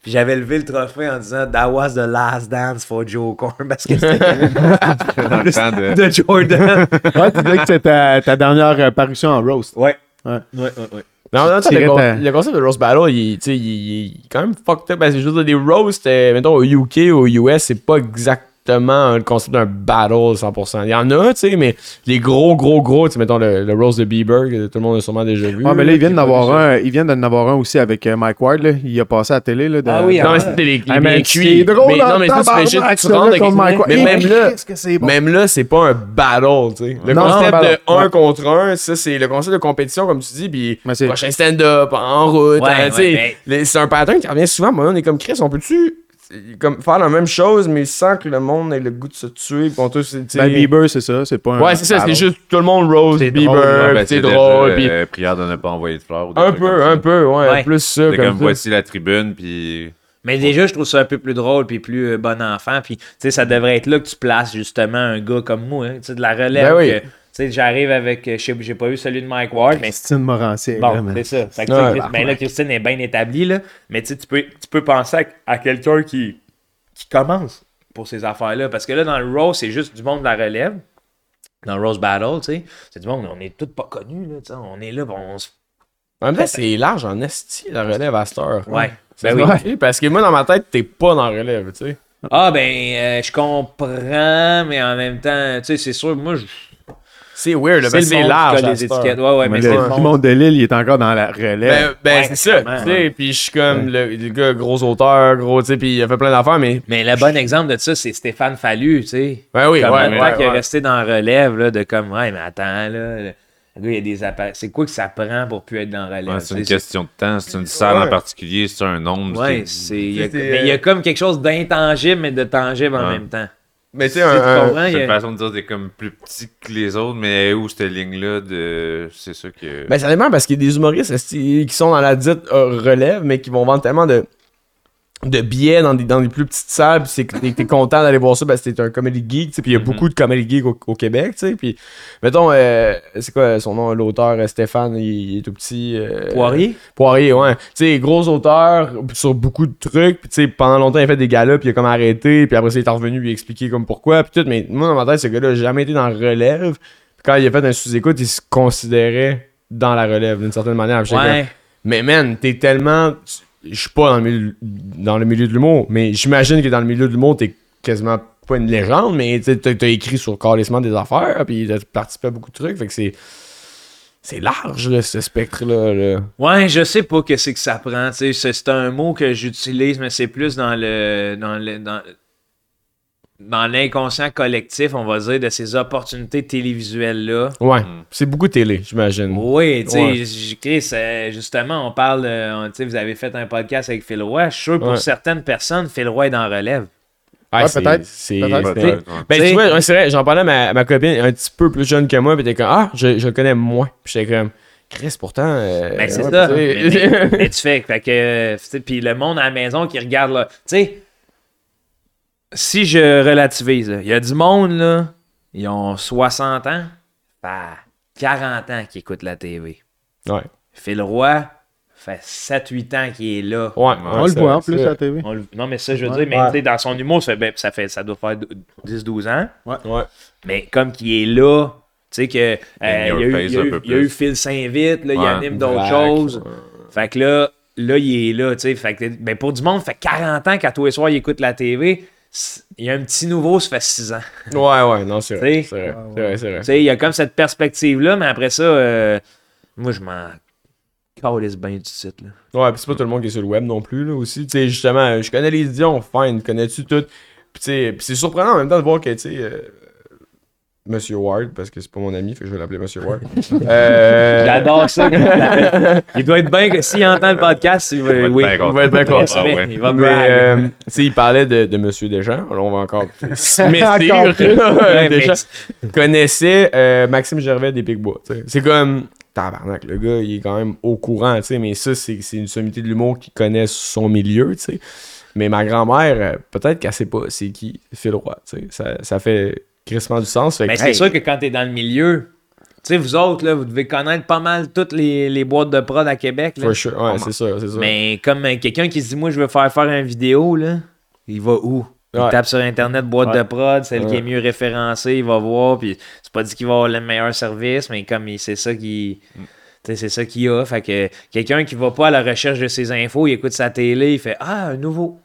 Puis j'avais levé le trophée en disant That was the last dance for Joe Corn parce que c'était le de. de Jordan. Ouais, tu disais que c'était ta, ta dernière parution en roast. Ouais. Ouais. Ouais, ouais, ouais. Non, non, tu le, con- ta- le concept de roast battle, il, il, il- est quand même fucked up. Parce que je veux dire, des roasts, euh, mettons, au UK ou aux US, c'est pas exactement le concept d'un battle 100%. Il y en a, tu sais, mais les gros, gros, gros, tu sais, mettons le, le roast de Bieber, que tout le monde a sûrement déjà vu. Ouais, mais là, ils viennent d'en avoir un, ils viennent d'en avoir un aussi avec euh, Mike Ward, là. Il a passé à la télé, là. de- Ah oui, Non, mais Ah. c'était les, les bien cuits. mais, hein, non, mais ça, tu fais juste, tabarnak, tu ça, rentres là, avec contre Mike Ward. Mais même là, qu'est-ce que c'est bon? même là, c'est pas un battle, tu sais. Le Non, concept un de 1 Ouais. contre 1, ça, c'est le concept de compétition, comme tu dis, puis prochain stand-up, en route, hein, tu sais. les- C'est un pattern qui revient souvent. Moi, on est comme Chris, on peut-tu comme faire la même chose, mais sans que le monde ait le goût de se tuer, puis on tous, tu sais- Ben, Bieber, c'est ça. C'est pas un. Ouais, c'est ça, c'est juste tout le monde rose C'est Bieber, drôle, Ouais, ben, puis c'est drôle, puis euh, prière de ne pas envoyer de fleurs. ou un peu, ça. un peu, ouais, Ouais. plus ça, C'est comme voici la tribune, puis. Mais déjà, je trouve ça un peu plus drôle puis plus euh, bon enfant. Puis, tu sais, ça devrait être là que tu places justement un gars comme moi, hein, tu sais, de la relève. Ben oui. que, sais, j'arrive avec, euh, je sais- j'ai pas eu celui de Mike Ward, mais Christine Morancier. bon, c'est ça. Fait Ouais. Christ- ben là, Christine est bien établie, là. Mais tu peux, tu peux penser à, à quelqu'un qui, qui commence pour ces affaires-là. Parce que là, dans le Rose, c'est juste du monde de la relève. Dans le Rose Battle, tu sais, c'est du monde, on est tous pas connus, là, tu sais. On est là, bon, on se. En même temps, c'est large en esti, la relève à cette heure. Ouais. Ben Ben oui. oui. Parce que moi, dans ma tête, t'es pas dans la relève, tu sais. Ah, ben, euh, je comprends, mais en même temps, tu sais, c'est sûr, moi, je. C'est weird, C'est le c'est monde large. les étiquettes. Ouais, ouais, mais, Mais c'est le, monde. de l'île, il est encore dans la relève. Ben, ben Ouais, c'est ça, clairement, tu sais, puis je suis comme le, le gars gros auteur, gros, tu sais, puis il a fait plein d'affaires, mais Mais le bon exemple de ça, c'est Stéphane Fallu, tu sais. Ben oui, comme ouais, ouais, qui est resté dans la relève, là, de comme, ouais, mais attends, là, le il y a des appareils. C'est quoi que ça prend pour plus être dans la relève? Ouais, c'est une question de temps. C'est une salle en particulier, c'est un nombre. Ouais, c'est- c'est. il y a- C'est- Mais il y a comme quelque chose d'intangible, mais de tangible en même temps. Mais tu sais, Tu sais, tu un, un- comprends? il y C'est a- une façon de dire que t'es comme plus petit que les autres, mais où cette ligne-là de. C'est ça que. Ben, ça dépend parce qu'il y a des humoristes qui sont dans la dite euh, relève, mais qui vont vendre tellement de, de billets dans des, dans des plus petites salles, puis c'est que t'es, t'es content d'aller voir ça parce que t'es un comedy geek, puis il y a Mhm. beaucoup de comedy geek au, au Québec, tu sais, puis mettons, euh, c'est quoi son nom, l'auteur, euh, Stéphane, il, il est tout petit. euh, Poirier? Poirier, ouais. Tu sais, gros auteur sur beaucoup de trucs. Puis tu sais, pendant longtemps, il a fait des galas, puis il a comme arrêté. Puis après, ça, il est revenu lui expliquer comme pourquoi. Puis tout. Mais moi, dans ma tête, ce gars-là a jamais été dans le relève. Puis quand il a fait un sous-écoute, il se considérait dans la relève d'une certaine manière. Ouais. comme, mais man, t'es tellement. Je suis pas dans le milieu, dans le milieu de l'humour, mais j'imagine que dans le milieu de l'humour, t'es quasiment pas une légende, mais t'as écrit sur carrément des affaires, puis t'as participé à beaucoup de trucs, fait que c'est. C'est large, ce spectre-là. là. Ouais, je sais pas que c'est que ça prend. C'est un mot que j'utilise, mais c'est plus dans le dans le dans l'inconscient collectif, on va dire, de ces opportunités télévisuelles-là. Ouais, c'est beaucoup télé, j'imagine. Oui, tu sais, Ouais. euh, justement, on parle, tu sais, vous avez fait un podcast avec Phil Roy. Je suis sûr pour Ouais. certaines personnes, Phil Roy est dans relève. Ouais, Ouais, peut-être. c'est- Peut-être. Ben, T'sais- tu vois, c'est vrai, j'en parlais à ma, ma copine un petit peu plus jeune que moi, puis t'es comme, ah, je, je le connais moins. Puis j'étais comme, Chris, pourtant. euh, Ben, c'est ouais, ça. Mais, mais- mais tu fais, fait que, tu sais, puis le monde à la maison qui regarde là, tu sais, si je relativise, il y a du monde, là, ils ont 60 ans, fait 40 ans qu'ils écoutent la TV. ouais. Phil Roy, fait 7-8 ans qu'il est là. Ouais, On le voit en plus à la TV. On le- non, mais ça, je veux Ouais. dire, mais tu sais, dans son humour, ça fait, ben, ça, fait, ça doit faire 10-12 ans. Ouais. Mais comme qu'il est là, tu sais que euh, il, y a eu, il y a un eu- peu il y a eu. Phil Saint-Vite, là, il Ouais. anime d'autres choses. ouais. Fait que là, là, il est là, tu sais. Fait que, ben, pour du monde, ça fait 40 ans qu'à tous les soirs, il écoute la TV. Il y a un petit nouveau, ça fait 6 ans. Ouais, ouais, non, c'est vrai. C'est vrai, c'est vrai, c'est il y a comme cette perspective-là, mais après ça, euh, moi, je m'en calisse bien du site, là. Ouais, pis c'est pas tout le monde qui est sur le web non plus, là, aussi. Tu sais, justement, je connais les Dion, fine, connais-tu tout? Pis tu sais, pis c'est surprenant en même temps de voir que, tu sais, euh, Monsieur Ward, parce que c'est pas mon ami, fait que je vais l'appeler Monsieur Ward. euh... J'adore ça. il doit être bien que s'il entend le podcast, il va, Il va être oui. bien Il va être bien Il va- content. Ah ouais. Il va Mais, brag. euh, tu sais, il parlait de, de Monsieur Deschamps. Là, on va encore se Encore mais- Deschamps connaissait euh, Maxime Gervais des Picbois. C'est comme. Tabarnak, le gars, il est quand même au courant, tu sais, mais ça, c'est une sommité de l'humour qui connaît son milieu, tu sais. Mais ma grand-mère, peut-être qu'elle sait pas c'est qui Phil Roy, tu sais. Ça, ça fait crissement du sens. Que, c'est hey, sûr que quand t'es dans le milieu, tu sais, vous autres, là, vous devez connaître pas mal toutes les, les boîtes de prod à Québec. Là. For sure, ouais, c'est ça, c'est ça. Mais comme euh, quelqu'un qui se dit, moi, je veux faire faire une vidéo, là, il va où? Il Ouais. tape sur Internet boîte Ouais. de prod, celle qui est mieux référencée, il va voir, puis c'est pas dit qu'il va avoir le meilleur service, mais comme c'est ça qui... Mm. tu sais, C'est ça qu'il y a. Fait que quelqu'un qui va pas à la recherche de ses infos, il écoute sa télé, il fait Ah, un nouveau.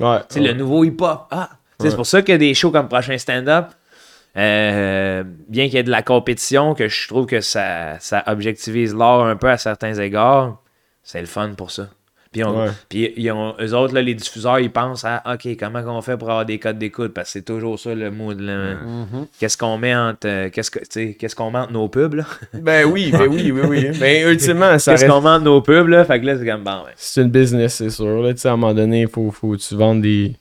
ouais, le nouveau hip-hop. Ah! C'est pour ça qu'il y a des shows comme Prochain Stand-Up. Euh, bien qu'il y ait de la compétition, que je trouve que ça, ça objectivise l'art un peu à certains égards, c'est le fun pour ça. Puis, on, Ouais. puis ils ont, eux autres, là, les diffuseurs, ils pensent à OK, comment on fait pour avoir des codes d'écoute? Parce que c'est toujours ça le mot de la- Qu'est-ce qu'on met entre. euh, Qu'est-ce que- qu'on met entre nos pubs, là? Ben oui, ben oui, oui, oui. Mais ultimement, ça Qu'est-ce reste qu'on met entre nos pubs, là? Fait que là, c'est comme bon, ouais. c'est une business, c'est sûr. Là, Tu sais, à un moment donné, il faut, faut tu vendes des,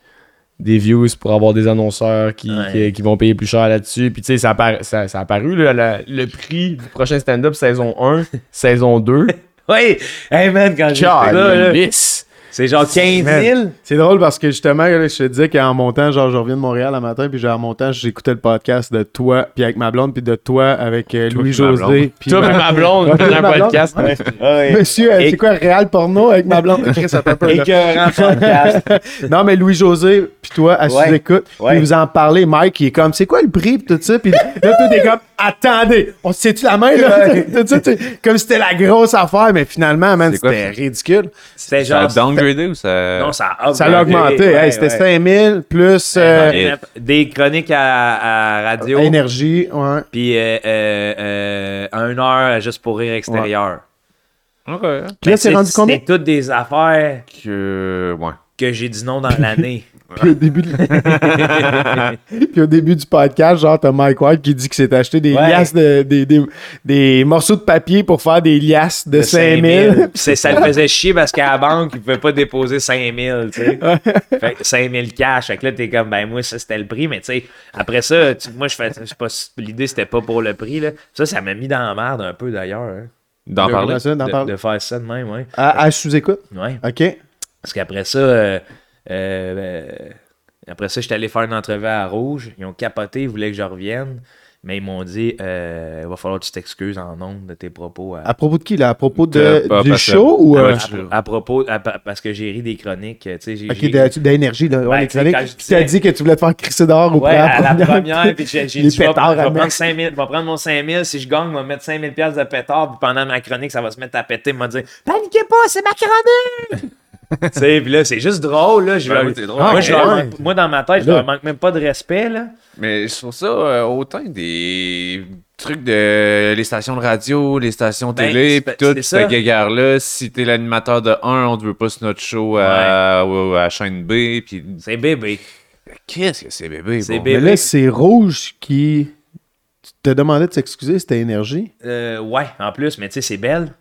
des views pour avoir des annonceurs qui, Ouais. qui, qui vont payer plus cher là-dessus. Puis tu sais, ça, ça, ça a apparu, là, la- le prix du prochain stand-up saison 1, saison 2. Oui! Hey man, quand j'ai fait ça, là, Calice! C'est genre 15 000. C'est drôle parce que justement, là, je te disais qu'en montant, genre, je reviens de Montréal un matin, puis genre, en montant, j'écoutais le podcast de toi, puis avec ma blonde, puis de toi avec euh, Louis-José. blonde. puis Toi, ma- puis ma blonde, on un podcast. Ouais. Monsieur, euh, Et- c'est quoi, réal porno avec ma blonde? Chris, ça podcast. Non, mais Louis-José, puis toi, à Ouais. sous-écoute, puis vous en parlez, Mike, il est comme, c'est quoi le prix, puis tout ça, puis là, toi, t'es comme, attendez, on se tient-tu la main, là? Comme si c'était la grosse affaire, mais finalement, man, c'était ridicule. C'était Ça a genre. downgradé ou ça. Non, ça a Ça l'a augmenté, Ouais, hey, c'était ouais. 5000 plus euh, Ouais. Des chroniques à, à radio. énergie, ouais. Puis euh, euh, euh, une heure juste pour rire extérieur. Ok. Puis là, c'est rendu combien? C'est toutes des affaires Que. Ouais. que j'ai dit non dans l'année. Puis au début, de- Puis au début du podcast, genre, t'as Mike White qui dit qu'il s'est acheté des Ouais. liasses de, des, des, des morceaux de papier pour faire des liasses de, 5000. Puis c'est- Ça le faisait chier parce qu'à la banque, il pouvait pas déposer 5000, tu sais. Fait que 5000 cash. Fait que là, t'es comme, ben moi, ça, c'était le prix. Mais tu sais, après ça, tu- moi, je fais, je sais pas, l'idée, c'était pas pour le prix, là. Ça, ça m'a mis dans la merde un peu, d'ailleurs, hein, D'en Le- parler. ça, d'en de, parler. de faire ça de même, ouais. À, à sous-écoute? Ouais. OK. Parce qu'après ça, euh, euh, après ça, j'étais allé faire une entrevue à Rouge. Ils ont capoté, ils voulaient que je revienne. Mais ils m'ont dit, euh, il va falloir que tu t'excuses en nombre de tes propos. À, À propos de qui, là? À propos de, De- pas du que- show ou... Euh, à- à propos, à- parce que j'ai ri des chroniques. tu sais, j'ai- Ok, d'énergie, là. Ouais, Ben, les tu sais, chroniques. quand je Tu t'as disais- dit que tu voulais te faire crisser dehors au Ouais, à la première. puis j'ai dit, je vais, prendre mettre. 5000, je vais prendre mon 5000, si je gagne, je vais mettre 5000 pièces de pétard, puis pendant ma chronique, ça va se mettre à péter, il m'a dit « Paniquez pas, c'est ma chronique! » sais, puis là, c'est juste drôle, là. Je Ben oui, drôle. moi, je leur ouais. manque- moi, dans ma tête, je leur manque même pas de respect, là. Mais je trouve ça euh, autant des trucs de les stations de radio, les stations Ben, télé, pis tout, cette guéguerre-là. Si t'es l'animateur de 1, on te veut pas sur notre show à, chaîne B, pis C'est bébé. qu'est-ce que c'est bébé? C'est bon? bébé. Mais là, c'est Rouge qui tu te demandais de s'excuser, c'était Énergie. Euh, ouais, en plus, mais tu sais, c'est belle.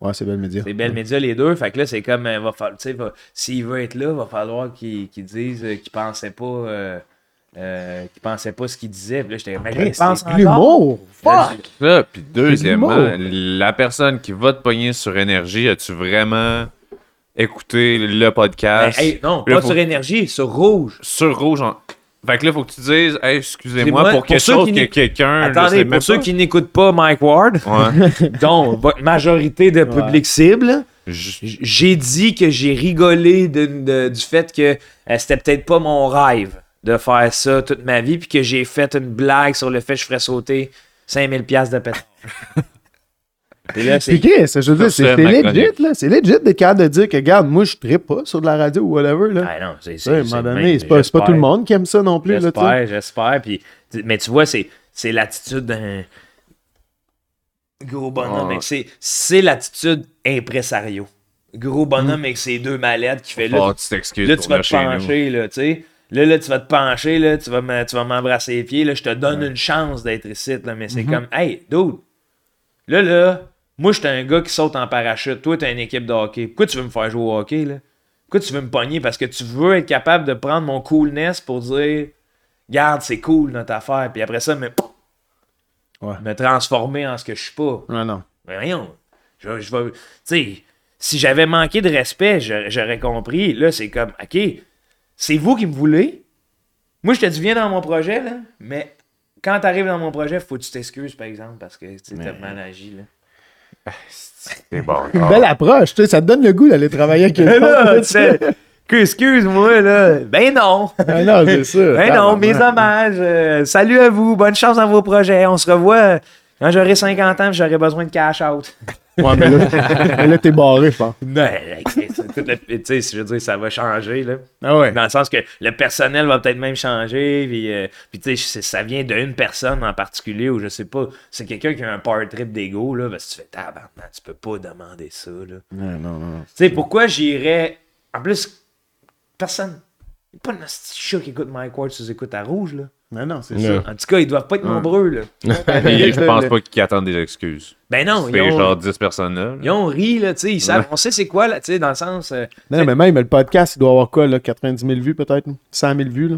Ouais, c'est belle média. C'est belle média les deux. Fait que là, c'est comme, euh, va falloir, tu sais, va- s'il veut être là, va falloir qu'il qu'il dise euh, qu'il pensait pas, euh, euh, qu'il pensait pas ce qu'il disait. Puis là, j'étais, mais il pense l'humour! Fuck! Ça, puis deuxièmement, la personne qui va te pogner sur énergie, as-tu vraiment écouté le Ben, podcast? hey, non, Là, pas faut- sur énergie, sur rouge. Sur rouge, en... Fait que là, faut que tu dises, hey, excusez-moi pour pour quelque chose que quelqu'un. Attendez, pour ceux pas. qui n'écoutent pas Mike Ward, Ouais. dont votre majorité de public cible, j'ai dit que j'ai rigolé de- de- du fait que euh, c'était peut-être pas mon rêve de faire ça toute ma vie, puis que j'ai fait une blague sur le fait que je ferais sauter 5000 pièces de pétrole. C'est C'est Chris, je veux dire, c'est legit, là. C'est legit d'être capable de dire que, regarde, moi, je trippe pas sur de la radio ou whatever, là. Ah non, c'est Tu sais, à un c'est- moment c'est- donné, mais c'est pas, c'est pas tout le monde qui aime ça non plus, là, tu sais. J'espère, j'espère. Puis, mais tu vois, c'est, c'est l'attitude d'un gros bonhomme. Ah. ses- c'est l'attitude impresario. Gros bonhomme avec ses deux mallettes qui fait là. Tu t'excuses Là, tu vas te nous. pencher, là, tu sais. Là, là, tu vas te pencher, là, tu vas, me- tu vas m'embrasser les pieds, là, je te donne une chance d'être ici, là, mais c'est Mhm. comme, hey, dude, là, là, moi, j'étais un gars qui saute en parachute, toi, t'as une équipe de hockey. Pourquoi tu veux me faire jouer au hockey, là? Pourquoi tu veux me pogner? Parce que tu veux être capable de prendre mon coolness pour dire, garde, c'est cool notre affaire, puis après ça, me, Ouais. me transformer en ce que je suis pas. Non, non. Mais voyons, je, je vais. Tu sais, si j'avais manqué de respect, je- j'aurais compris. Là, c'est comme, OK, c'est vous qui me voulez. Moi, je te dis, viens dans mon projet, là, mais quand t'arrives dans mon projet, faut que tu t'excuses, par exemple, parce que tu t'as mal agi, là. C'est bon. Une belle approche, tu sais, ça te donne le goût d'aller travailler avec eux Mais là, autres, tu sais, que excuse-moi, là. Ben non. Ah non, c'est ça. Ben non, mes hommages. euh, salut à vous. Bonne chance dans vos projets. On se revoit quand j'aurai 50 ans et j'aurai besoin de cash out. Ouais, mais là, mais là, t'es barré, je pense. Le- tu sais, je veux dire, ça va changer, là. Ah ouais. Dans le sens que le personnel va peut-être même changer. Puis, euh, puis tu sais, ça vient d'une personne en particulier ou je sais pas. C'est quelqu'un qui a un power trip d'ego, là. Parce que tu fais tabarnak, tu peux pas demander ça, là. Non, non, non. Tu sais, pourquoi j'irais. En plus, personne. Il n'y a pas de chat qui écoute Mike Ward sous écoute à rouge, là. Non, non, c'est ça. En tout cas, ils doivent pas être nombreux, là. Et je pense pas qu'ils attendent des excuses. Ben non, ils ont, genre 10 personnes là. ils ont ri, là, tu sais. Ils savent, on sait c'est quoi, là, tu sais, dans le sens. euh, Non, mais même le podcast, il doit avoir quoi, là, 90 000 vues peut-être? 100 000 vues, là?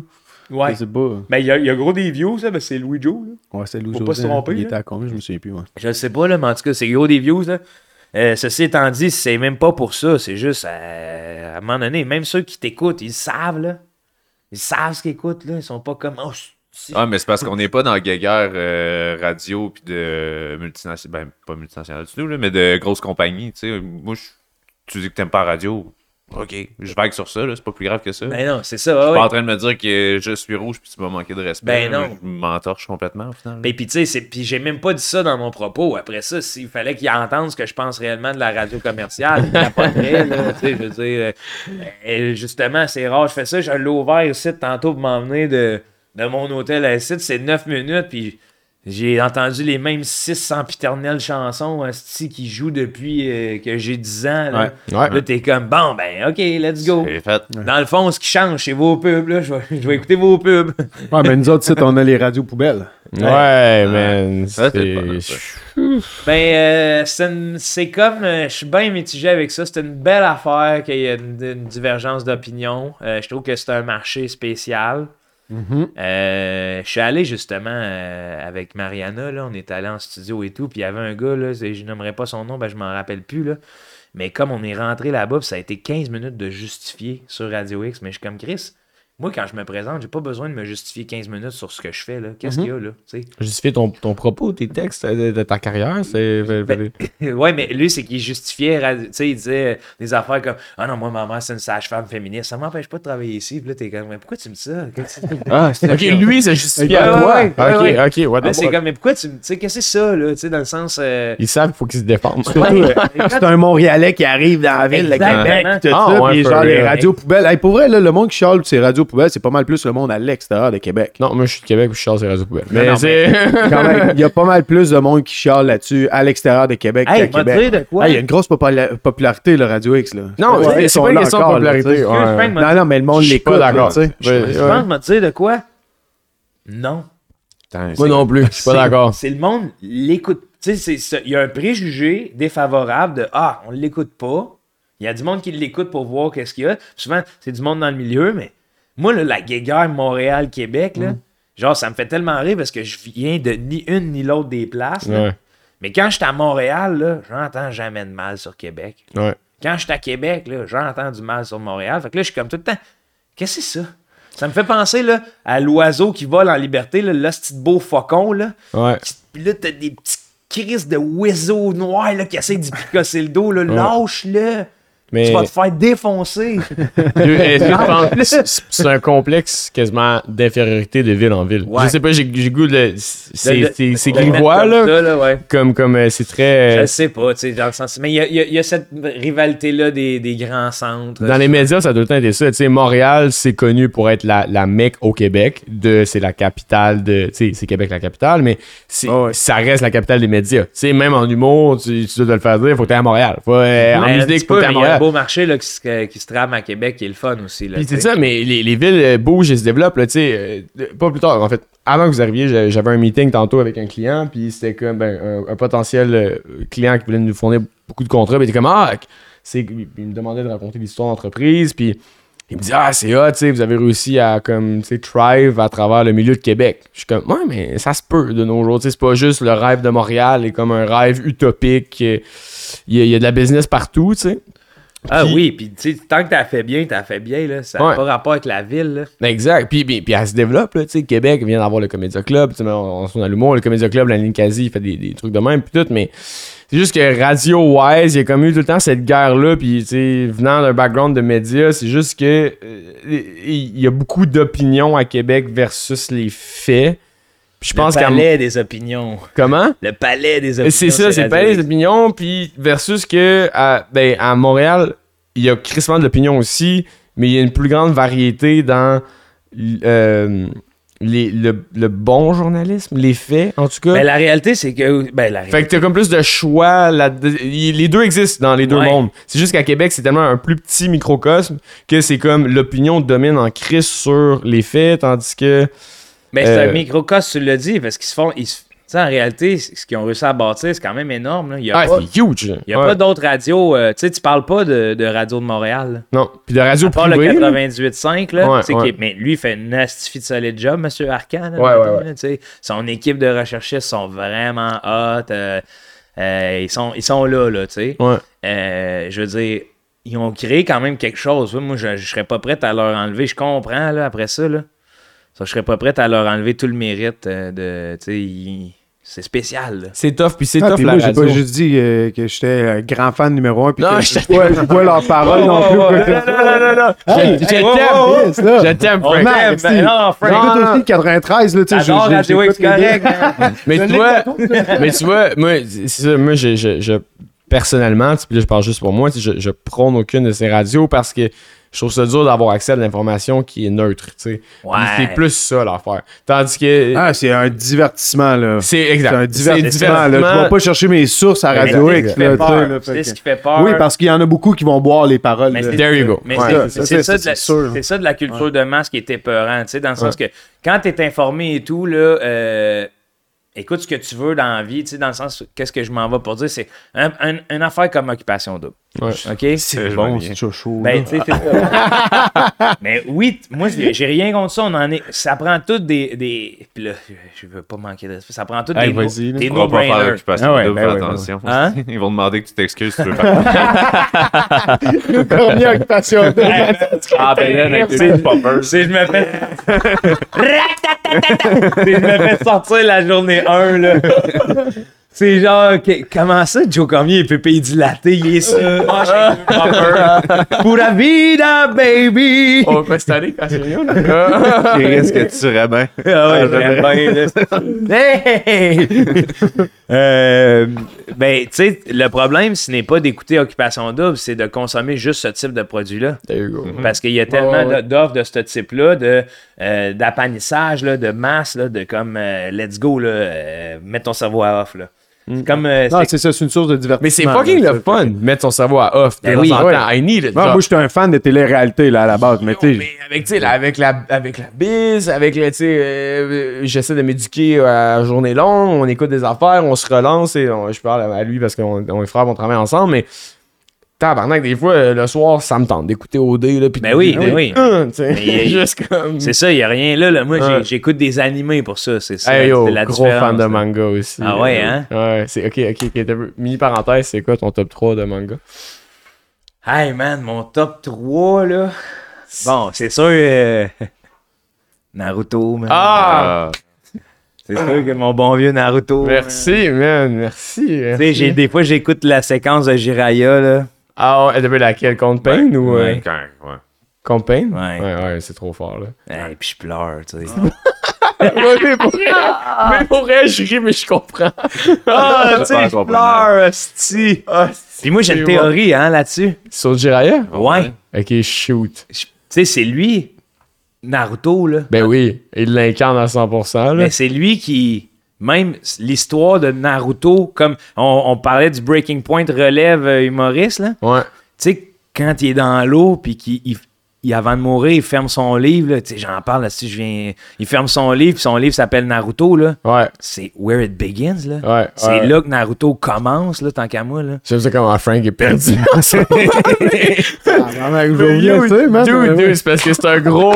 ouais. Je sais pas. Ben, il y, a- il y a gros des views, ça, ben, c'est Louis Joe, là. Ouais, c'est Lou Faut pas José, se tromper, Il là. était à combien? Je me souviens plus, ouais. Je sais pas, là, mais en tout cas, c'est gros des views, là. Euh, ceci étant dit, c'est même pas pour ça, c'est juste euh, à un moment donné, même ceux qui t'écoutent, ils savent, là. Ils savent ce qu'ils écoutent, là. Ils sont pas comme. Oh, Ah, mais c'est parce qu'on n'est pas dans la guéguerre euh, radio puis de multinationales. Ben, pas multinationales du tout, là, mais de grosses compagnies. Tu sais, moi, je- tu dis que t'aimes pas la radio. Ok, je vague sur ça, là, c'est pas plus grave que ça. Ben non, c'est ça. je suis ouais. pas en train de me dire que je suis rouge puis tu m'as manqué de respect. Ben là. non. Je m'entorche complètement au final. Mais puis tu sais, puis j'ai même pas dit ça dans mon propos. Après ça, s'il fallait qu'il entende ce que je pense réellement de la radio commerciale, il capoterait, là. Tu sais, je veux dire, euh, euh, justement, c'est rare, je fais ça, je l'ai ouvert ici tantôt pour m'emmener de, de mon hôtel à ici, c'est 9 minutes, puis j'ai entendu les mêmes 6 sempiternelles chansons asti, qui jouent depuis euh, que j'ai 10 ans. Là, Ouais. Là, t'es comme, bon, ben, ok, let's go. C'est fait. Dans le fond, ce qui change, c'est vos pubs, là. Je vais, je vais écouter vos pubs. Ouais, mais nous autres, ici, on a les radios poubelles. Ouais, man. Ça, c'est c'est-. Ben, euh, c'est c'est comme. euh, je suis bien mitigé avec ça. C'est une belle affaire qu'il y ait une, une divergence d'opinion. Euh, je trouve que c'est un marché spécial. Euh, je suis allé justement euh, avec Mariana. Là, on est allé en studio et tout. Puis il y avait un gars, là, je n'aimerais pas son nom, ben, je m'en rappelle plus. Là. Mais comme on est rentré là-bas, ça a été 15 minutes de justifier sur Radio X. Mais je suis comme Chris. Moi, quand je me présente, j'ai pas besoin de me justifier 15 minutes sur ce que je fais. là. Qu'est-ce qu'il y a là? tu sais? Justifier ton, ton propos, tes textes de, de ta carrière, c'est. Ben, ouais, mais lui, c'est qu'il justifiait, ra- tu sais, il disait euh, des affaires comme Ah non, moi, ma mère, c'est une sage-femme féministe, ça m'empêche pas de travailler ici. Puis là, t'es comme, mais pourquoi tu me dis ça? C'est? Ah, c'est ok, lui, c'est justifié à Ouais, toi. ouais, ouais, ok, ouais. ok, what Ben, c'est comme, mais pourquoi tu me. Tu sais, qu'est-ce que c'est ça, là? Tu sais, dans le sens. euh, Ils savent qu'il faut qu'ils se défendent. c'est un Montréalais qui arrive dans la ville de Exactement. Québec. tout Ah, ça, ouais, puis genre les radios poubelles. Pour vrai, là, le monde qui chiale ces radios poubelles, c'est pas mal plus le monde à l'extérieur de Québec. non, moi, je suis de Québec, puis je chasse les réseaux poubelles. Mais non, c'est. Quand même, il y a pas mal plus de monde qui chiale là-dessus à l'extérieur de Québec Hey, qu'à Québec. dire de quoi? Hey, Il y a une grosse popula- popularité, le Radio X. Là. Non, Ouais, c'est- pas une question de encore, popularité. ouais. Non, non, mais le monde Je l'écoute. pas là, d'accord. tu sais. Je- Je pense, me dire de quoi? Non. Moi non plus, je suis pas d'accord. C'est le monde l'écoute. Tu sais, il y a un préjugé défavorable de Ah, on l'écoute pas. Il y a du monde qui l'écoute pour voir qu'est-ce qu'il y a. Souvent, c'est du monde dans le milieu, mais moi, là, la guéguerre Montréal-Québec, là, Mm. genre, ça me fait tellement rire parce que je viens de ni une ni l'autre des places. là. Ouais, Mais quand j'étais à Montréal, là, j'entends jamais de mal sur Québec. ouais. Quand j'étais à Québec, là, j'entends du mal sur Montréal. Fait que là, je suis comme tout le temps. Qu'est-ce que c'est ça? Ça me fait penser là, à l'oiseau qui vole en liberté, là, le petit beau faucon. Là. Ouais. Qui- Puis là, t'as des petits crises de oiseaux noirs là, qui essaient d'y picasser le dos. Là. Lâche-le! Mais Tu vas te faire défoncer! Tu c'est- un complexe quasiment d'infériorité de ville en ville? Ouais. Je sais pas, j'ai j'ai goût de. C'est grivois, comme là. ça, là, ouais. Comme comme euh, c'est très. Je euh, sais pas, tu sais, dans le sens. Mais il y a, il y a- il y a cette rivalité-là des, des grands centres. Dans les médias, ça a tout le temps été ça. Tu sais, Montréal, c'est connu pour être la, la Mecque au Québec. De, c'est la capitale de. Tu sais, c'est Québec la capitale, mais c'est, ouais. ça reste la capitale des médias. Tu sais, même en humour, tu, tu dois te le faire dire, faut que t'aies à Montréal. Faut, euh, en musique, faut que t'aies à il a un beau marché là, qui, se, qui se trame à Québec qui est le fun aussi. Là, c'est ça, mais les, les villes euh, bougent et se développent, là, euh, pas plus tard, en fait. Avant que vous arriviez, j'a- j'avais un meeting tantôt avec un client, puis c'était comme ben, un, un potentiel euh, client qui voulait nous fournir beaucoup de contrats, puis il était comme Ah, c'est. Il me demandait de raconter l'histoire d'entreprise, puis il me dit Ah, c'est hot, tu sais, vous avez réussi à, comme, tu sais, thrive à travers le milieu de Québec. Je suis comme Ouais, mais ça se peut de nos jours, tu sais, c'est pas juste le rêve de Montréal, et comme un rêve utopique. euh, Il y, a, il y a de la business partout, tu sais. Ah Puis- oui, puis tu sais, tant que t'as fait bien, t'as fait bien, là. Ça n'a Ouais. pas rapport avec la ville, là. Exact. Puis, puis, puis elle se développe, là, tu sais. Québec vient d'avoir le Comédia Club. Tu sais, on, on se à l'humour. Le Comédia Club, la ligne quasi, il fait des, des trucs de même, puis tout. Mais c'est juste que radio-wise, il y a comme eu tout le temps cette guerre-là. Puis, tu sais, venant d'un background de médias, c'est juste que euh, il y a beaucoup d'opinions à Québec versus les faits. Puis je pense le palais des opinions. Comment? Le palais des opinions. C'est ça, c'est le palais des opinions, puis versus que à, ben, à Montréal, il y a crissement de l'opinion aussi, mais il y a une plus grande variété dans euh, les, le, le bon journalisme, les faits, en tout cas. Mais la réalité, c'est que. Ben, la Fait que t'as comme plus de choix. les deux existent dans les deux Ouais. mondes. C'est juste qu'à Québec, c'est tellement un plus petit microcosme que c'est comme l'opinion domine en crise sur les faits, tandis que. Mais c'est Euh, un microcosme, tu l'as dit, parce qu'ils se font. ils se- Tu sais, en réalité, ce qu'ils ont réussi à bâtir, c'est quand même énorme. Là. Il n'y a, Ah, pas, c'est huge. il y a Ouais. pas d'autres radios. euh, tu sais, tu parles pas de, de radio de Montréal. là. Non. Puis de radio le privée. là. 98.5, là, Ouais, ouais. mais lui, il fait une astifi de solide job, M. Arcan. là, Ouais, mettons, ouais, ouais. là, tu sais. Son équipe de recherchistes sont vraiment hot. euh, euh, ils, sont, ils sont là, là, tu sais. Euh, je veux dire, ils ont créé quand même quelque chose. Moi, je, je serais pas prêt à leur enlever. Je comprends, là, après ça, là. Ça, je serais pas prêt à leur enlever tout le mérite euh, de. Tu sais, ils- c'est spécial. C'est tough, puis c'est Ah, tough puis la moi, j'ai pas juste dit euh, que j'étais un grand fan numéro un, puis Non, que je vois, je vois leurs paroles non plus. non, quoi non, non, non, non, non, non. Hey, Je oh, oh, t'aime. Je t'aime, On Frank. ben non, Frank. J'écoute Non, aussi le 93, là, tu sais. J'adore Radio X, correct. Mais tu vois, mais tu vois, moi, c'est ça, moi, je- personnellement, puis là, je parle juste pour moi, je, je prône aucune de ces radios parce que je trouve ça dur d'avoir accès à de l'information qui est neutre, tu sais. Puis Ouais. C'est plus ça l'affaire. Tandis que Ah, c'est un divertissement, là. c'est exact. C'est un C'est divertissement, là. Tu vas pas chercher mes sources à Radio X, c'est ce qui fait là, peur. là, C'est fait ce que- qui fait peur. Oui, parce qu'il y en a beaucoup qui vont boire les paroles. Mais There you go. Mais Ouais. c'est- ça, ça, ça, de la- sûr. c'est ça de la culture de masse qui est épeurant, tu sais, dans le sens que quand tu es informé et tout, là, euh, écoute ce que tu veux dans la vie, tu sais, dans le sens, qu'est-ce que je m'en vais pour dire, c'est un- un- une affaire comme Occupation Double. Ouais. OK? C'est Bon, c'est chaud. Ben, là. tu sais, c'est ça. Mais oui, moi, j'ai rien contre ça. On en est... Ça prend tout des. des... Puis là, je veux pas manquer de respect. Ça prend tout Hey, des, no... des va pas faire l'occupation Ah ouais, double, ben ouais, ben attention. Hein? Ils vont demander que tu t'excuses si tu veux pas. Première occupation. Ah, ben là, avec les poppers. Si je me fais. Je me fais sortir la journée 1, là. C'est genre, que- comment ça, Joe Cormier, il peut payer dilaté, il est sur le manche avec deux poppers. Pura vida, baby! On va cette année quand c'est mieux, là. Qui risque que tu bien. Ah ouais, j'aime bien, là. Hey! Euh, ben, tu sais, le problème, ce n'est pas d'écouter Occupation Double, c'est de consommer juste ce type de produit-là. There you go. Parce qu'il y a tellement ouais. d'offres de ce type-là, de, euh, d'appanissage, là, de masse, là, de comme euh, let's go, là, euh, mets ton cerveau à off. Là. Comme. euh, Non, c'est- ça, c'est une source de divertissement. Mais c'est fucking là, le fun de mettre son cerveau à off. Ben De oui, temps en ouais. temps, I need it. Moi, j'étais un fan de télé-réalité, là, à la base. Mais tu sais, Mais avec, tu sais, là, avec, la, avec la bise, avec, le, tu sais, euh, j'essaie de m'éduquer à journée longue, on écoute des affaires, on se relance, et on- je parle à lui parce qu'on on est frères, on travaille ensemble, mais tabarnak, des fois, euh, le soir, ça me tente d'écouter OD, là, pis Ben oui, ben oui. Juste comme... c'est ça, il n'y a rien là. là. Moi, j'écoute des animés pour ça. C'est ça. Hey yo, la gros fan de manga aussi. Ah ouais, Euh, hein? Ouais, c'est ok, ok, ok. Mini parenthèse, c'est quoi ton top 3 de manga? Hey man, mon top 3, là. Bon, c'est sûr. euh, Naruto, man. Ah! C'est sûr que mon bon vieux Naruto. Merci, man, merci. Tu sais, des fois, j'écoute la séquence de Jiraya, là. Ah ouais, t'as vu laquelle? Contre Pain ou... euh, Ouais. quand- ouais. Contre? Ouais. Ouais, ouais, c'est trop fort, là. Hey, puis je pleure, tu sais. Ouais, mais pour vrai, mais pour vrai, je ris, mais je comprends. Ah, tu sais, je pleure, asti. Puis moi, j'ai une théorie, hein, là-dessus. Sur Jiraya? Ouais. Ok, shoot. Je- Tu sais, c'est lui, Naruto, là. Ben oui, il l'incarne à 100%, là. Mais c'est lui qui. Même l'histoire de Naruto, comme on, on parlait du Breaking Point relève euh, humoriste, là. Ouais. Tu sais, quand il est dans l'eau, puis qu'il. il- il- avant de mourir, il ferme son livre. là. Tu sais, J'en parle là, si je viens. Il ferme son livre, puis son livre s'appelle Naruto. là. Ouais, C'est Where It Begins. là. ouais. C'est ouais. là que Naruto commence, là, tant qu'à moi. Là. J'aime ça comment Frank est perdu. C'est parce que c'est un gros.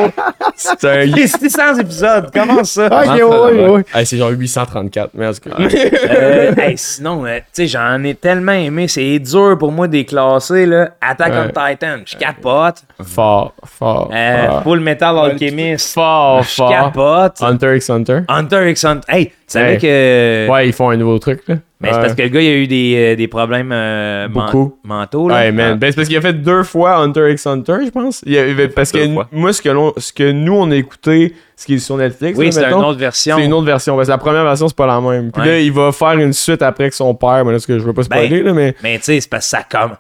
C'est un. C'était 100 épisodes, comment ça? Ah, ok, ouais, ouais, ouais. C'est genre 834, mais en tout cas. Euh, hey, sinon, euh, tu sais, j'en ai tellement aimé. C'est dur pour moi de les classer, là. Attack on Titan, je capote. Fort, fort. Euh, fort. Full Metal Alchemist, Fort, je fort. capote. Hunter x Hunter. Hunter x Hunter. Hey, tu savais Hey. que. Ouais, ils font un nouveau truc, là. Mais c'est parce que le gars, il a eu des, euh, des problèmes euh, Beaucoup. mentaux. Là. Ouais, man. Ben, c'est parce qu'il a fait deux fois Hunter x Hunter, je pense. Il avait- parce que fois. moi, ce que, l'on- ce que nous, on a écouté, ce qui est sur Netflix, Oui, là, c'est une autre version. C'est une autre version. Parce que la première version, c'est pas la même. Puis Ouais. là, il va faire une suite après que son père. Mais là, ce que je veux pas spoiler, Ben, là, mais. Mais tu sais, c'est parce que ça comme.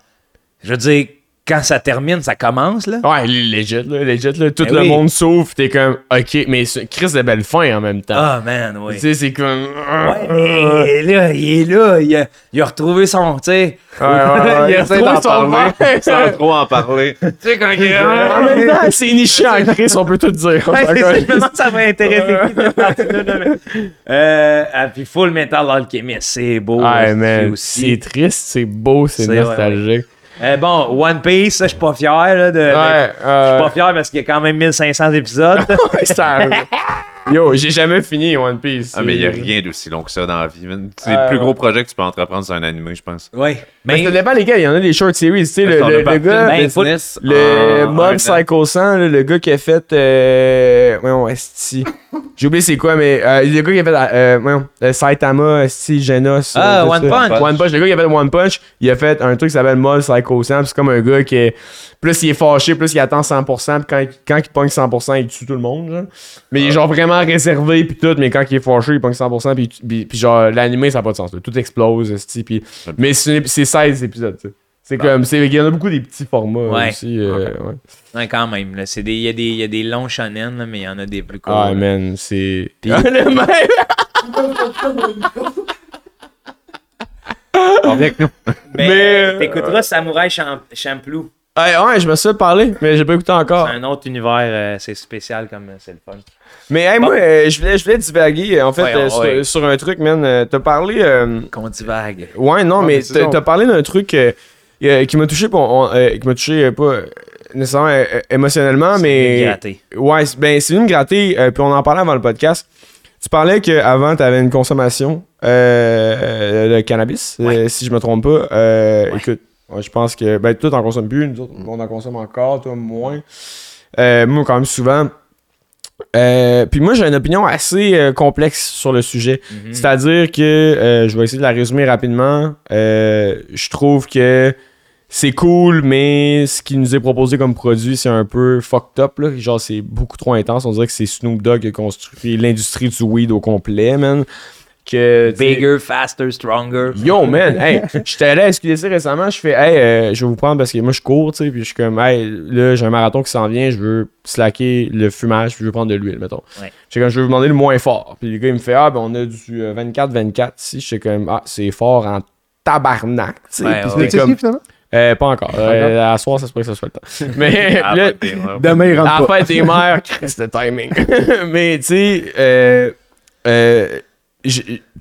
Je veux dire, quand ça termine, ça commence, là. Ouais, legit, là. Legit, là. Tout Ben le oui. monde sauve. T'es comme, ok, mais c'est Chris de belle fin en même temps. Ah, man, oui. Tu sais, c'est comme. Ouais, mais là, il est là, il a, il a retrouvé son, tu sais. Ouais, ouais, ouais. Il essaie retrouve d'en son parler sans trop en parler. Tu sais, quand il est. En même temps, c'est niché en Chris, on peut tout dire. Ouais, c'est ça, je me demande ça va intéresser qui cette partie-là, mais- Euh, ah, puis Full Metal Alchemist, c'est beau. Ouais, là, man. aussi. C'est triste, c'est beau, c'est nostalgique. Euh, bon, One Piece, ça, je suis pas fier, là, de... de- Ouais, Je euh, suis pas fier parce qu'il y a quand même 1500 épisodes. un- Yo, j'ai jamais fini One Piece. Ah, mais il n'y a rien d'aussi long que ça dans la vie. man. C'est Euh, le plus gros ouais. projet que tu peux entreprendre sur un anime, je pense. oui. Mais Mais, ça dépend lesquels. Il y en a des short series. Tu sais, le, le, le gars. ben, business Le en- Mob en- Psycho 100, là, le gars qui a fait. Euh... Voyons, esti. J'ai oublié c'est quoi, mais euh, le gars qui a fait. Euh, voyons, euh, Saitama, esti, Genos. Ah, euh, One ça. Punch. One Punch. Le gars qui a fait One Punch, il a fait un truc qui s'appelle Mob Psycho 100. puis C'est comme un gars qui est. Plus il est fâché, plus il attend 100%. Puis quand, il- quand il pogne 100%, il tue tout le monde. Genre. Mais il est genre vraiment réservé, puis tout. Mais quand il est fâché, il pogne 100%. Puis, puis, puis genre, l'animé, ça n'a pas de sens. là. Tout explose. Puis... Mais c'est c'est 16 épisodes, tu sais. C'est comme. c'est- Il y en a beaucoup des petits formats Ouais. aussi. euh, ouais. ouais, quand même, là, c'est des, il y, a des- il y a des longs shonen, là, mais il y en a des plus courts. Ah, là. man, c'est. Le même! Avec nous. Mais, Mais, euh, t'écouteras Samouraï Champ- Ouais, je me suis fait parler, mais j'ai pas écouté encore. C'est un autre univers, euh, c'est spécial comme euh, c'est le fun. Mais, hey, moi, euh, je voulais, je voulais divaguer, en fait, Ouais, euh, ouais. sur, sur un truc, man. Euh, T'as parlé. euh, Qu'on divague. Ouais, non, Ouais, mais mais c'est t'as parlé d'un truc. euh, euh, qui m'a touché, pour, on- euh, qui m'a touché euh, pas nécessairement euh, émotionnellement, mais. Gratté. Ouais, c'est- ben c'est venu me gratter, euh, puis on en parlait avant le podcast. Tu parlais qu'avant, tu avais une consommation euh, de cannabis, Ouais. euh, si je me trompe pas. Euh, Ouais. Écoute, ouais, je pense que ben, toi, t'en consommes plus, nous autres, on en consomme encore, toi, moins. Euh, moi, quand même, souvent. Euh, puis moi, j'ai une opinion assez euh, complexe sur le sujet. Mhm. C'est-à-dire que, euh, je vais essayer de la résumer rapidement. Je trouve que c'est cool, mais ce qui nous est proposé comme produit, c'est un peu fucked up. Là. Genre, c'est beaucoup trop intense. On dirait que c'est Snoop Dogg qui a construit l'industrie du weed au complet, man. Que, Bigger, faster, stronger. Yo, man, hey, j'étais allé à SQDC récemment, je fais, hey, euh, je vais vous prendre parce que moi je cours, tu sais, puis je suis comme, hey, là, j'ai un marathon qui s'en vient, je veux slacker le fumage, puis je veux prendre de l'huile, mettons. Ouais. J'étais comme, je vais vous demander le moins fort. Puis le gars, il me fait, ah, ben on a du euh, 24-24 ici. J'étais comme, ah, c'est fort en tabarnak, tu sais. Ouais, ouais. comme, finalement? euh, pas encore. Euh, à soir, ça se pourrait que ça soit le temps. Mais Ah, là, Demain, il à rentre la pas. fête des mères, Christ de timing. Mais tu sais, euh,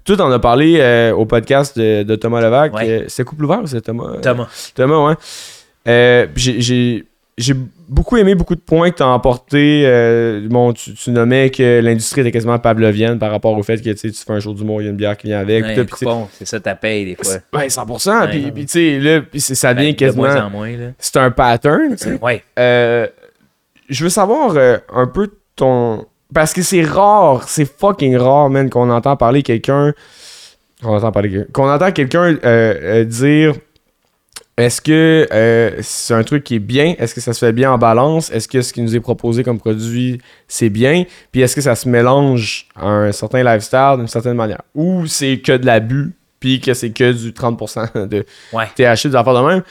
tout en a parlé euh, au podcast de, de Thomas Levac. Ouais. Euh, c'est couple ouvert ou c'est Thomas? euh, Thomas. Thomas, ouais. Euh, j'ai- beaucoup aimé beaucoup de points que tu as emportés. Euh, bon, tu, tu nommais que l'industrie était quasiment pavlovienne par rapport au fait que tu fais un show d'humour, il y a une bière qui vient avec. Ouais, c'est ça ta paye des fois. c'est- Ouais, 100%. Puis, Ouais. puis tu sais, là, puis ça devient Ben, de moins quasiment. en moins. C'est un pattern. Ouais. Euh, je veux savoir un peu ton. Parce que c'est rare, c'est fucking rare, man, qu'on entend parler quelqu'un. Qu'on entend parler Qu'on entend quelqu'un euh, euh, dire. Est-ce que euh, c'est un truc qui est bien? Est-ce que ça se fait bien en balance? Est-ce que ce qui nous est proposé comme produit, c'est bien? Puis est-ce que ça se mélange à un certain lifestyle d'une certaine manière? Ou c'est que de l'abus, puis que c'est que du 30% de Ouais. THC, des affaires de même?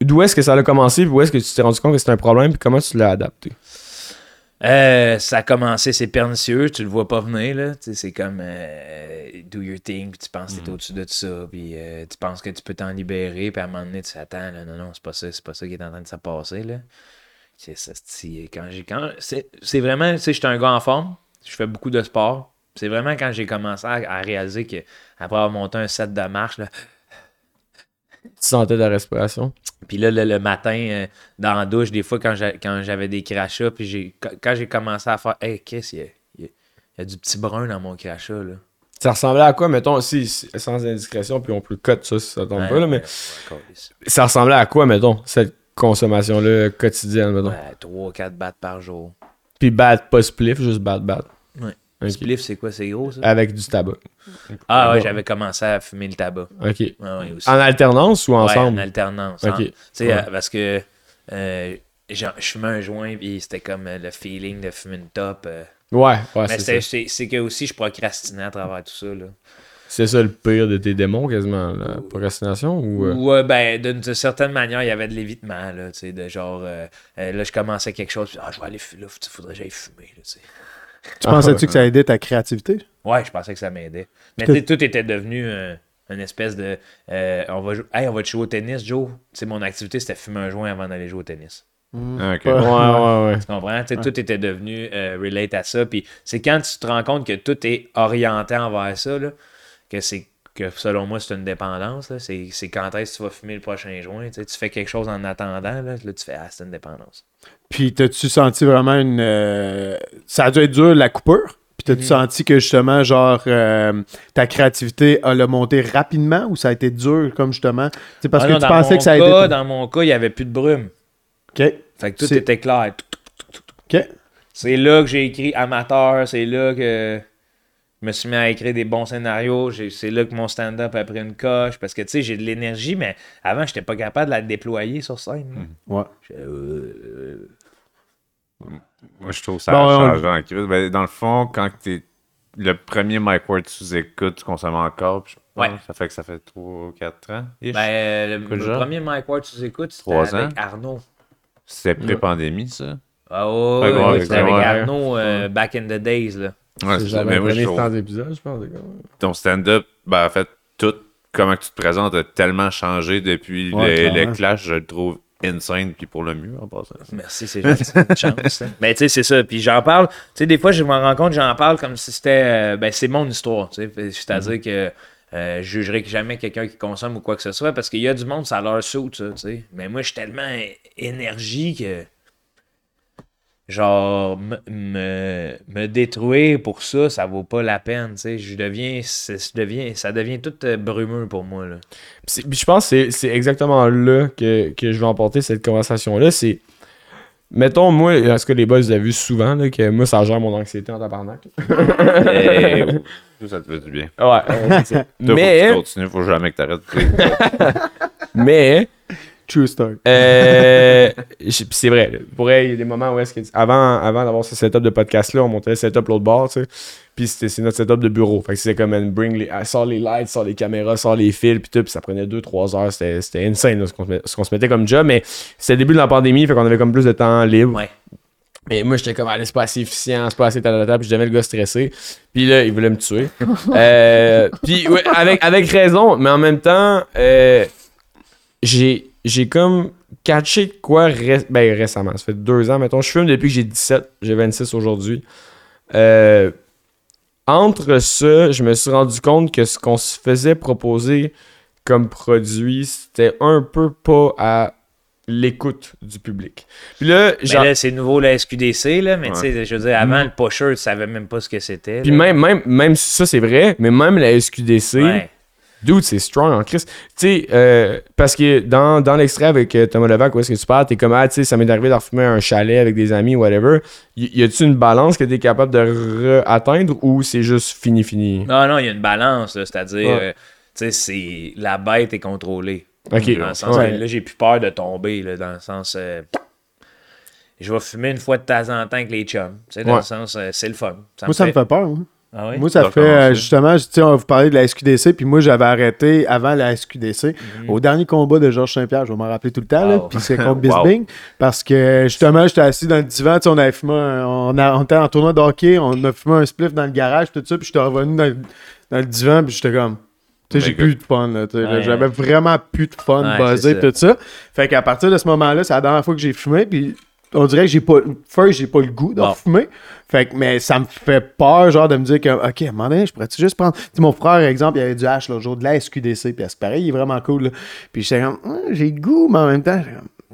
D'où est-ce que ça a commencé? Puis où est-ce que tu t'es rendu compte que c'était un problème? Puis comment tu l'as adapté? Euh, ça a commencé, c'est pernicieux, tu le vois pas venir, là. C'est comme euh, do your thing, puis tu penses que t'es au-dessus de tout ça, puis euh, tu penses que tu peux t'en libérer, puis à un moment donné, tu fais, attends, là, non, non, c'est pas ça, c'est pas ça qui est en train de se passer, là. C'est ça, quand j'ai. Quand, c'est, c'est vraiment, tu sais, j'étais un gars en forme, je fais beaucoup de sport. C'est vraiment quand j'ai commencé à, à réaliser que, après avoir monté un set de marche, là, Tu sentais ta respiration? puis là, le, le matin, euh, dans la douche, des fois, quand j'a- quand j'avais des crachats, puis j'ai, quand, j'ai commencé à faire, hey, qu'est-ce qu'il y a, il y a- il y a du petit brun dans mon crachat, là. Ça ressemblait à quoi, mettons, si, sans indiscrétion, puis on peut cut ça si ça tombe Ouais, pas, là, mais ouais, ça ressemblait à quoi, mettons, cette consommation-là quotidienne, mettons? Ouais, 3-4 battes par jour. Puis bad, pas spliff, juste bad, bad. Ouais. Ok. Spliff, c'est quoi, c'est gros, ça? Avec du tabac. Ah ouais, j'avais commencé à fumer le tabac. Ok. Ouais, ouais, aussi. En alternance ou Ouais, ensemble? en alternance. Ok. hein. Tu sais, Ouais. euh, parce que euh, je fumais un joint, puis c'était comme euh, le feeling de fumer une top. euh. Ouais, ouais, Mais c'est que aussi, je procrastinais à travers tout ça, là. C'est ça le pire de tes démons, quasiment, la procrastination ou... euh, Ouais, ben, d'une certaine manière, il y avait de l'évitement, là, tu sais, de genre, euh, là, je commençais quelque chose, puis, ah, je vais aller fumer, là, il faudrait que j'aille fumer, là, tu sais. Tu pensais-tu que ça aidait ta créativité? Ouais, je pensais que ça m'aidait. Mais sais, tout était devenu euh, une espèce de, euh, on va jou- hey, on va te jouer au tennis, Joe? Tu sais, mon activité, c'était fumer un joint avant d'aller jouer au tennis. Ah, ok. Ouais, ouais, ouais. Tu comprends? Tu sais, Tout était devenu euh, relate à ça, puis c'est quand tu te rends compte que tout est orienté envers ça, là, que c'est que selon moi, c'est une dépendance. C'est quand est-ce que tu vas fumer le prochain joint. Tu fais quelque chose en attendant, là, là tu fais Ah, c'est une dépendance. Puis t'as-tu senti vraiment une... euh, Ça a dû être dur, la coupure? Puis t'as-tu Mhm. senti que justement, genre, euh, ta créativité a le monté rapidement ou ça a été dur, comme justement? C'est parce Ah que non, tu dans pensais mon que ça a cas, été... Dans mon cas, il n'y avait plus de brume. OK. Fait que tout était clair. OK. C'est là que j'ai écrit amateur, c'est là que je me suis mis à écrire des bons scénarios, c'est là que mon stand-up a pris une coche, parce que tu sais, j'ai de l'énergie, mais avant, j'étais pas capable de la déployer sur scène. Ouais. J'étais, euh, Moi, je trouve ça Bon, on- changeant en crise. Ben, dans le fond, quand t'es le premier Mike Ward sous écoute, tu consommes encore. puis je pense, Ouais. Ça fait que ça fait 3-4 ans. ish. Ben, euh, le, premier Mike Ward, tu écoutes, c'était avec ans. Arnaud. C'était pré-pandémie, ça? Ah ouais, Ouais, ouais, ouais, c'était avec. Arnaud euh, back in the days, là. Ouais, C'est genre Mais le je premier trouve 100 épisodes, je pense. ton stand-up, ben, en fait, tout comment que tu te présentes a tellement changé depuis Ouais, le, clairement. le clash, je le trouve insane, puis pour le mieux, en passant. Merci, c'est gentil. chance. hein. Ben, tu sais, c'est ça. Puis j'en parle. Tu sais, des fois, je me rends compte, j'en parle comme si c'était. euh, ben, c'est mon histoire. Tu sais. C'est-à-dire que Euh, je jugerai jamais quelqu'un qui consomme ou quoi que ce soit parce qu'il y a du monde, ça leur saut, ça, tu sais. Mais moi, je suis tellement énergie que. Genre, me, me, me détruire pour ça, ça vaut pas la peine, tu sais. Je deviens, c'est- je deviens. Ça devient tout euh, brumeux pour moi, là. Puis je pense que c'est- c'est exactement là que, que je vais emporter cette conversation-là. C'est. Mettons, moi, est-ce que les boys, vous avez vu souvent là, que moi, ça gère mon anxiété en tabarnak? Euh, Tout ça te fait du bien. Ouais, ouais, c'est ça. Toi, mais, Faut que tu continues, faut jamais que t'arrêtes. mais, True story. euh, c'est vrai, là. pour vrai, il y a des moments où est-ce que, avant, avant d'avoir ce setup de podcast-là, on montait le setup l'autre bord, tu sais. Puis c'était- c'est notre setup de bureau. Fait que c'était comme, man, bring les, ah, sort les lights, sort les caméras, sort les fils, puis tout. Puis ça prenait 2-3 heures. C'était c'était insane, là, ce qu'on se, met- ce qu'on se mettait comme job. Mais c'était le début de la pandémie, fait qu'on avait comme plus de temps libre. ouais. Mais moi, j'étais comme, allez, c'est pas assez efficient, c'est pas assez tata, puis je devais le gars stressé. Puis là, il voulait me tuer. Euh, puis ouais, avec, avec raison, mais en même temps, euh, j'ai, j'ai comme catché de quoi ré- ben, récemment. Ça fait deux ans, mettons. Je fume depuis que j'ai 17, j'ai 26 aujourd'hui. Euh, entre ça, je me suis rendu compte que ce qu'on se faisait proposer comme produit, c'était un peu pas à l'écoute du public. Puis là, Mais genre, là, c'est nouveau la SQDC, là, mais tu sais, je veux dire, avant, Mm. le pusher, tu savais même pas ce que c'était. Puis même, même, même ça, c'est vrai, mais même la SQDC, Ouais. Dude, c'est strong en Christ. Tu sais, euh, parce que dans, dans l'extrait avec euh, Thomas Levac, où est-ce que tu parles, t'es comme, ah, tu sais, ça m'est arrivé de refumer un chalet avec des amis, whatever. Y, y a-tu une balance que t'es capable de atteindre ou c'est juste fini, fini? Non, non, il y a une balance, c'est-à-dire, Ouais. euh, tu sais, c'est la bête est contrôlée. Ok. Dans le sens Ouais. là, j'ai plus peur de tomber, là, dans le sens. euh, je vais fumer une fois de temps en temps avec les chums. Tu sais, dans Ouais. le sens, euh, c'est le fun. Moi, ça me fait peur. moi. Ah oui? Moi, ça fait euh, justement, je- tu sais, on va vous parler de la SQDC, puis moi, j'avais arrêté avant la SQDC. Mhm. Au dernier combat de Georges Saint-Pierre, je vais m'en rappeler tout le temps, là, Wow. puis c'est contre Wow. Bisbing, parce que justement, j'étais assis dans le divan, tu sais, on avait fumé, un- on, a- on était en tournoi de hockey, on a fumé un spliff dans le garage, tout ça, puis j'étais revenu dans, le- dans le divan, puis j'étais comme. Tu sais, j'ai Ben, plus de fun, là, tu sais, là, Ouais. J'avais vraiment plus de fun, Ouais, buzzé, tout ça. Fait qu'à partir de ce moment-là, c'est la dernière fois que j'ai fumé, puis on dirait que j'ai pas. First, j'ai pas le goût de Bon. fumer. Fait que, mais ça me fait peur, genre, de me dire que, OK, à un moment donné, je pourrais-tu juste prendre. Tu sais, mon frère, exemple, il avait du H l'autre jour, de la SQDC, puis à ce paraît, il est vraiment cool, là. Puis j'étais comme, Ah, j'ai le goût, mais en même temps,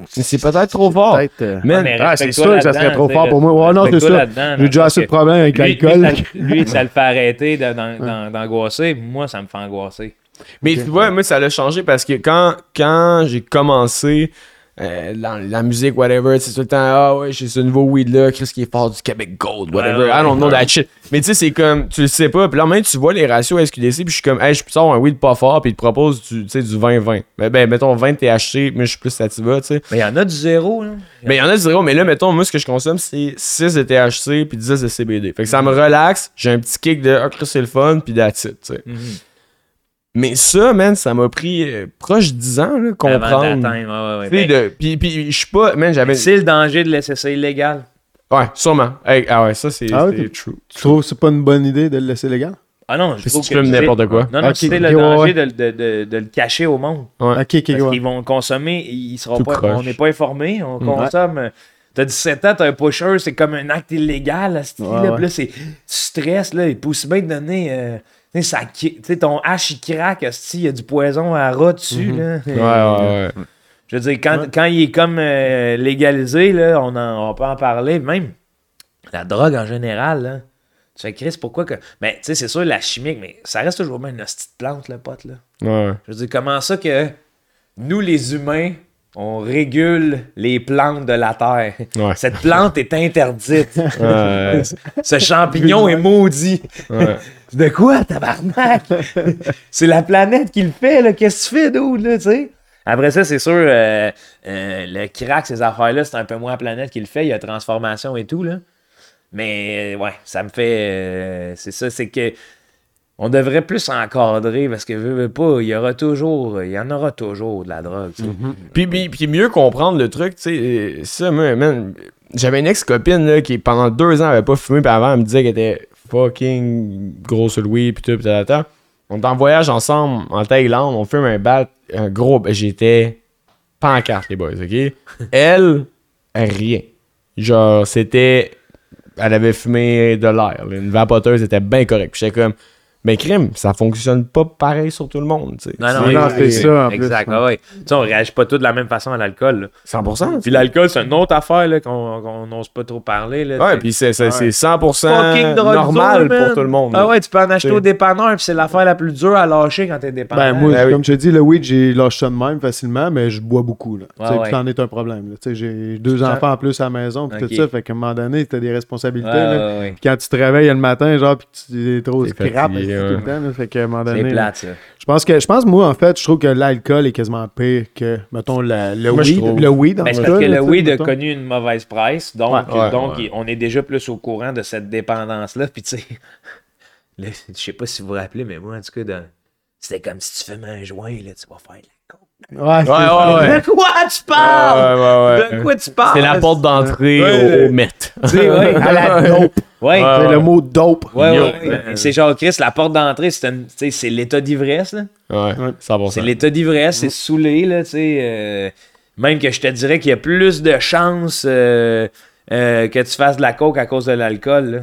C'est peut-être trop fort. euh, mais ah, c'est sûr que ça serait trop fort pour moi. Ouais, non, c'est ça. J'ai déjà assez de problèmes avec l'alcool. lui, ça, lui, ça le fait arrêter d'an- d'angoisser. Moi, ça me fait angoisser. Mais tu vois, moi, ça l'a changé parce que quand, quand j'ai commencé euh, dans la musique, whatever, c'est tout le temps, ah ouais, j'ai ce nouveau weed-là, Chris qui est fort du Québec Gold, whatever, Ouais, ouais, I don't know that shit. Mais tu sais, c'est comme, tu le sais pas, puis là, même tu vois les ratios SQDC, puis je suis comme, hey, je sortir un weed pas fort, puis il te propose du, tu sais, du 20-20. Ben, ben, mettons 20 THC, mais je suis plus sativa, tu sais. Mais il y en a du zéro, là. Mais il y en a du zéro, mais là, mettons, moi, ce que je consomme, c'est 6 de THC puis 10 de CBD. Fait que ça me relaxe, j'ai un petit kick de, ah, Chris, c'est le fun, puis that's it, tu sais. Mhm. Mais ça, man, ça m'a pris euh, proche de 10 ans, là, Avant comprendre. d'atteindre, ouais, ouais, Tu sais, ouais. de- Puis, puis je suis pas, man, j'avais. C'est le danger de laisser ça illégal. Ouais, sûrement. Hey, ah ouais, ça, c'est Ah ouais, true. Tu trouves que c'est pas une bonne idée de le laisser légal? Ah non, je trouve tu que fumes c'est- n'importe quoi. Non, non, c'est le danger ouais. de, de, de, de le cacher au monde. Ouais. Ok, ok, Parce ouais. qu'ils vont consommer, ils seront pas, on n'est pas informés, on Mm. consomme. T'as 17 ans, t'as un pusher, c'est comme un acte illégal, à ce Ouais, là là, c'est, tu stresses, là, il peut aussi bien te donner. euh, tu ça qui- tu sais, ton hache, il craque, il y a du poison à rat dessus, là. Ouais, ouais, ouais. Je veux dire, quand, Ouais. quand il est comme euh, légalisé, là, on, en- on peut en parler. Même la drogue en général, là. Tu fais, Chris, pourquoi que. Mais tu sais, c'est sûr, la chimique, mais ça reste toujours bien une hostie de plante, le pote, là. Ouais. Je veux dire, comment ça que nous, les humains, on régule les plantes de la Terre? Ouais. Cette plante est interdite. Ouais. Ce champignon est maudit. ouais. De quoi, tabarnak? c'est la planète qui le fait. Qu'est-ce que tu fais, d'autre, là, tu sais? Après ça, c'est sûr, euh, euh, le crack, ces affaires-là, c'est un peu moins la planète qui le fait. Il y a transformation et tout, là. Mais, ouais, ça me fait... euh, c'est ça, c'est que... On devrait plus encadrer parce que, veux, veux pas, il y aura toujours... Il y en aura toujours de la drogue, sais. Puis, puis, puis mieux comprendre le truc, tu sais, euh, ça, j'avais une ex-copine, qui pendant deux ans avait pas fumé, puis avant, elle me disait qu'elle était fucking grosse Louis, puis tout, puis tout, tout. On est en voyage ensemble en Thaïlande, on fume un bat, un gros, ben, j'étais pancarte, les boys, ok? Elle, rien. Genre, c'était, elle avait fumé de l'air, une vapoteuse était bien correcte. Puis j'étais comme, Ben, crime, ça fonctionne pas pareil sur tout le monde. Non, non, C'est- non, c'est ça, en plus, Exact, ouais. ouais, ouais. Tu sais, on réagit pas tous de la même façon à l'alcool. là. 100%. Puis l'alcool, c'est une autre affaire là, qu'on qu'on n'ose pas trop parler. Là, Ouais, puis c'est c'est- c'est 100% Fucking drôle, normal man. pour tout le monde. Ah ouais, tu peux en acheter T'sais. au dépanneur, puis c'est l'affaire la plus dure à lâcher quand t'es dépanneur. Ben, moi, Ben oui. comme je te dis, le weed, j'ai lâché ça de même facilement, mais je bois beaucoup. Là. Ouais, Tu sais, ouais. puis c'en est un problème. là. Tu sais, J'ai deux enfants en plus à la maison, puis tout ça. Fait qu'à un moment donné, t'as des responsabilités. Ouais, là. ouais, ouais. Puis quand tu te réveilles le matin, genre, puis tu es trop T'es tout le temps. là. Fait qu'à un moment donné. C'est plate, ça. Je pense que, je pense, moi, en fait, je trouve que l'alcool est quasiment pire que, mettons, la- le Moi, weed. Le weed, en Ben, c'est parce que là, le weed a connu une mauvaise presse, donc, Ouais, ouais, donc ouais. on est déjà plus au courant de cette dépendance-là. Puis tu sais, je sais pas si vous vous rappelez, mais moi, en tout cas, dans- c'était comme si tu fumais un joint, là, tu vas faire de. Ouais, c'est Ouais, ça. ouais, ouais. De quoi tu parles? Ouais, ouais, ouais. De quoi tu parles? C'est la porte d'entrée Ouais. au, au Met. Tu sais, ouais, À la dope. Ouais, Ouais, C'est le mot dope. ouais, ouais. C'est genre, Chris, la porte d'entrée, c'est l'état d'ivresse, là. Ouais, 100%. C'est l'état d'ivresse, c'est saoulé, là, tu sais. euh, même que je te dirais qu'il y a plus de chances euh, euh, que tu fasses de la coke à cause de l'alcool, là.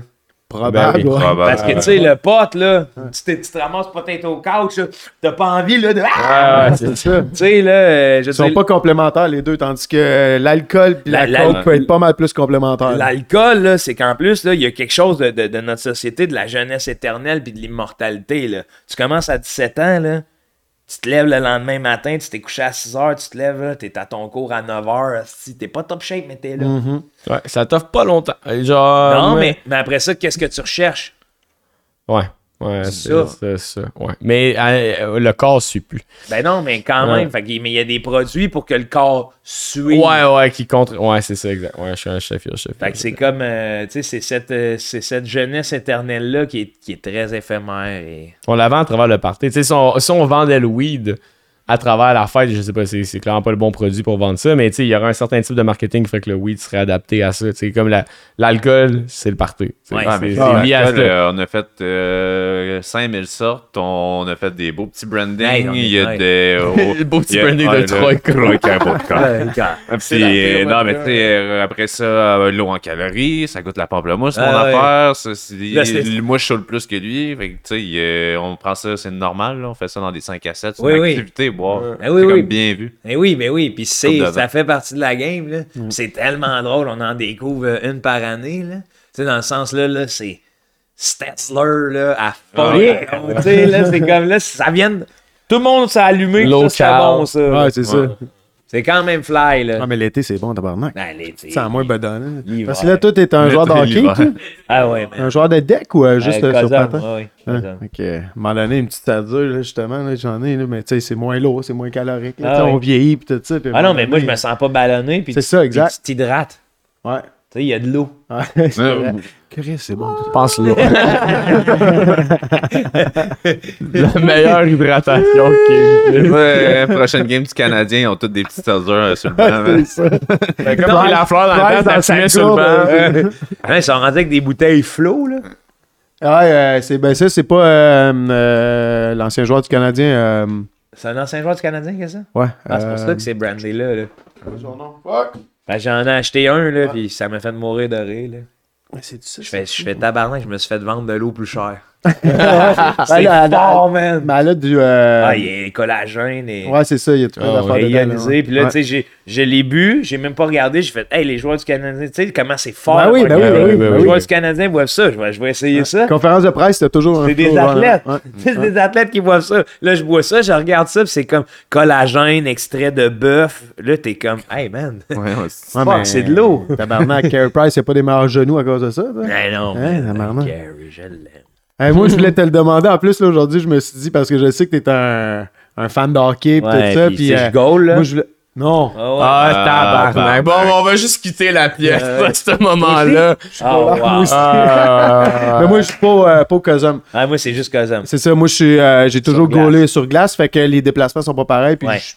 Probable. Ben ouais. Probable. Parce que, tu sais, le pote, là, tu, te- tu te ramasses peut-être au couch, là, t'as pas envie, là, de... Ah! Ouais, c'est ça. Tu sais, là, euh, je Ils sont pas complémentaires, les deux, tandis que euh, l'alcool puis la, La- la- coke peut être pas mal plus complémentaires. l'alcool, là, c'est qu'en plus, là, il y a quelque chose de, de- de notre société, de la jeunesse éternelle puis de l'immortalité, là. Tu commences à 17 ans, là, tu te lèves le lendemain matin, tu t'es couché à 6 heures, tu te lèves, là, t'es à ton cours à 9 heures, si t'es pas top shape, mais t'es là. Mhm. Ouais, ça t'offre pas longtemps. Genre. Non, mais, mais après ça, qu'est-ce que tu recherches? Ouais. Ouais, C'est ça. c'est ça. Ouais. Mais euh, le corps suit plus. Ben non, mais quand Ouais. même, mais il y a des produits pour que le corps suive. Ouais, ouais, qui contre. Ouais, c'est ça, exact. Ouais, je suis un chef, je suis un chef. Fait que c'est comme, euh, tu sais, c'est cette, euh, cette jeunesse éternelle-là qui est, qui est très éphémère. Et... On la vend à travers le party. Tu sais, si on, si on vendait le weed à travers la fête, je sais pas, c'est c'est clairement pas le bon produit pour vendre ça, mais tu sais, il y aurait un certain type de marketing qui ferait que le weed serait adapté à ça. Tu sais, comme la- l'alcool, c'est le party. Tu sais, Ouais, Ah, c'est mais c'est c'est lié à l'alcool, ça. euh, on a fait euh, 5000 sortes, on a fait des beaux petits brandings. Hey, est- il y a ouais. des. oh, Le beau petit il y a- branding ah, de le Troika. Troika Puis, non, mais tu après ça, euh, l'eau en calories, ça goûte la pamplemousse, mon Ah, ouais. affaire. Ça, c'est- Là, c'est- moi, je saoule plus que lui. Fait que, tu sais, euh, on prend ça, c'est normal. là, on fait ça dans des 5 à 7. C'est Oui, une oui. activité, boire. Ah c'est oui, comme oui. bien vu. Eh oui, mais oui, puis ça fait partie de la game, là. Puis C'est tellement drôle, on en découvre euh, une par année, là. Tu sais, dans le sens, là, là, c'est Stetzler, là, à fond. Ouais. Tu sais, là, c'est comme, là, ça vient. Tout le monde s'est allumé que ça, c'est Local. bon, ça. Ouais, c'est ça. C'est quand même fly, là. Ah, mais l'été, c'est bon, tabarnak. Ben, C'est en moins bedonnant. Parce que là, toi, t'es un joueur de L'été, hockey, l'hiver. toi? Ah ouais, mais... Un joueur de deck ou euh, juste euh, sur Cosum, patin? ouais, Hein? Ok. À un moment donné, une petite stature, là, justement, là, j'en ai, là, mais tu sais, c'est moins lourd, c'est moins calorique. là, Ah. On vieillit, puis tout ça. puis Ah non, mais moi, je me sens pas ballonné, puis C'est ça, exact. puis tu t'hydrates. Ouais. Tu sais, il y a de l'eau. Ouais. Chris, c'est bon. Pense là. La meilleure hydratation qui. Ouais, prochaine game du Canadien, ils ont tous des petits seltzers euh, sur le banc. c'est man. ça. Que comme la fleur dans Ouais, le dans t'as sur le banc. Hein, ils sont rendus avec des bouteilles flots, là. Ouais, euh, c'est ben ça, c'est pas euh, euh, l'ancien joueur du Canadien. euh, C'est un ancien joueur du Canadien, qu'est-ce que ça? ouais. Ah, c'est pour ça que c'est brandé là. là. son nom. Fuck. Ben, j'en ai acheté un, là, puis ça m'a fait mourir de rire, là. C'est ça. Je fais, je fais tabarnak, je me suis fait vendre de l'eau plus chère. Ben, C'est fort, man! Mais elle a du. euh, Ah, il y a collagène et Ouais, c'est ça, il y a tout plein Ah, d'affaires ouais. Puis là, Ouais. tu sais, j'ai- je l'ai bu, j'ai même pas regardé, j'ai fait, hey, les joueurs du Canadien, tu sais, comment c'est fort. Ben oui, ben oui, ben oui, ben Les oui. joueurs du Canadien boivent ça, je vais, je vais essayer ça. Conférence de presse, c'était toujours un C'est des athlètes. ouais. C'est des athlètes qui boivent ça. Là, je bois ça, je regarde ça, puis c'est comme collagène, extrait de bœuf. Là, t'es comme, hey man, Ouais, ouais, c'est- de l'eau. Tabarnak, Carey Price, c'est pas des meilleurs genoux à cause de ça. Ben non, Hein. Gary, je l'aime. Hey, moi, je voulais te le demander. En plus, là, aujourd'hui, je me suis dit, parce que je sais que t'es un, un fan de hockey et Ouais, tout ça. puis euh, je goal, là. moi, je voulais. Non. Ah ouais. Ah, Ah, tabarnak. Bon, on va juste quitter la pièce Euh, à ce moment-là. Ah, wow. Moi aussi. Ah, Mais moi, je suis pas, euh, pas au Cosum. Ah, moi, c'est juste Cosum. C'est ça, moi, je suis, euh, j'ai toujours gaulé sur glace, fait que les déplacements sont pas pareils. Puis Ouais. je,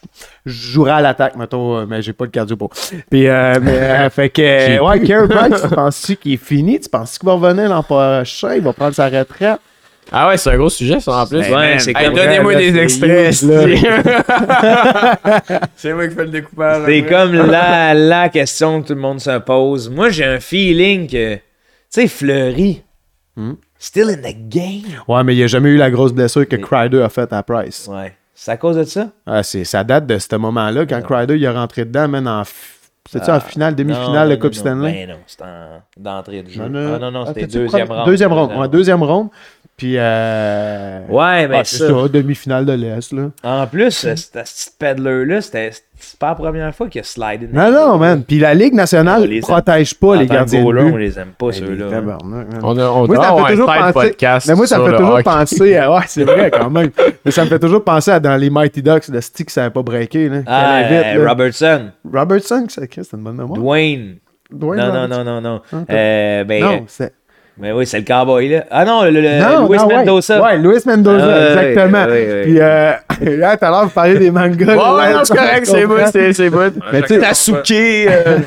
je jouerai à l'attaque, mettons, euh, mais j'ai pas le cardio pour. Puis, euh, mais, euh, fait que, ouais, Carey Price, tu penses-tu qu'il est fini? Tu penses qu'il va revenir l'an prochain? Il va prendre sa retraite? Ah ouais, c'est un gros sujet, ça, en plus. Ouais, Man. c'est Hey, comme- Donnez-moi des extraits. c'est moi qui fais le découpage. C'est après. comme la, la question que tout le monde se pose. Moi, j'ai un feeling que, tu sais, Fleury, Hmm? still in the game. Ouais, mais il a jamais eu la grosse blessure que Crider a faite à Price. Ouais. C'est à cause de ça? Ah, c'est, ça date de ce moment-là, quand Crider il est rentré dedans, man, en, f- c'était-tu en finale, demi-finale de Coupe non, Stanley? Ben non, c'était en- d'entrée de jeu. Non, non. Ah non, non, Ah, c'était deuxième round. Deuxième round, ouais, deuxième round. Puis, euh... Ouais, mais ah, c'est ça. ça, demi-finale de l'Est, là. En plus, ce petit peddler-là, c'était c'est pas la première fois qu'il a slidé. Non, non, man. Puis la Ligue nationale aime. protège pas les gardiens de but. on les aime pas, ceux-là. Tabarnak, man. On, a, on Moi, doit ça me fait toujours penser. podcast Mais moi, ça me fait toujours hockey. penser à. Ouais, c'est vrai quand même. Mais ça me fait toujours penser à dans les Mighty Ducks, le stick, ça n'avait pas breaké. Là, Ah, euh, là. Robertson, Robertson, c'est c'est une bonne mémoire. Dwayne. Dwayne Non, non, non, non, non. Ok. Euh, ben, Non, c'est. Mais oui, c'est le cowboy, là. Ah non, le, le, Non, Luis non, ouais. Mendoza. Ouais, Luis Mendoza, Ah, ouais, exactement. ouais, ouais, Puis, euh, là, tout à l'heure, vous parliez des mangas. Ouais, là, ouais, non, c'est correct, c'est bon, c'est bon. Mais tu sais, Tasuke. euh,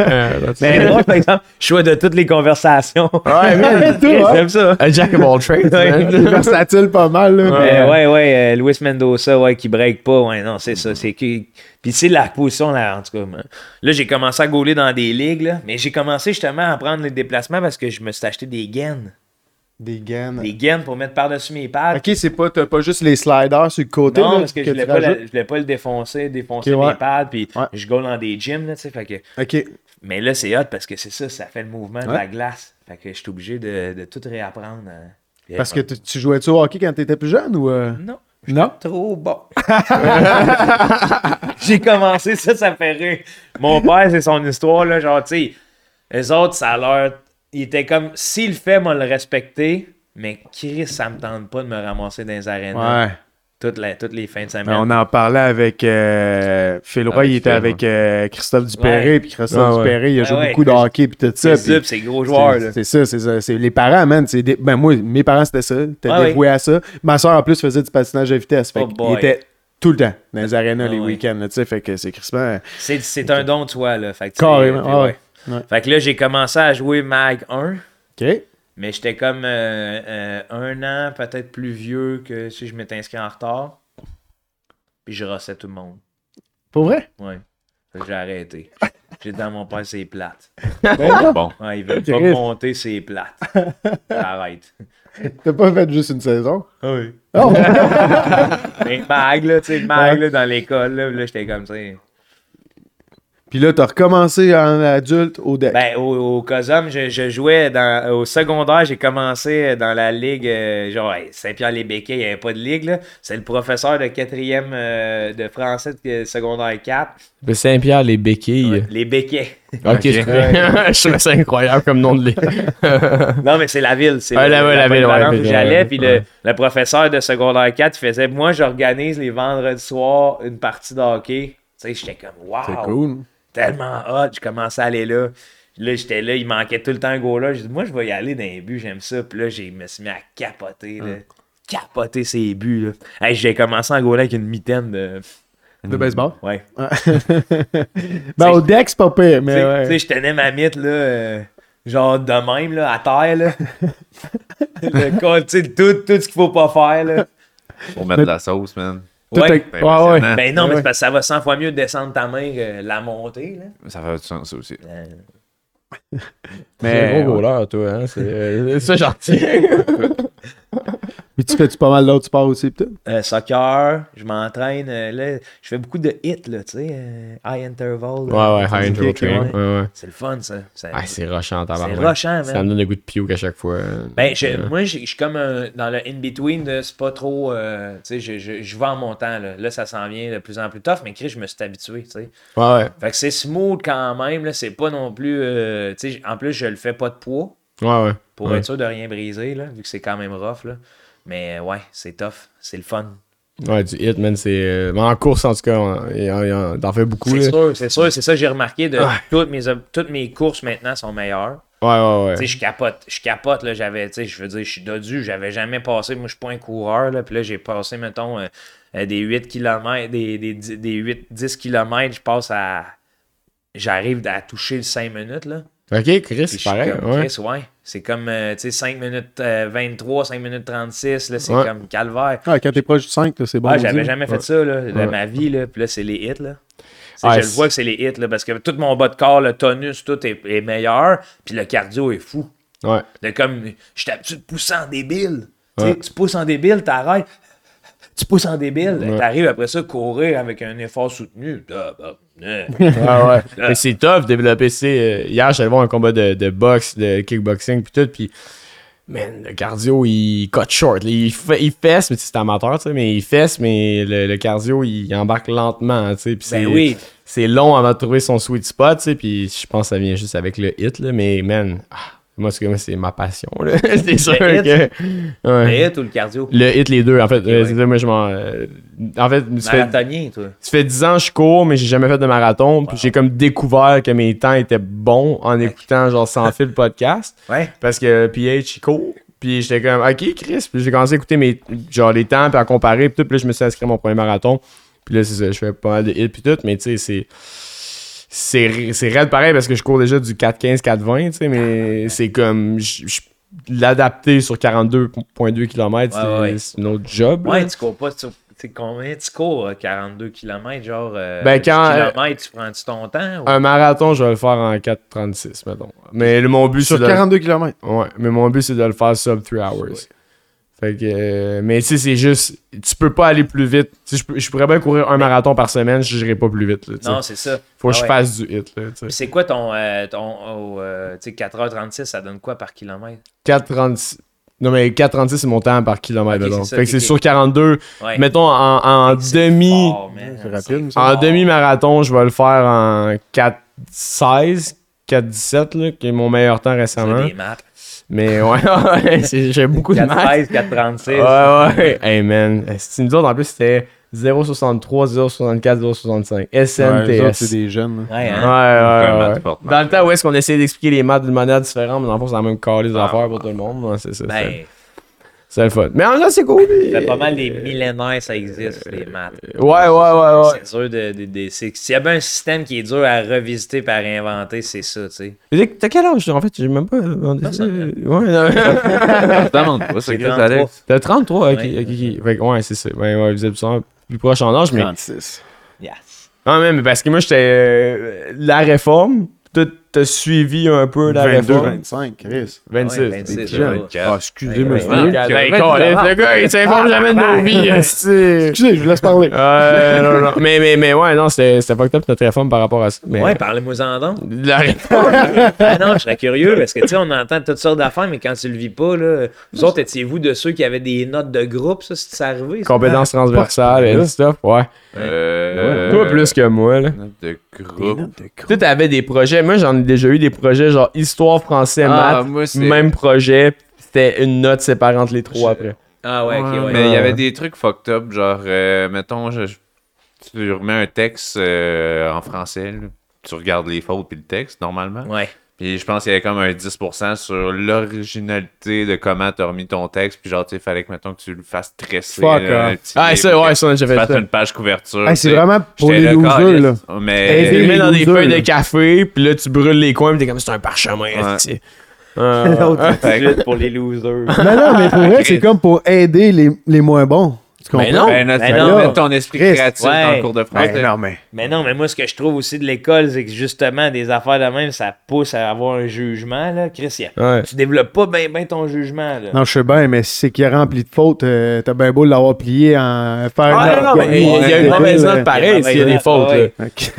euh, Mais moi, par exemple, choix de toutes les conversations. Ouais, man. Toi, hein? J'aime ça. A Jack of all trades. Ouais. versatile pas mal. Là, mais- Euh, ouais, ouais, euh, Luis Mendoza, ouais, qui break pas. Ouais, non, c'est ça. C'est que. Puis c'est la position, là, en tout cas. Là, j'ai commencé à gauler dans des ligues, là. Mais j'ai commencé justement à prendre les déplacements parce que je me suis acheté des gaines. Des gaines. Des gaines pour mettre par-dessus mes pads. Ok, c'est pas, t'as pas juste les sliders sur le côté. Non, là, parce que, je, tu voulais pas la- rajoutes? je voulais pas le défoncer, défoncer ouais. mes pads, puis Ouais. je gaule dans des gyms, là, tu sais, fait que... Ok. Mais là, c'est hot parce que c'est ça, ça fait le mouvement de la glace. Fait que je suis obligé de, de tout réapprendre. hein. Puis, Parce que euh, tu tu jouais-tu au hockey quand t'étais plus jeune ou. euh? Non, Non? trop bon. J'ai commencé ça, ça fait rire. Mon père, c'est son histoire, là, genre, tu sais, les autres, ça a l'air... Il était comme, s'il le fait, moi, le respecter, mais Chris, ça me tente pas de me ramasser dans les arénas Ouais. Toutes, les, toutes les fins de semaine. Mais on en parlait avec euh, Phil Roy, Avec il était Phil, avec euh, Christophe Dupéré, puis Christophe Ah ouais. Dupéré, il a Ah joué ouais. beaucoup de hockey, puis tout ça. C'est gros joueur. C'est ça, c'est ça. C'est les parents, man. des- Ben, moi, mes parents, c'était ça. T'es Ah dévoué à ça. Ma soeur, en plus, faisait du patinage à vitesse. Fait Oh qu'il boy. était tout le temps dans les arénas Ah les ouais. week-ends, tu sais. Fait que c'est crispant. C'est, c'est un don de soi, là. Fait que, Carrément, puis ouais. Ouais. Fait que là, j'ai commencé à jouer Mag 1, OK. Mais j'étais comme euh, euh, un an peut-être plus vieux que si je m'étais inscrit en retard. Puis je rossais tout le monde. Pour vrai? Que j'ai arrêté. J'ai dit à mon père, c'est plate. Bon. Ouais, il veut pas monter, c'est plate. Arrête. T'as pas fait juste une saison? Oui. Oh! Mais Mag, là, tu sais, Mag, là, dans l'école, là, là j'étais comme ça. Puis là, t'as recommencé en adulte au deck. Ben, au, au COSOM, je, je jouais dans, au secondaire, j'ai commencé dans la ligue, euh, genre hey, Saint-Pierre-les-Béquets, il n'y avait pas de ligue, là. C'est le professeur de quatrième euh, de français de secondaire 4. Le Saint-Pierre, les béquilles. Les Béquets. Ok, je je trouvais ça incroyable comme nom de ligue. non, mais c'est la ville. C'est Ouais, le- la- ouais, la ville, ouais, où j'allais, ouais. puis le, le professeur de secondaire 4, il faisait, moi, j'organise les vendredis soirs une partie de hockey. Tu sais, j'étais comme, wow. c'est cool. Tellement hot, je commençais à aller là. Là, j'étais là, il manquait tout le temps un goal-là. J'ai dit, moi, je vais y aller dans les buts, j'aime ça. Puis là, j'ai- je me suis mis à capoter, là. Capoter ses buts, là. Hey, j'ai commencé en goal avec une mitaine de. De baseball? Ouais. Ben, au deck, c'est pas pire, Tu mais sais, tu ouais. sais, je tenais ma mythe, là. euh, genre de même, là, à terre, là. Le col, tu sais, tout, tout ce qu'il faut pas faire, là. Pour mettre de la sauce, man. Ouais. C'est Ouais, ouais. Ben non, mais parce que ça va 100 fois mieux de descendre ta main que la monter, là. Ça fait du sens, ça aussi. Euh, C'est un Mais, gros goaler, toi, hein. C'est euh, ça, j'en retiens. mais tu fais-tu pas mal d'autres sports aussi, peut-être? Euh, soccer, je m'entraîne. euh, là, je fais beaucoup de hits, là, tu sais. euh, high interval. là. Ouais, ouais, high interval ok, train. ouais. Ouais, ouais. C'est le fun, ça. Ça- Ah, c'est rushant, tabarnak. c'est rushant, Ça me donne le goût de piouk à chaque fois. Ben, je- Ouais. moi, je suis comme un- dans le in-between, c'est pas trop. euh, tu sais, je, je, je vais en montant, là. Là, ça s'en vient de plus en plus tough, mais Chris, je me suis habitué, tu sais. Ouais, ouais. Fait que c'est smooth quand même, là. C'est pas non plus. euh, tu sais, en plus, je le fais pas de poids Ouais, ouais. pour Ouais. être sûr de rien briser, là, vu que c'est quand même rough, là. Mais ouais, c'est tough. C'est le fun. Ouais, du hit, man, c'est. euh, mais en course, en tout cas, t'en fais beaucoup, C'est sûr, c'est sûr, c'est ça que j'ai remarqué. De, toutes, mes, toutes mes courses maintenant sont meilleures. Ouais, ouais, ouais. Tu sais, je capote. Je capote, là, j'avais, tu sais, je veux dire, je suis dodu, j'avais jamais passé, moi, je suis pas un coureur, là, puis là, j'ai passé, mettons, euh, euh, des 8 km, des, des, des 8, 10 km, je passe à, j'arrive à toucher le 5 minutes, là. Ok, Chris, pareil. comme, Ouais. Chris, ouais. C'est comme, euh, tu sais, 5 minutes euh, 23, 5 minutes 36, là, c'est Ouais. comme calvaire. Ah, quand t'es proche du 5, là, c'est bon. Ah, j'avais jamais fait Ouais. ça là, de Ouais. ma vie, là. Puis là, c'est les hits, là. Ouais, je le vois que c'est les hits, là, parce que tout mon bas de corps, le tonus, tout est, est meilleur, puis le cardio est fou. Ouais. De comme, je t'habitue de pousser en débile. Tu pousses en débile, t'arrêtes. Tu pousses en débile. T'arrives après ça courir avec un effort soutenu. Ah, bah, euh. Ah ouais. Mais c'est tough développer. sais, euh, hier, j'allais voir un combat de, de boxe, de kickboxing, puis tout, puis. Man, le cardio, il cut short. Il, fait, il fesse, mais c'est amateur, tu sais, mais il fesse, mais le, le cardio, il embarque lentement, tu sais. puis Ben c'est- oui. C'est long avant de trouver son sweet spot, tu sais, puis je pense que ça vient juste avec le hit, là, mais man, ah, moi, c'est ma passion, c'est sûr hit? que. Ouais. Le hit ou le cardio? Le hit, les deux, en fait. Euh, ouais. c'est ça, moi, je m'en. euh, en fait, ça fait, Marathonien, toi. ça fait 10 ans que je cours, mais j'ai jamais fait de marathon. Puis j'ai comme découvert que mes temps étaient bons en écoutant genre sans fil le podcast. Ouais. Parce que PH, il court. Puis j'étais comme, OK, Chris. Puis j'ai commencé à écouter mes, genre, les temps, puis à comparer. Puis tout. Puis là, je me suis inscrit à mon premier marathon. Puis là, c'est ça. Je fais pas mal de hits, puis tout. Mais tu sais, c'est. C'est c'est raide pareil parce que je cours déjà du 4-15, 4-20, tu sais, mais c'est comme. je- je- L'adapter sur 42,2 km, c'est Ouais, ouais. c'est un autre job. là. Ouais, tu cours pas. Tu sais combien tu cours? euh, 42 km, genre. Euh, Ben, quand, 10 kilomètres, tu prends-tu ton temps? ou- Un marathon, je vais le faire en 4,36, mettons. Mais le- mon but, c'est Sur de... 42 km. Ouais, mais mon but, c'est de le faire sub 3 hours. Fait que... euh, mais tu sais, c'est juste... Tu peux pas aller plus vite. Je, je pourrais bien courir un marathon par semaine, je n'irai pas plus vite. Là. Non, c'est ça. Faut que Ah je fasse du hit. C'est quoi ton. euh, ton oh, euh, tu sais, 4h36, ça donne quoi par kilomètre? 4,36... Non, mais 4,36, c'est mon temps par kilomètre. Donc. ça, fait que c'est sur 42. Ouais. Mettons, en, demi... fort, rapide. En demi-marathon, je vais le faire en 4,16, 4,17, là, qui est mon meilleur temps C'est récemment. des. Mais ouais, ouais, j'ai beaucoup de maths. 4,13, 4,36. Ouais, ouais. Hey, man. C'est nous autres, en plus, c'était 0,63, 0,64, 0,65. Ouais, eux autres, SNTS. c'est des jeunes. là. Ouais, Ouais, hein? ouais, ouais. fortement. Dans le temps où est-ce qu'on essayait d'expliquer les maths d'une manière différente, mais dans le fond, c'est la même calée des Ah. affaires pour tout le monde. Ouais, c'est ça. Ben, c'est- le fun. Mais en là, c'est cool. ça fait pas mal des millénaires, ça existe, les maths. Ouais, ouais, ouais, ouais. C'est dur de. de, S'il y a bien un système qui est dur à revisiter et à réinventer, c'est ça, tu sais. T'as quel âge, en fait? J'ai même pas demandé ça. Ouais, non. Pas, c'est C'est Chris 33. Alex. T'as 33? Ok, Ouais. ok, ok. Fait que, ouais, c'est ça. Ouais, vous êtes plus, proche en âge, mais. 36. Yes. Non, mais parce que moi, j'étais. euh, la réforme. Toi, t'as suivi un peu la 22, réforme? 25, Chris. 26. Ouais, 26, jeune. ouais. Ah, excusez-moi. Ouais, ouais. Ouais, ouais. le gars, il s'informe jamais de nos vies. Excusez, je vous laisse parler. Ouais, non, non. Mais, mais, mais ouais, non, c'était c'était fucked up notre réforme par rapport à ça. Mais, Ouais, parlez-moi-en donc. La réforme. ah non, je serais curieux parce que tu sais, on entend toutes sortes d'affaires, mais quand tu le vis pas, là, vous autres, étiez-vous de ceux qui avaient des notes de groupe, ça, c'est arrivé? Compétences transversales et Ouais. stuff, ouais. Euh, Toi, plus que moi, là. note de groupe. notes de groupe. Toi, t'avais des projets. Moi, j'en ai déjà eu des projets genre histoire, français, Ah, maths. moi, Même projet. C'était une note séparée entre les trois après. Ah ouais, ok, ouais. Mais il y avait des trucs fucked up, genre, euh, mettons, je, je- tu remets un texte euh, en français, là. tu regardes les fautes puis le texte, normalement. Ouais. Puis je pense qu'il y avait comme un 10% sur l'originalité de comment tu as remis ton texte. Puis genre, tu sais, fallait que, mettons, que tu le fasses tresser. Fuck là, off. un petit Ah, ça, ouais, ça, on a déjà tu fait ça. une page couverture. C'est vraiment pour les là, losers, là. Mais. Aider Tu les les mets dans des feuilles de café, puis là, tu brûles les coins, puis t'es comme, c'est un parchemin. esti. Euh, pour les losers. Mais non, mais pour vrai, c'est comme pour aider les, les moins bons. Tu comprends? Ben non. Ben, Ben non. mettre ton esprit créatif Ouais. le cours de français. Ben non, mais. Mais non, mais moi, ce que je trouve aussi de l'école, c'est que justement, des affaires de même, ça pousse à avoir un jugement, là. Chris, y a- Ouais. tu développes pas bien ben ton jugement, là. Non, je sais bien, mais si c'est qu'il est rempli de fautes, euh, t'as bien beau l'avoir plié en faire Ah, non, non, mais il y a une mauvaise note pareil Il y a une s'il y a des fautes.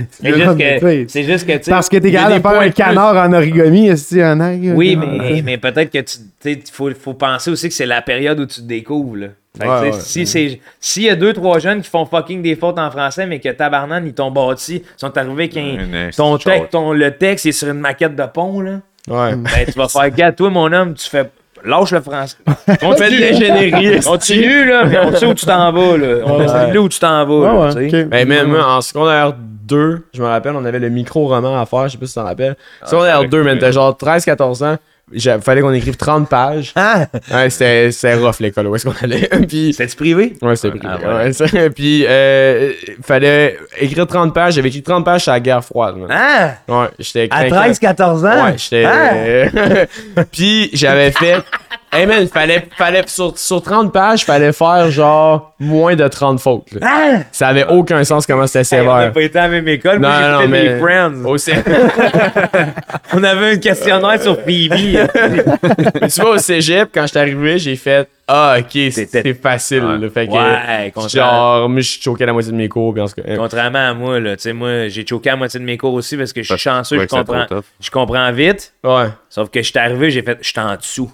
C'est juste que, feuilles. c'est juste que, tu sais, Parce que t'es capable de faire un canard en origami, est-ce en aigle? Oui, mais, mais peut-être que tu il faut, faut penser aussi que c'est la période où tu te découvres. Fait que, Ouais, ouais. si c'est s'il y a deux trois jeunes qui font fucking des fautes en français mais que tabarnan ils t'ont bâti, ils sont arrivés avec un- Une ton, texte, ton le texte est sur une maquette de pont là. Ouais. Ben tu vas faire gars toi mon homme, tu fais lâche le français. On fait de Continue. l'ingénierie. Continue là, mais on sait où tu t'en vas là. On Ouais. sait où tu t'en vas. là, Ouais, tu sais. ouais, ok. Ben, même moi, en secondaire 2, je me rappelle, on avait le micro-roman à faire, je sais pas si tu t'en rappelles. secondaire c'est 2, vrai man, que- t'as genre 13-14 ans. Il fallait qu'on écrive 30 pages. Ah, Ouais, c'était c'était rough l'école, où est-ce qu'on allait. Puis, c'est privé? Ouais, c'était Ah, privé. ouais. ouais, ça. Puis, euh, fallait écrire 30 pages. J'avais écrit 30 pages sur la guerre froide, man. Ah, Ouais, j'étais à craqué. 13 14 ans? Ouais, j'étais. Ah! Puis j'avais fait Hey man, fallait, fallait, sur, sur 30 pages, fallait faire genre moins de 30 fautes. là. Ah! Ça avait aucun sens comment c'était Hey, on n'a sévère. pas été à la même école. Non, Moi, non, j'écoutais mais- des Friends. Au cé- On avait un questionnaire sur Phoebe. Mais tu vois, au cégep, quand je suis arrivé, j'ai fait Ah, ok, c'est C'était- c'est facile. Ouais. là. Fait que, Ouais, contrairement, genre, moi, je suis choqué à la moitié de mes cours. Puis en tout cas, hein. contrairement à moi, là, tu sais, moi, j'ai choqué à moitié de mes cours aussi parce que je suis Parce que tu chanceux, je trouvais que c'était comprends, trop tough. je comprends vite. Ouais. Sauf que je suis arrivé, j'ai fait, j'étais en dessous.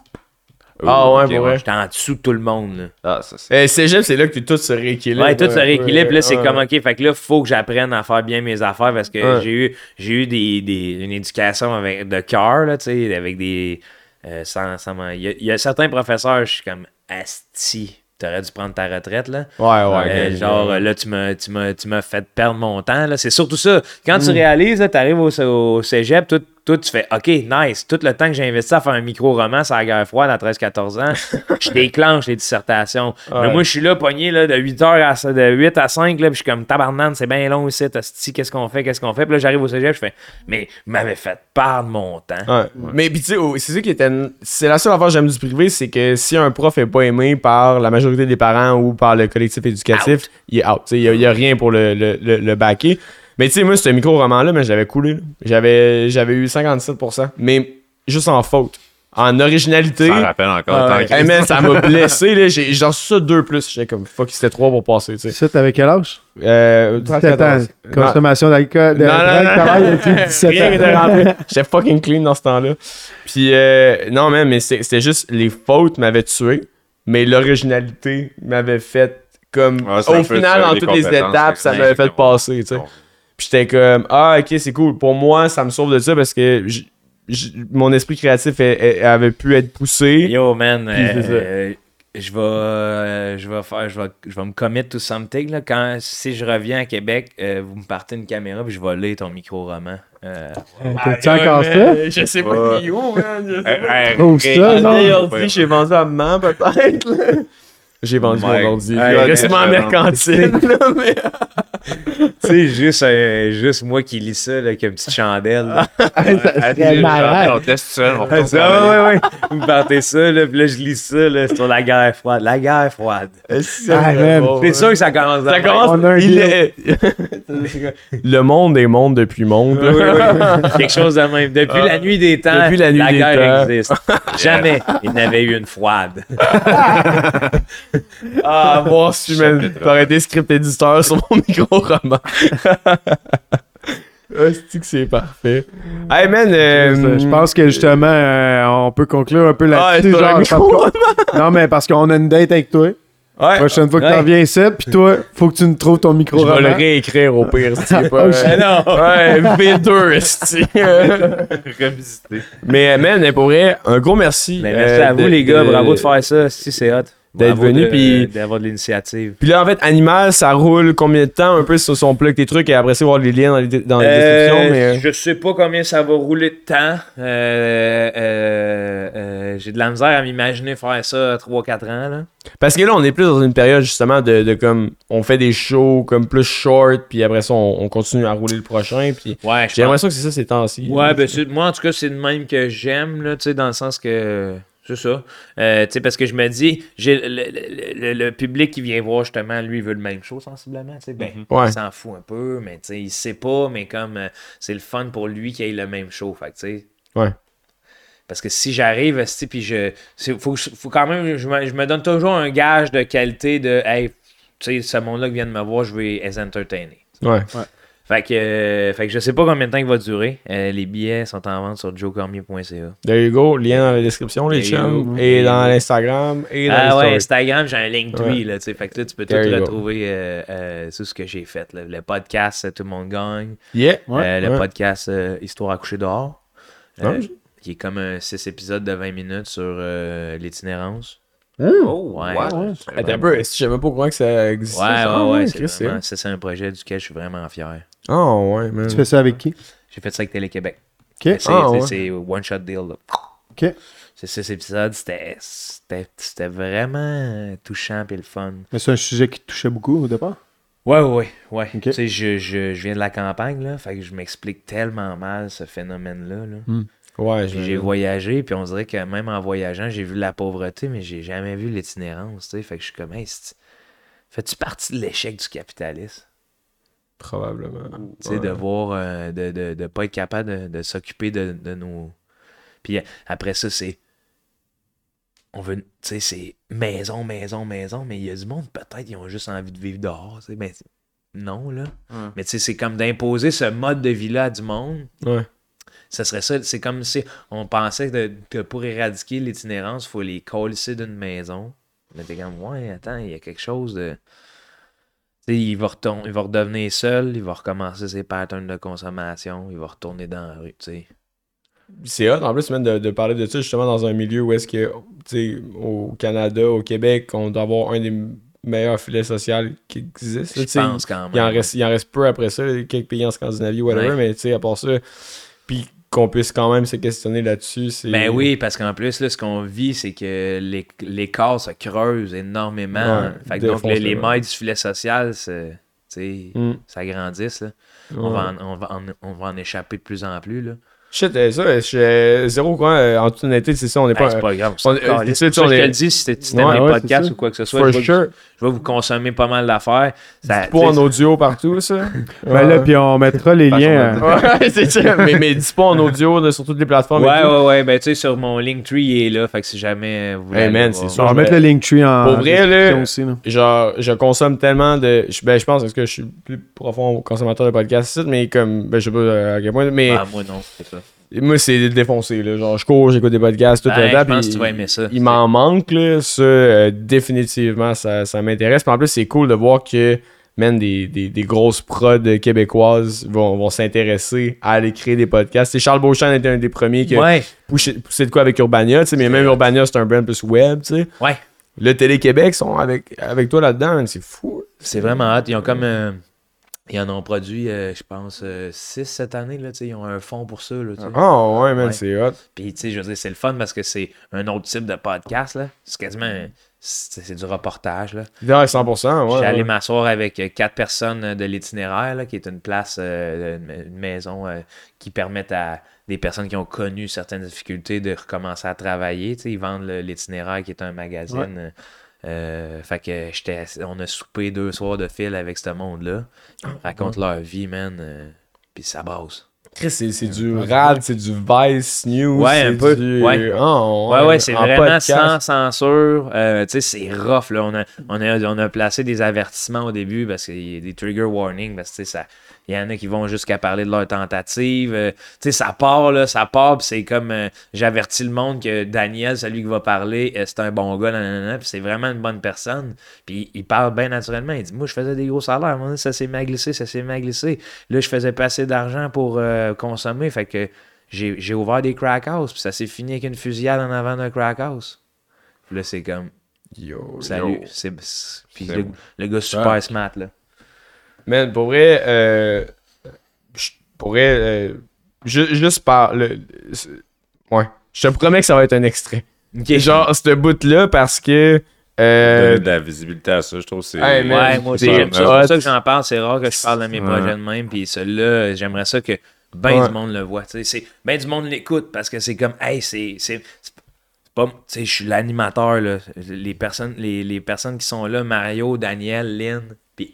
Ah ouais, Ok, pour vrai. J'étais en dessous de tout le monde, là. Ah, ça, c'est. Euh, cégep, c'est là que tout se rééquilibre. Ouais, tout se rééquilibre. Là, c'est Ouais. comme, OK, fait que là, faut que j'apprenne à faire bien mes affaires parce que Ouais. j'ai eu, j'ai eu des, des- une éducation avec, de cœur, là, tu sais, avec des. euh, sans, il, y a, il y a certains professeurs, je suis comme, Asti, t'aurais dû prendre ta retraite, là. Ouais, ouais. Euh, genre, ouais. euh, là, tu m'as, tu, m'as, tu m'as fait perdre mon temps. Là. C'est surtout ça. Quand Mm. tu réalises, tu arrives au, au cégep, tout, tu fais OK, nice. Tout le temps que j'ai investi à faire un micro-roman sur la guerre froide à 13-14 ans, je déclenche les dissertations. Ouais. Mais moi, je suis là, pogné là, de 8 heures à, de 8 à 5, là, puis je suis comme tabarnane, c'est bien long ici, qu'est-ce qu'on fait, qu'est-ce qu'on fait? Puis là, j'arrive au cégep, je fais Mais vous m'avez fait perdre mon temps. Ouais. Mais puis tu sais, oh, c'est ça qui était. C'est la seule affaire que j'aime du privé, c'est que si un prof est pas aimé par la majorité des parents ou par le collectif éducatif, il est out. Il y, a- rien pour le, le, le, le backer. Mais tu sais, moi, ce micro-roman-là, mais j'avais coulé. J'avais, j'avais eu 57%. Mais juste en faute. En originalité. Ça me rappelle encore. Hey, man, ça m'a blessé, là. J'ai reçu ça deux plus. J'étais comme, fuck, c'était trois pour passer, tu sais. Ça, t'avais quel âge? Euh, 17 ans. 14. Consommation d'alcool. de Non, non, non, travail, non. depuis 17 Rien ans. n'était rentré. J'étais fucking clean dans ce temps-là. Puis, euh, non, man, mais c'est- c'était juste les fautes m'avaient tué, mais l'originalité m'avait fait comme. Ouais, au final, dans toutes les étapes, ça m'avait fait passer, tu sais. Puis j'étais comme, ah, ok, c'est cool. Pour moi, ça me sauve de ça parce que j- j- mon esprit créatif avait pu être poussé. Yo, man, euh, je vais, euh, je vais faire, je vais, je vais me commit to something là. Quand si je reviens à Québec, euh, vous me partez une caméra puis je vais lire ton micro-roman. Euh, T'as-tu encore ça? Je sais pas qui est où, man. je sais pas. Oh, ça, non. j'ai vendu à maman, peut-être. J'ai vendu mon ordi. Mercantile. mais- tu sais, juste, euh, juste moi qui lis ça là, avec une petite chandelle. là. Ça serait hey, malade. On on Ah, retourne ça, ouais, ouais, ouais. Vous me partez ça, là, puis là, je lis ça là, sur la guerre froide. La guerre froide. C'est Ah, man. C'est sûr que ça commence Ça à commence. On a un il deal. est- Le monde est monde depuis monde. Oui, oui, oui. Quelque chose de même. Depuis la nuit des temps, Depuis la nuit des guerre temps. existe. Jamais il n'avait eu une froide. Ah, voir si man, t'aurais été script éditeur sur mon micro-roman. Hostie que c'est parfait. Hey man, euh, Je pense que justement, euh, on peut conclure un peu Ah, là-dessus. non, mais parce qu'on a une date avec toi. Ouais. Prochaine fois que Ouais. tu reviens ici, puis toi, faut que tu nous trouves ton micro Je vais le réécrire au pire, si c'est pas. Shit. euh, Ouais, V2, esti. Revisiter. Mais, man, mais pour vrai, un gros merci. Mais merci euh, à vous, de- les gars. de- Bravo de faire ça. Si c'est hot. D'être venu, puis- D'avoir de l'initiative. Puis là, en fait, Animal, ça roule combien de temps un peu sur son plug tes trucs et après ça, voir les liens dans les, dans les descriptions. Mais... euh, Je sais pas combien ça va rouler de temps. Euh, euh, euh, J'ai de la misère à m'imaginer faire ça à 3-4 ans. Là. Parce que là, on est plus dans une période justement de, de comme. On fait des shows comme plus short, puis après ça, on, on continue à rouler le prochain. Puis Ouais, j'ai l'impression que c'est ça ces temps-ci. Ouais, ben c'est- moi en tout cas, c'est de même que j'aime, là, tu sais, dans le sens que. C'est ça. Euh, tu sais, parce que je me dis, j'ai le, le- le- le public qui vient voir justement, lui, il veut le même show sensiblement. tu sais. Ben, Ouais. il s'en fout un peu, mais tu sais, il sait pas, mais comme euh, c'est le fun pour lui qu'il ait le même show. Fait que, tu sais. Ouais. Parce que si j'arrive, puis je. Faut, faut quand même. Je me, je me donne toujours un gage de qualité de. Hey, tu sais, ce monde-là qui vient de me voir, je vais les entertainer. Ouais. Fait que, euh, fait que je sais pas combien de temps il va durer. Euh, les billets sont en vente sur joecormier.ca. There you go. Lien dans la description, les chums. Et dans l'Instagram. Et dans Ah ouais. Instagram, j'ai un Linktree, Ouais. là, tu sais. Fait que là, tu peux There tout retrouver euh, euh, sur ce que j'ai fait. là. Le podcast, Tout le monde gagne. Yeah. Euh, le ouais. podcast euh, Histoire à coucher dehors. Euh, Ouais. qui est comme un 6 épisodes de 20 minutes sur euh, l'itinérance. Oh, Ouais. Attends un peu, je savais pas courant que ça existait. Ouais, ça? ouais, ouais. Ah, c'est c'est vraiment- vrai. ça, c'est un projet duquel je suis vraiment fier. Oh, ouais, man. Tu fais ça avec qui? J'ai fait ça avec Télé-Québec. Ok. C'est Ah, c'est- ouais. one shot deal. là. Ok. C'est six épisodes, c'était- c'était c'était vraiment touchant et le fun. Mais c'est un sujet qui te touchait beaucoup au départ? Ouais, ouais, ouais. Tu sais, je, je, je viens de la campagne, là, fait que je m'explique tellement mal ce phénomène-là. Là. Ouais, j'ai voyagé, puis on dirait que même en voyageant, j'ai vu la pauvreté, mais j'ai jamais vu l'itinérance, tu sais. Fait que je suis comme, hey, c'est- fais-tu partie de l'échec du capitalisme? Probablement. Tu sais, de voir, euh, de, de, de pas être capable de, de s'occuper de, de nos. Puis euh, après ça, c'est. On veut. Tu sais, c'est maison, maison, maison, mais il y a du monde, peut-être, ils ont juste envie de vivre dehors, tu sais. Ben, non, là. Mais tu sais, c'est comme d'imposer ce mode de vie-là à du monde. Ouais. Ce serait ça. C'est comme si on pensait de- que pour éradiquer l'itinérance, il faut les colisser d'une maison. Mais t'es comme, ouais, attends, il y a quelque chose de. Tu sais, il va, retom- il va redevenir seul, il va recommencer ses patterns de consommation, il va retourner dans la rue, tu sais. C'est hot en plus même de, de parler de ça justement dans un milieu où est-ce que tu sais au Canada, au Québec, on doit avoir un des meilleurs filets sociaux qui existent. là, Je pense quand même. Il en, reste, il en reste peu après ça, quelques pays en Scandinavie, whatever, Ouais. mais tu sais, à part ça, puis qu'on puisse quand même se questionner là-dessus. Ben oui, parce qu'en plus, là, ce qu'on vit, c'est que les, les corps se creusent énormément. Ouais, fait que donc, les, mailles du filet social, Mm. s'agrandissent. là. On, Ouais. va en, on, va en, on va en échapper de plus en plus. Là. Shit, euh, ça, je suis euh, zéro quoi, euh, en toute honnêteté, c'est ça, on n'est Ben, pas... c'est pas grave. on- tu sais, je tu on est- dis, si Ouais, les podcasts ou quoi que ce soit, For je vais, sure. je vais vous consommer pas mal d'affaires. Ça- Dis pas en tu audio partout, ça? Ben là, puis on mettra les liens. Ouais, c'est ça. Mais, mais dis pas en audio là, sur toutes les plateformes. Ouais, ouais, ouais. Ben, tu sais, sur mon Linktree, il est là. Fait que si jamais vous voulez. Hey, man, c'est sûr. on va mettre le Linktree en Pour vrai, là. Genre, je consomme tellement de. je- Ben, je pense parce que je suis le plus profond consommateur de podcasts, ici, mais comme. Ben, je sais pas à quel point. Mais Ah, moi, non, c'est ça. Moi, c'est défoncé, là. Genre, je cours, j'écoute des podcasts, tout Ben, le temps. je pense que tu vas aimer ça. Il m'en manque, là. Ça, euh, définitivement, ça, ça m'intéresse. Puis en plus, c'est cool de voir que. Man, des, des, des grosses prods québécoises vont, vont s'intéresser à aller créer des podcasts. C'est Charles Beauchamp était un des premiers qui a Ouais, poussé, poussé de quoi avec Urbania, tu sais, mais même Urbania, c'est un brand plus web, tu sais. ouais. Le Télé-Québec sont avec, avec toi là-dedans, c'est fou. C'est vraiment hot. Ils ont comme. euh, ils en ont produit, euh, je pense, 6 cette année. Là, ils ont un fonds pour ça. Là, sais. Oh, ouais, man, Ouais. c'est hot. Puis, tu sais, je veux dire, c'est le fun parce que c'est un autre type de podcast. là. C'est quasiment. C'est du reportage. Là. Ouais, 100%, ouais. J'ai allé ouais. m'asseoir avec euh, quatre personnes euh, de l'itinéraire, là, qui est une place, euh, une, maison euh, qui permet à des personnes qui ont connu certaines difficultés de recommencer à travailler. Ils vendent l'itinéraire qui est un magazine. euh, euh, fait que j'étais, on a soupé deux soirs de fil avec ce monde-là. Ils racontent leur vie, man. euh, puis ça brasse. Chris, c'est c'est du rad, c'est du Vice News. Ouais, un peu, du- ouais. Oh, Ouais, ouais, c'est en vraiment podcast. sans censure. Euh, tu sais, c'est rough, là. On a, on, a, on a placé des avertissements au début parce qu'il y a des trigger warnings, parce que, tu sais, ça... Il y en a qui vont jusqu'à parler de leur tentative. Euh, tu sais, ça part, là, ça part, puis c'est comme... euh, J'avertis le monde que Daniel, celui qui va parler, euh, c'est un bon gars, nanana, puis c'est vraiment une bonne personne. Puis il parle bien naturellement. Il dit, moi, je faisais des gros salaires. Moi, ça s'est mal glissé, ça s'est mal glissé. Là, je faisais pas assez d'argent pour consommer, fait que j'ai ouvert des crack house, puis ça s'est fini avec une fusillade en avant d'un crack house. Puis là, c'est comme, Yo, salut. yo. C'est, c'est- puis C'est le, le gars super smart, là. Man, pour vrai, euh, je pourrais euh, ju- juste par le, ouais, je te promets que ça va être un extrait. Genre ce bout là parce que euh, Donner de la visibilité à ça, je trouve c'est. Hey, Ouais, moi aussi, c'est j'aime ça. C'est pour ça que j'en parle. C'est rare que je parle de mes Ouais. projets de même. Puis celui-là, j'aimerais ça que ben Ouais. du monde le voit. tu sais. C'est, ben du monde l'écoute parce que c'est comme, hey, c'est. c'est c'est pas, tu sais, je suis l'animateur, là. Les personnes, les, les personnes qui sont là, Mario, Daniel, Lynn,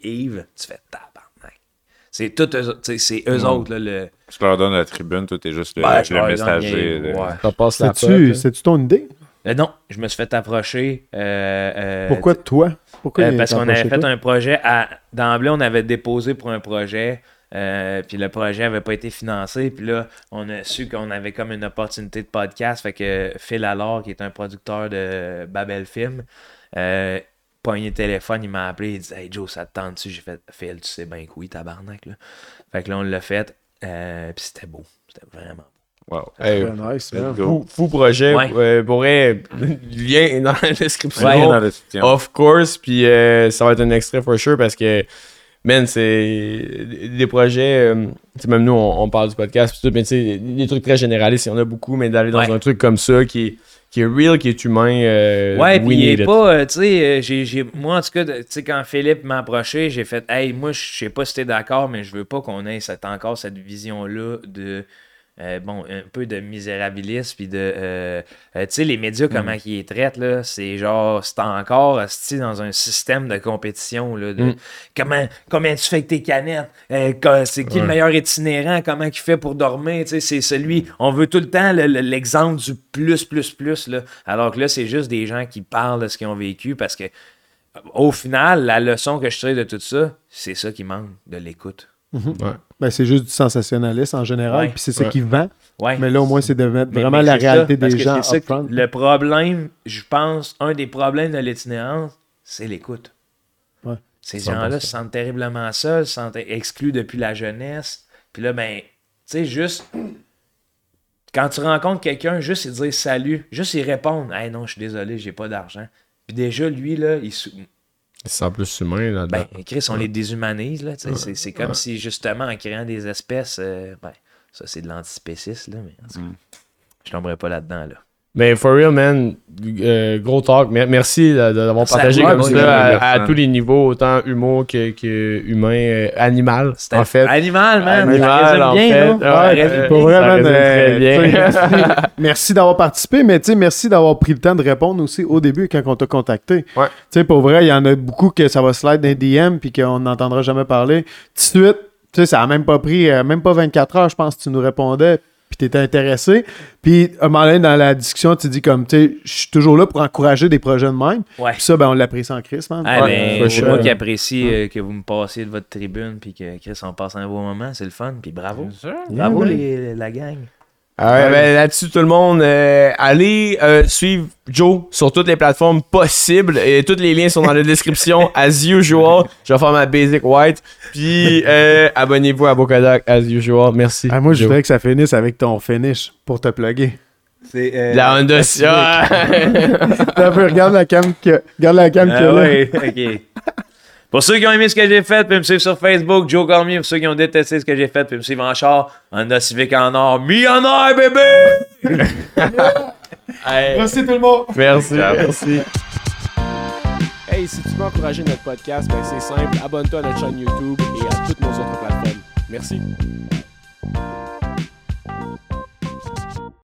puis Yves, tu fais tabarnak. C'est tout eux, c'est eux autres, là, le. Tu leur donnes la tribune, toi, t'es juste le, Ben, je le messager. ouais. C'est-tu c'est-tu ton idée? Euh, non, je me suis fait approcher. euh, euh, Pourquoi toi? Pourquoi Euh, parce qu'on avait fait toi? un projet à d'emblée, on avait déposé pour un projet. euh, puis le projet avait pas été financé. Puis là, on a su qu'on avait comme une opportunité de podcast. Fait que Phil Allard, qui est un producteur de Babel Film, euh, pogné le téléphone, il m'a appelé, il dit Hey Joe, ça te tente-tu? J'ai fait Phil, tu sais bien que oui, tabarnak. Là. Fait que là, on l'a fait. euh, puis c'était beau. C'était vraiment beau. Wow. Hey, nice, fou, fou projet. Ouais. euh, pourrait lien dans la description. Ouais, dans la description. Of course, puis euh, ça va être un extrait for sure parce que, man, c'est des projets, euh, tu sais, même nous, on, on parle du podcast, pis tout, mais tu sais, des trucs très généralistes, il y en a beaucoup, mais d'aller dans Ouais. un truc comme ça qui est, qui est real, qui est humain, euh, Ouais, puis il est pas, euh, tu sais, euh, j'ai, j'ai- moi en tout cas, tu sais, quand Philippe m'a approché, j'ai fait, hey, moi, je sais pas si t'es d'accord, mais je veux pas qu'on ait cette, encore cette vision-là de euh, bon, un peu de misérabilisme, puis de. euh, euh, tu sais, les médias, comment ils les traitent, là, c'est genre, c'est encore dans un système de compétition, là, de comment, combien tu fais avec tes canettes, c'est qui le meilleur itinérant, comment il fait pour dormir, tu sais, c'est celui, on veut tout le temps le- le- l'exemple du plus, plus, plus, là, alors que là, c'est juste des gens qui parlent de ce qu'ils ont vécu, parce que, au final, la leçon que je tire de tout ça, c'est ça qui manque, de l'écoute. Ben, c'est juste du sensationnalisme en général, Ouais. puis c'est ça Ouais. qui vend. Ouais. Mais là, au moins, c'est de mettre Mais- vraiment mais la ça, réalité des gens ça que-. Le problème, je pense, un des problèmes de l'itinérance, c'est l'écoute. Ouais. Ces gens-là se sentent terriblement seuls, se sentent exclus depuis la jeunesse. Puis là, ben, tu sais, juste. Quand tu rencontres quelqu'un, juste y dire salut, juste y répondre. Hey non, je suis désolé, j'ai pas d'argent. Puis déjà, lui, là, il. Sent plus humain là-dedans. Ben, Chris, on les déshumanise, là. C'est, c'est comme si, justement, en créant des espèces. euh, ben, ça, c'est de l'antispécisme, là, mais en tout cas, je tomberai pas là-dedans, là. Mais for real, man, euh, gros talk. Mer- Merci d'avoir partagé comme ça à, tous les niveaux, autant humour que, que humain, euh, animal, C'était en fait. Animal, man. Animal, en bien, fait. Ouais. Pour vrai, man, merci, merci d'avoir participé, mais tu sais, merci d'avoir pris le temps de répondre aussi au début quand on t'a contacté. Ouais. Tu sais, pour vrai, il y en a beaucoup que ça va slide dans les DM puis qu'on n'entendra jamais parler. Tout de suite, tu sais, ça a même pas pris, euh, même pas 24 heures, je pense, que tu nous répondais puis t'étais intéressé. Puis, un moment donné, dans la discussion, tu dis comme, tu sais, je suis toujours là pour encourager des projets de même. Ouais. Puis ça, ben, on l'apprécie en Chris, man. Ah, Ouais, ben, moi qui apprécie euh, que vous me passiez de votre tribune puis que Chris, on passe un beau moment. C'est le fun. Puis bravo. Bravo, les- la gang. Ah ouais, ben, là-dessus, tout le monde, euh, allez euh, suivre Joe sur toutes les plateformes possibles. Et tous les liens sont dans la description, as usual. Je vais faire ma basic white. Puis, euh, abonnez-vous à Bokodak, as usual. Merci. Ah, moi, je voudrais que ça finisse avec ton finish pour te plugger. C'est euh, La Honda regarde la cam que, regarde la cam Ah que là. ouais, ok. Pour ceux qui ont aimé ce que j'ai fait, puis me suivre sur Facebook, Joe Cormier. Pour ceux qui ont détesté ce que j'ai fait, puis me suivre en char, Honda Civic en or. Millionnaire, bébé! Hey, Merci tout le monde. merci, merci. Hey, si tu veux encourager notre podcast, ben c'est simple. Abonne-toi à notre chaîne YouTube et à toutes nos autres plateformes. Merci.